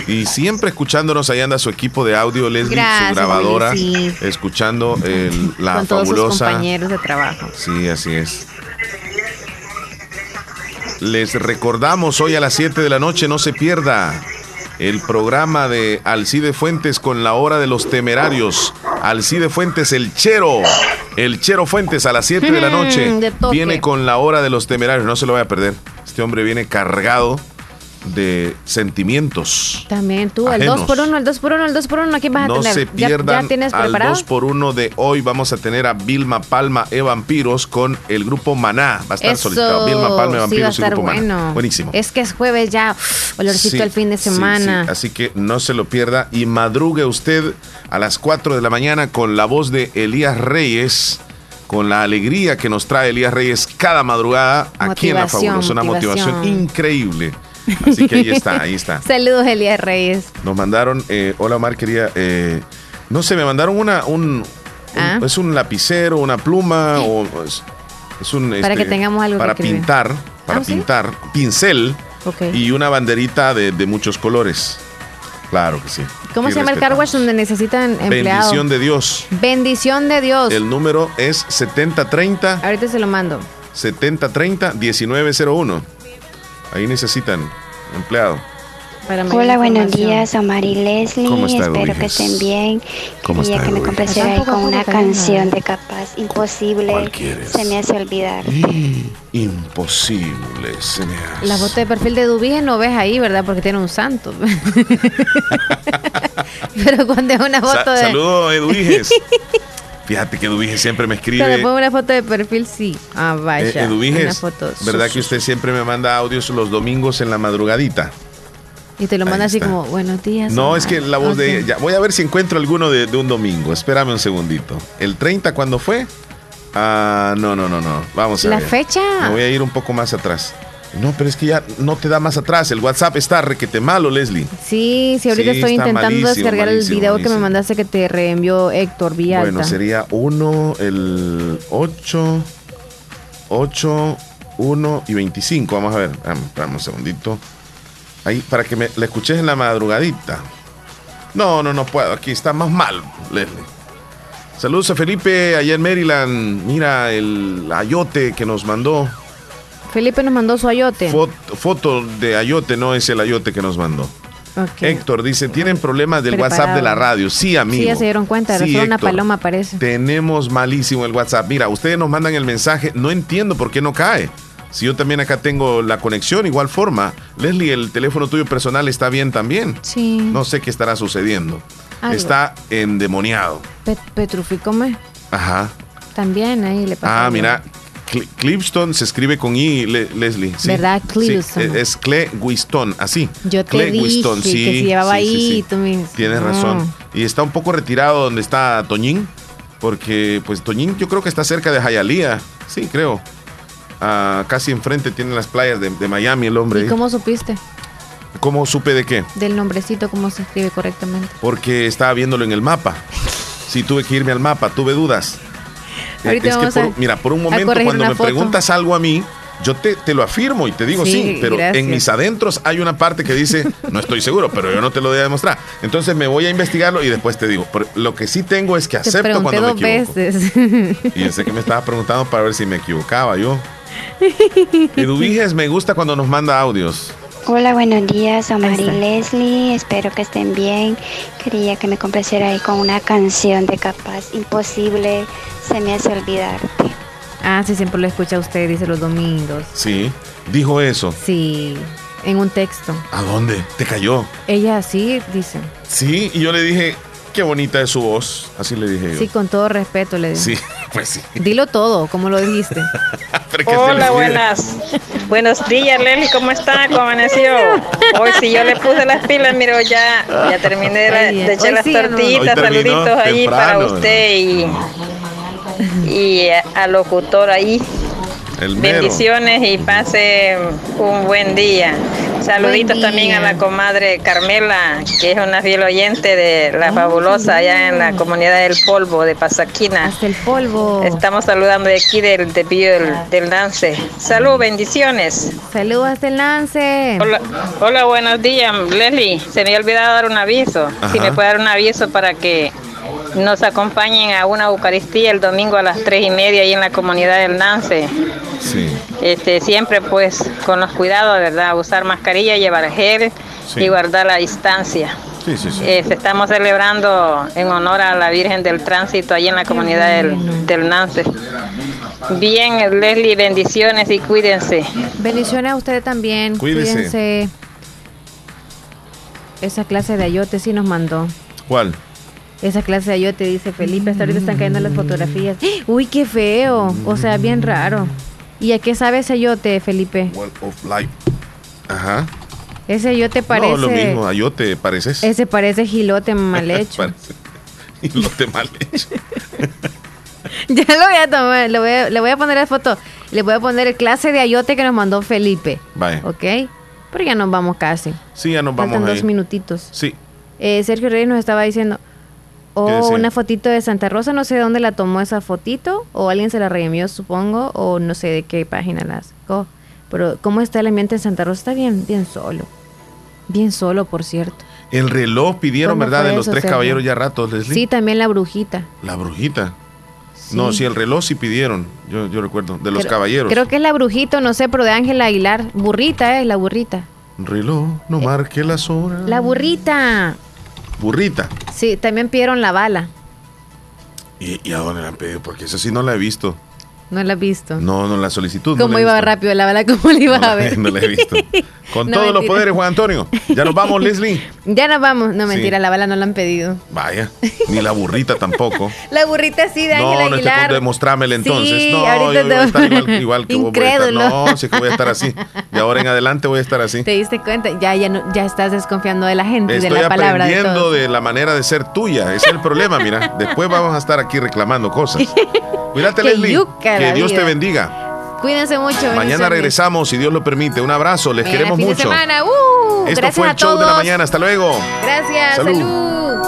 S2: Y siempre escuchándonos, ahí anda su equipo de audio, Leslie,
S3: Gracias,
S2: su grabadora,
S3: Willy,
S2: escuchando el- *laughs* la
S3: Con todos sus
S2: fabulosa.
S3: compañeros de trabajo.
S2: Sí, así es. Les recordamos hoy a las 7 de la noche, no se pierda el programa de Alcide Fuentes con la hora de los temerarios. Alcide Fuentes, el Chero. El Chero Fuentes a las 7 de la noche
S3: Mm, de toque.
S2: viene con la hora de los temerarios. No se lo vaya a perder. Este hombre viene cargado de sentimientos.
S3: También tú, el
S2: Ajenos.
S3: 2 por 1 el 2 por 1 el 2 por 1 ¿a quién vas a
S2: No
S3: tener?
S2: se
S3: ¿Ya-
S2: pierdan
S3: ¿Ya, tienes
S2: al
S3: preparado?
S2: 2 por 1 de hoy. Vamos a tener a Vilma Palma e Vampiros con el grupo Maná. Va a estar
S3: Eso,
S2: solicitado. Vilma Palma e
S3: sí va a
S2: Vampiros y
S3: estar
S2: grupo Maná.
S3: bueno.
S2: Buenísimo.
S3: Es que es jueves ya, uf, olorcito
S2: Sí,
S3: el fin de semana.
S2: sí. Así que no se lo pierda y madrugue usted a las 4 de la mañana con la voz de Elías Reyes, con la alegría que nos trae Elías Reyes cada madrugada aquí en La
S3: Motivación,
S2: Fabulosa. Una motivación
S3: motivación.
S2: increíble. Así que ahí está, ahí está. *laughs*
S3: Saludos, Elías Reyes.
S2: Nos mandaron, eh, hola Omar, quería, eh, no sé, me mandaron una, un, un-
S3: Ah.
S2: es un lapicero, una pluma o es, es un
S3: Para
S2: este,
S3: que tengamos algo
S2: para pintar, para
S3: Ah, ¿sí?
S2: pintar, pincel y una banderita de, de muchos colores. Claro que sí.
S3: ¿Cómo
S2: Sí,
S3: se llama el car wash donde necesitan empleados?
S2: Bendición de Dios.
S3: Bendición de Dios.
S2: El número es 7030
S3: Ahorita se lo mando.
S2: 7030 1901. Ahí necesitan empleado.
S36: Hola, buenos días, Omar y Leslie.
S2: ¿Cómo está,
S36: Espero que estén bien.
S2: ¿Cómo
S36: Quería
S2: está,
S36: que me complacieran con una canción de Capaz. Imposible.
S2: quieres?
S36: Se me hace olvidar. *gasps*
S2: Imposible, se me hace.
S3: La foto de perfil de Dubige no ves ahí, ¿verdad? Porque tiene un santo. *laughs* *laughs* Pero cuando es una
S2: Sa-
S3: foto de.
S2: Saludos, Eduviges. *laughs* Fíjate que Eduviges siempre me escribe.
S3: Cuando pongo una foto de perfil, sí. Ah,
S2: Eh,
S3: vaya. una foto.
S2: ¿verdad que usted siempre me manda audios los domingos en la madrugadita?
S3: Y te lo manda así como, buenos días.
S2: No,
S3: Omar".
S2: es que la voz de ella. Voy a ver si encuentro alguno de, de un domingo. Espérame un segundito. ¿El 30 cuándo fue? Ah, no, no, no, no. Vamos a
S3: ¿La
S2: ver.
S3: fecha?
S2: Me voy a ir un poco más atrás. No, pero es que ya no te da más atrás. El WhatsApp está requete malo, Leslie.
S3: Sí, sí, ahorita
S2: Sí,
S3: estoy intentando
S2: malísimo,
S3: descargar
S2: malísimo,
S3: el video que me mandaste que te reenvió Héctor Villalta.
S2: Bueno, sería 1, el 8, 8, 1 y 25. Vamos a ver. Vamos un segundito. Ahí, para que me la escuches en la madrugadita. No, no, no puedo. Aquí está más mal, Leslie. Saludos a Felipe allá en Maryland. Mira el ayote que nos mandó.
S3: Felipe nos mandó su ayote.
S2: Fot- foto de ayote, no es el ayote que nos mandó. Héctor dice, ¿tienen problemas del
S3: Preparado.
S2: WhatsApp de la radio? Sí, amigo.
S3: Sí, ya se dieron cuenta,
S2: Sí,
S3: solo una
S2: Héctor.
S3: paloma aparece.
S2: Tenemos malísimo el WhatsApp. Mira, ustedes nos mandan el mensaje, no entiendo por qué no cae. Si yo también acá tengo la conexión, igual forma. Leslie, el teléfono tuyo personal está bien también.
S3: Sí.
S2: No sé qué estará sucediendo.
S3: Algo.
S2: Está endemoniado.
S3: Pe- Petrufícome.
S2: Ajá.
S3: También ahí le pasa.
S2: Ah,
S3: algo.
S2: mira. Cl- Clipston se escribe con I, Le- Leslie. ¿sí?
S3: ¿Verdad?
S2: Sí,
S3: Clipston.
S2: es- es Cle Guiston, así.
S3: Yo te
S2: Cle
S3: dije
S2: Guiston,
S3: que
S2: sí,
S3: se llevaba
S2: sí, sí,
S3: ahí.
S2: sí.
S3: y tú me-
S2: Tienes
S3: No.
S2: razón. Y está un poco retirado donde está Toñín, porque pues Toñín yo creo que está cerca de Hialeah. Sí, creo. Ah, casi enfrente tiene las playas de, de Miami el hombre.
S3: ¿Y
S2: ahí.
S3: cómo supiste?
S2: ¿Cómo supe de qué?
S3: Del nombrecito, cómo se escribe correctamente.
S2: Porque estaba viéndolo en el mapa. Sí, tuve que irme al mapa, tuve dudas. Eh,
S3: Ahorita
S2: es que
S3: vamos
S2: por-
S3: a-
S2: mira, por un momento cuando me
S3: foto.
S2: preguntas algo a mí, yo te, te lo afirmo y te digo sí,
S3: Sí,
S2: pero
S3: gracias.
S2: en mis adentros hay una parte que dice, *laughs* no estoy seguro, pero yo no te lo voy a demostrar. Entonces me voy a investigarlo y después te digo. Pero lo que sí tengo es que acepto cuando me equivoco.
S3: veces.
S2: Y yo sé que me estabas preguntando para ver si me equivocaba yo. *laughs* Eduviges me gusta cuando nos manda audios.
S36: Hola, buenos días, Omar y. Leslie. Espero que estén bien. Quería que me complaciera ahí con una canción de Capaz Imposible. Se me hace olvidarte.
S3: Ah, sí, siempre lo escucha usted, dice los domingos.
S2: Sí, dijo eso.
S3: Sí, en un texto.
S2: ¿A dónde? ¿Te cayó?
S3: Ella sí dice.
S2: Sí, y yo le dije, qué bonita es su voz. Así le dije yo.
S3: Sí, con todo respeto le digo.
S2: Sí, *laughs* pues sí.
S3: Dilo todo, como lo dijiste. *laughs*
S37: Hola, buenas. Buenos días, Leli, ¿cómo está? ¿Cómo amaneció? Hoy sí yo le puse las pilas, miro, ya, ya terminé de, la-
S3: Ay,
S37: de echar
S3: hoy
S37: las
S3: sí,
S37: tortillitas,
S2: terminó
S37: saluditos ahí para usted y, y al locutor ahí.
S2: El mero.
S37: Bendiciones y pase un buen día. Saluditos también a la comadre Carmela, que es una fiel oyente de La Fabulosa allá en la comunidad del Polvo de Pasaquina.
S3: Hasta el polvo.
S37: Estamos saludando de aquí del Tepillo del, del Lance. Salud, bendiciones.
S3: Saludos hasta el lance.
S37: Hola, hola, buenos días, Leslie. Se me había olvidado dar un aviso. Si me puede dar un aviso para que nos acompañen a una Eucaristía el domingo a las tres y media ahí en la comunidad del Nance.
S2: Sí.
S37: Este, siempre pues con los cuidados, ¿verdad? Usar mascarilla, llevar gel
S2: Sí.
S37: y guardar la distancia.
S2: Sí, sí, sí.
S37: Este, estamos celebrando en honor a la Virgen del Tránsito ahí en la comunidad del, del Nance. Bien, Leslie, bendiciones y cuídense.
S3: Bendiciones a ustedes también.
S37: Cuídese.
S3: Cuídense. Esa clase de ayote sí nos mandó.
S2: ¿Cuál?
S3: Esa clase de ayote, dice Felipe. Hasta ahorita están cayendo las fotografías. Uy, qué feo. O sea, bien raro. ¿Y a qué sabe ese ayote, Felipe?
S2: Wall of Life. Ajá.
S3: Ese ayote parece.
S2: No, lo mismo, a yo te pareces.
S3: Ese parece gilote *laughs* mal hecho.
S2: Parece- Y lo te mal hecho. *laughs*
S3: ya lo voy a tomar. Le voy a, le voy a poner la foto. Le voy a poner el clase de ayote que nos mandó Felipe.
S2: Vaya.
S3: ¿Ok? Pero ya nos vamos casi.
S2: Sí, ya nos
S3: Faltan
S2: vamos
S3: dos
S2: ahí.
S3: minutitos.
S2: Sí.
S3: Eh, Sergio Reyes nos estaba diciendo,
S2: ¿Qué
S3: o una fotito de Santa Rosa, no sé de dónde la tomó esa fotito, o alguien se la reenvió, supongo, o no sé de qué página la sacó. Pero cómo está el ambiente en Santa Rosa, está bien, bien solo. Bien solo, por cierto.
S2: El reloj pidieron,
S3: ¿Cómo
S2: ¿verdad? De los tres caballeros ya ratos, Leslie.
S3: Sí, también la brujita.
S2: La brujita. No, sí, el reloj sí pidieron. Yo, yo recuerdo. De los caballeros.
S3: Creo que es la brujita, no sé, pero de Ángela Aguilar. Burrita, es la burrita.
S2: Reloj, no marque las horas.
S3: La burrita.
S2: Burrita.
S3: Sí, también pidieron la bala.
S2: ¿Y, y a dónde la han pedido? Porque esa sí no la he visto.
S3: No la he visto.
S2: No, no, la solicitud. no
S3: ¿Cómo
S2: la he
S3: iba
S2: visto.
S3: rápido la bala? ¿Cómo la iba
S2: No
S3: a
S2: la-
S3: ver? *laughs*
S2: no la he visto. *laughs* Con
S3: No,
S2: todos los poderes, Juan Antonio. Ya nos vamos, Leslie. *laughs*
S3: Ya nos vamos. No,
S2: Sí.
S3: mentira, la bala no la han pedido.
S2: Vaya. Ni la burrita tampoco.
S3: La burrita sí de Ángela
S2: No, no
S3: Aguilar.
S2: con demostrámela entonces.
S3: Sí,
S2: no,
S3: ahorita
S2: yo voy a
S3: te-
S2: estar igual, igual que vos voy a estar.
S3: Incrédulo.
S2: No, sí que voy a estar así. De ahora en adelante voy a estar así.
S3: ¿Te diste cuenta? Ya, ya, no, ya estás desconfiando de la gente y de
S2: Estoy
S3: la palabra de
S2: aprendiendo de, la manera de ser tuya. Ese es el problema, mira. Después vamos a estar aquí reclamando cosas. Cuídate,
S3: Qué
S2: Leslie. Que Dios te bendiga.
S3: Cuídense mucho.
S2: Mañana regresamos, si Dios lo permite. Un abrazo, les
S3: Mañana
S2: queremos
S3: fin de
S2: mucho.
S3: semana. Uh,
S2: Esto fue el show
S3: todos.
S2: de la mañana. Hasta luego.
S3: Gracias.
S2: Salud.
S3: Salud.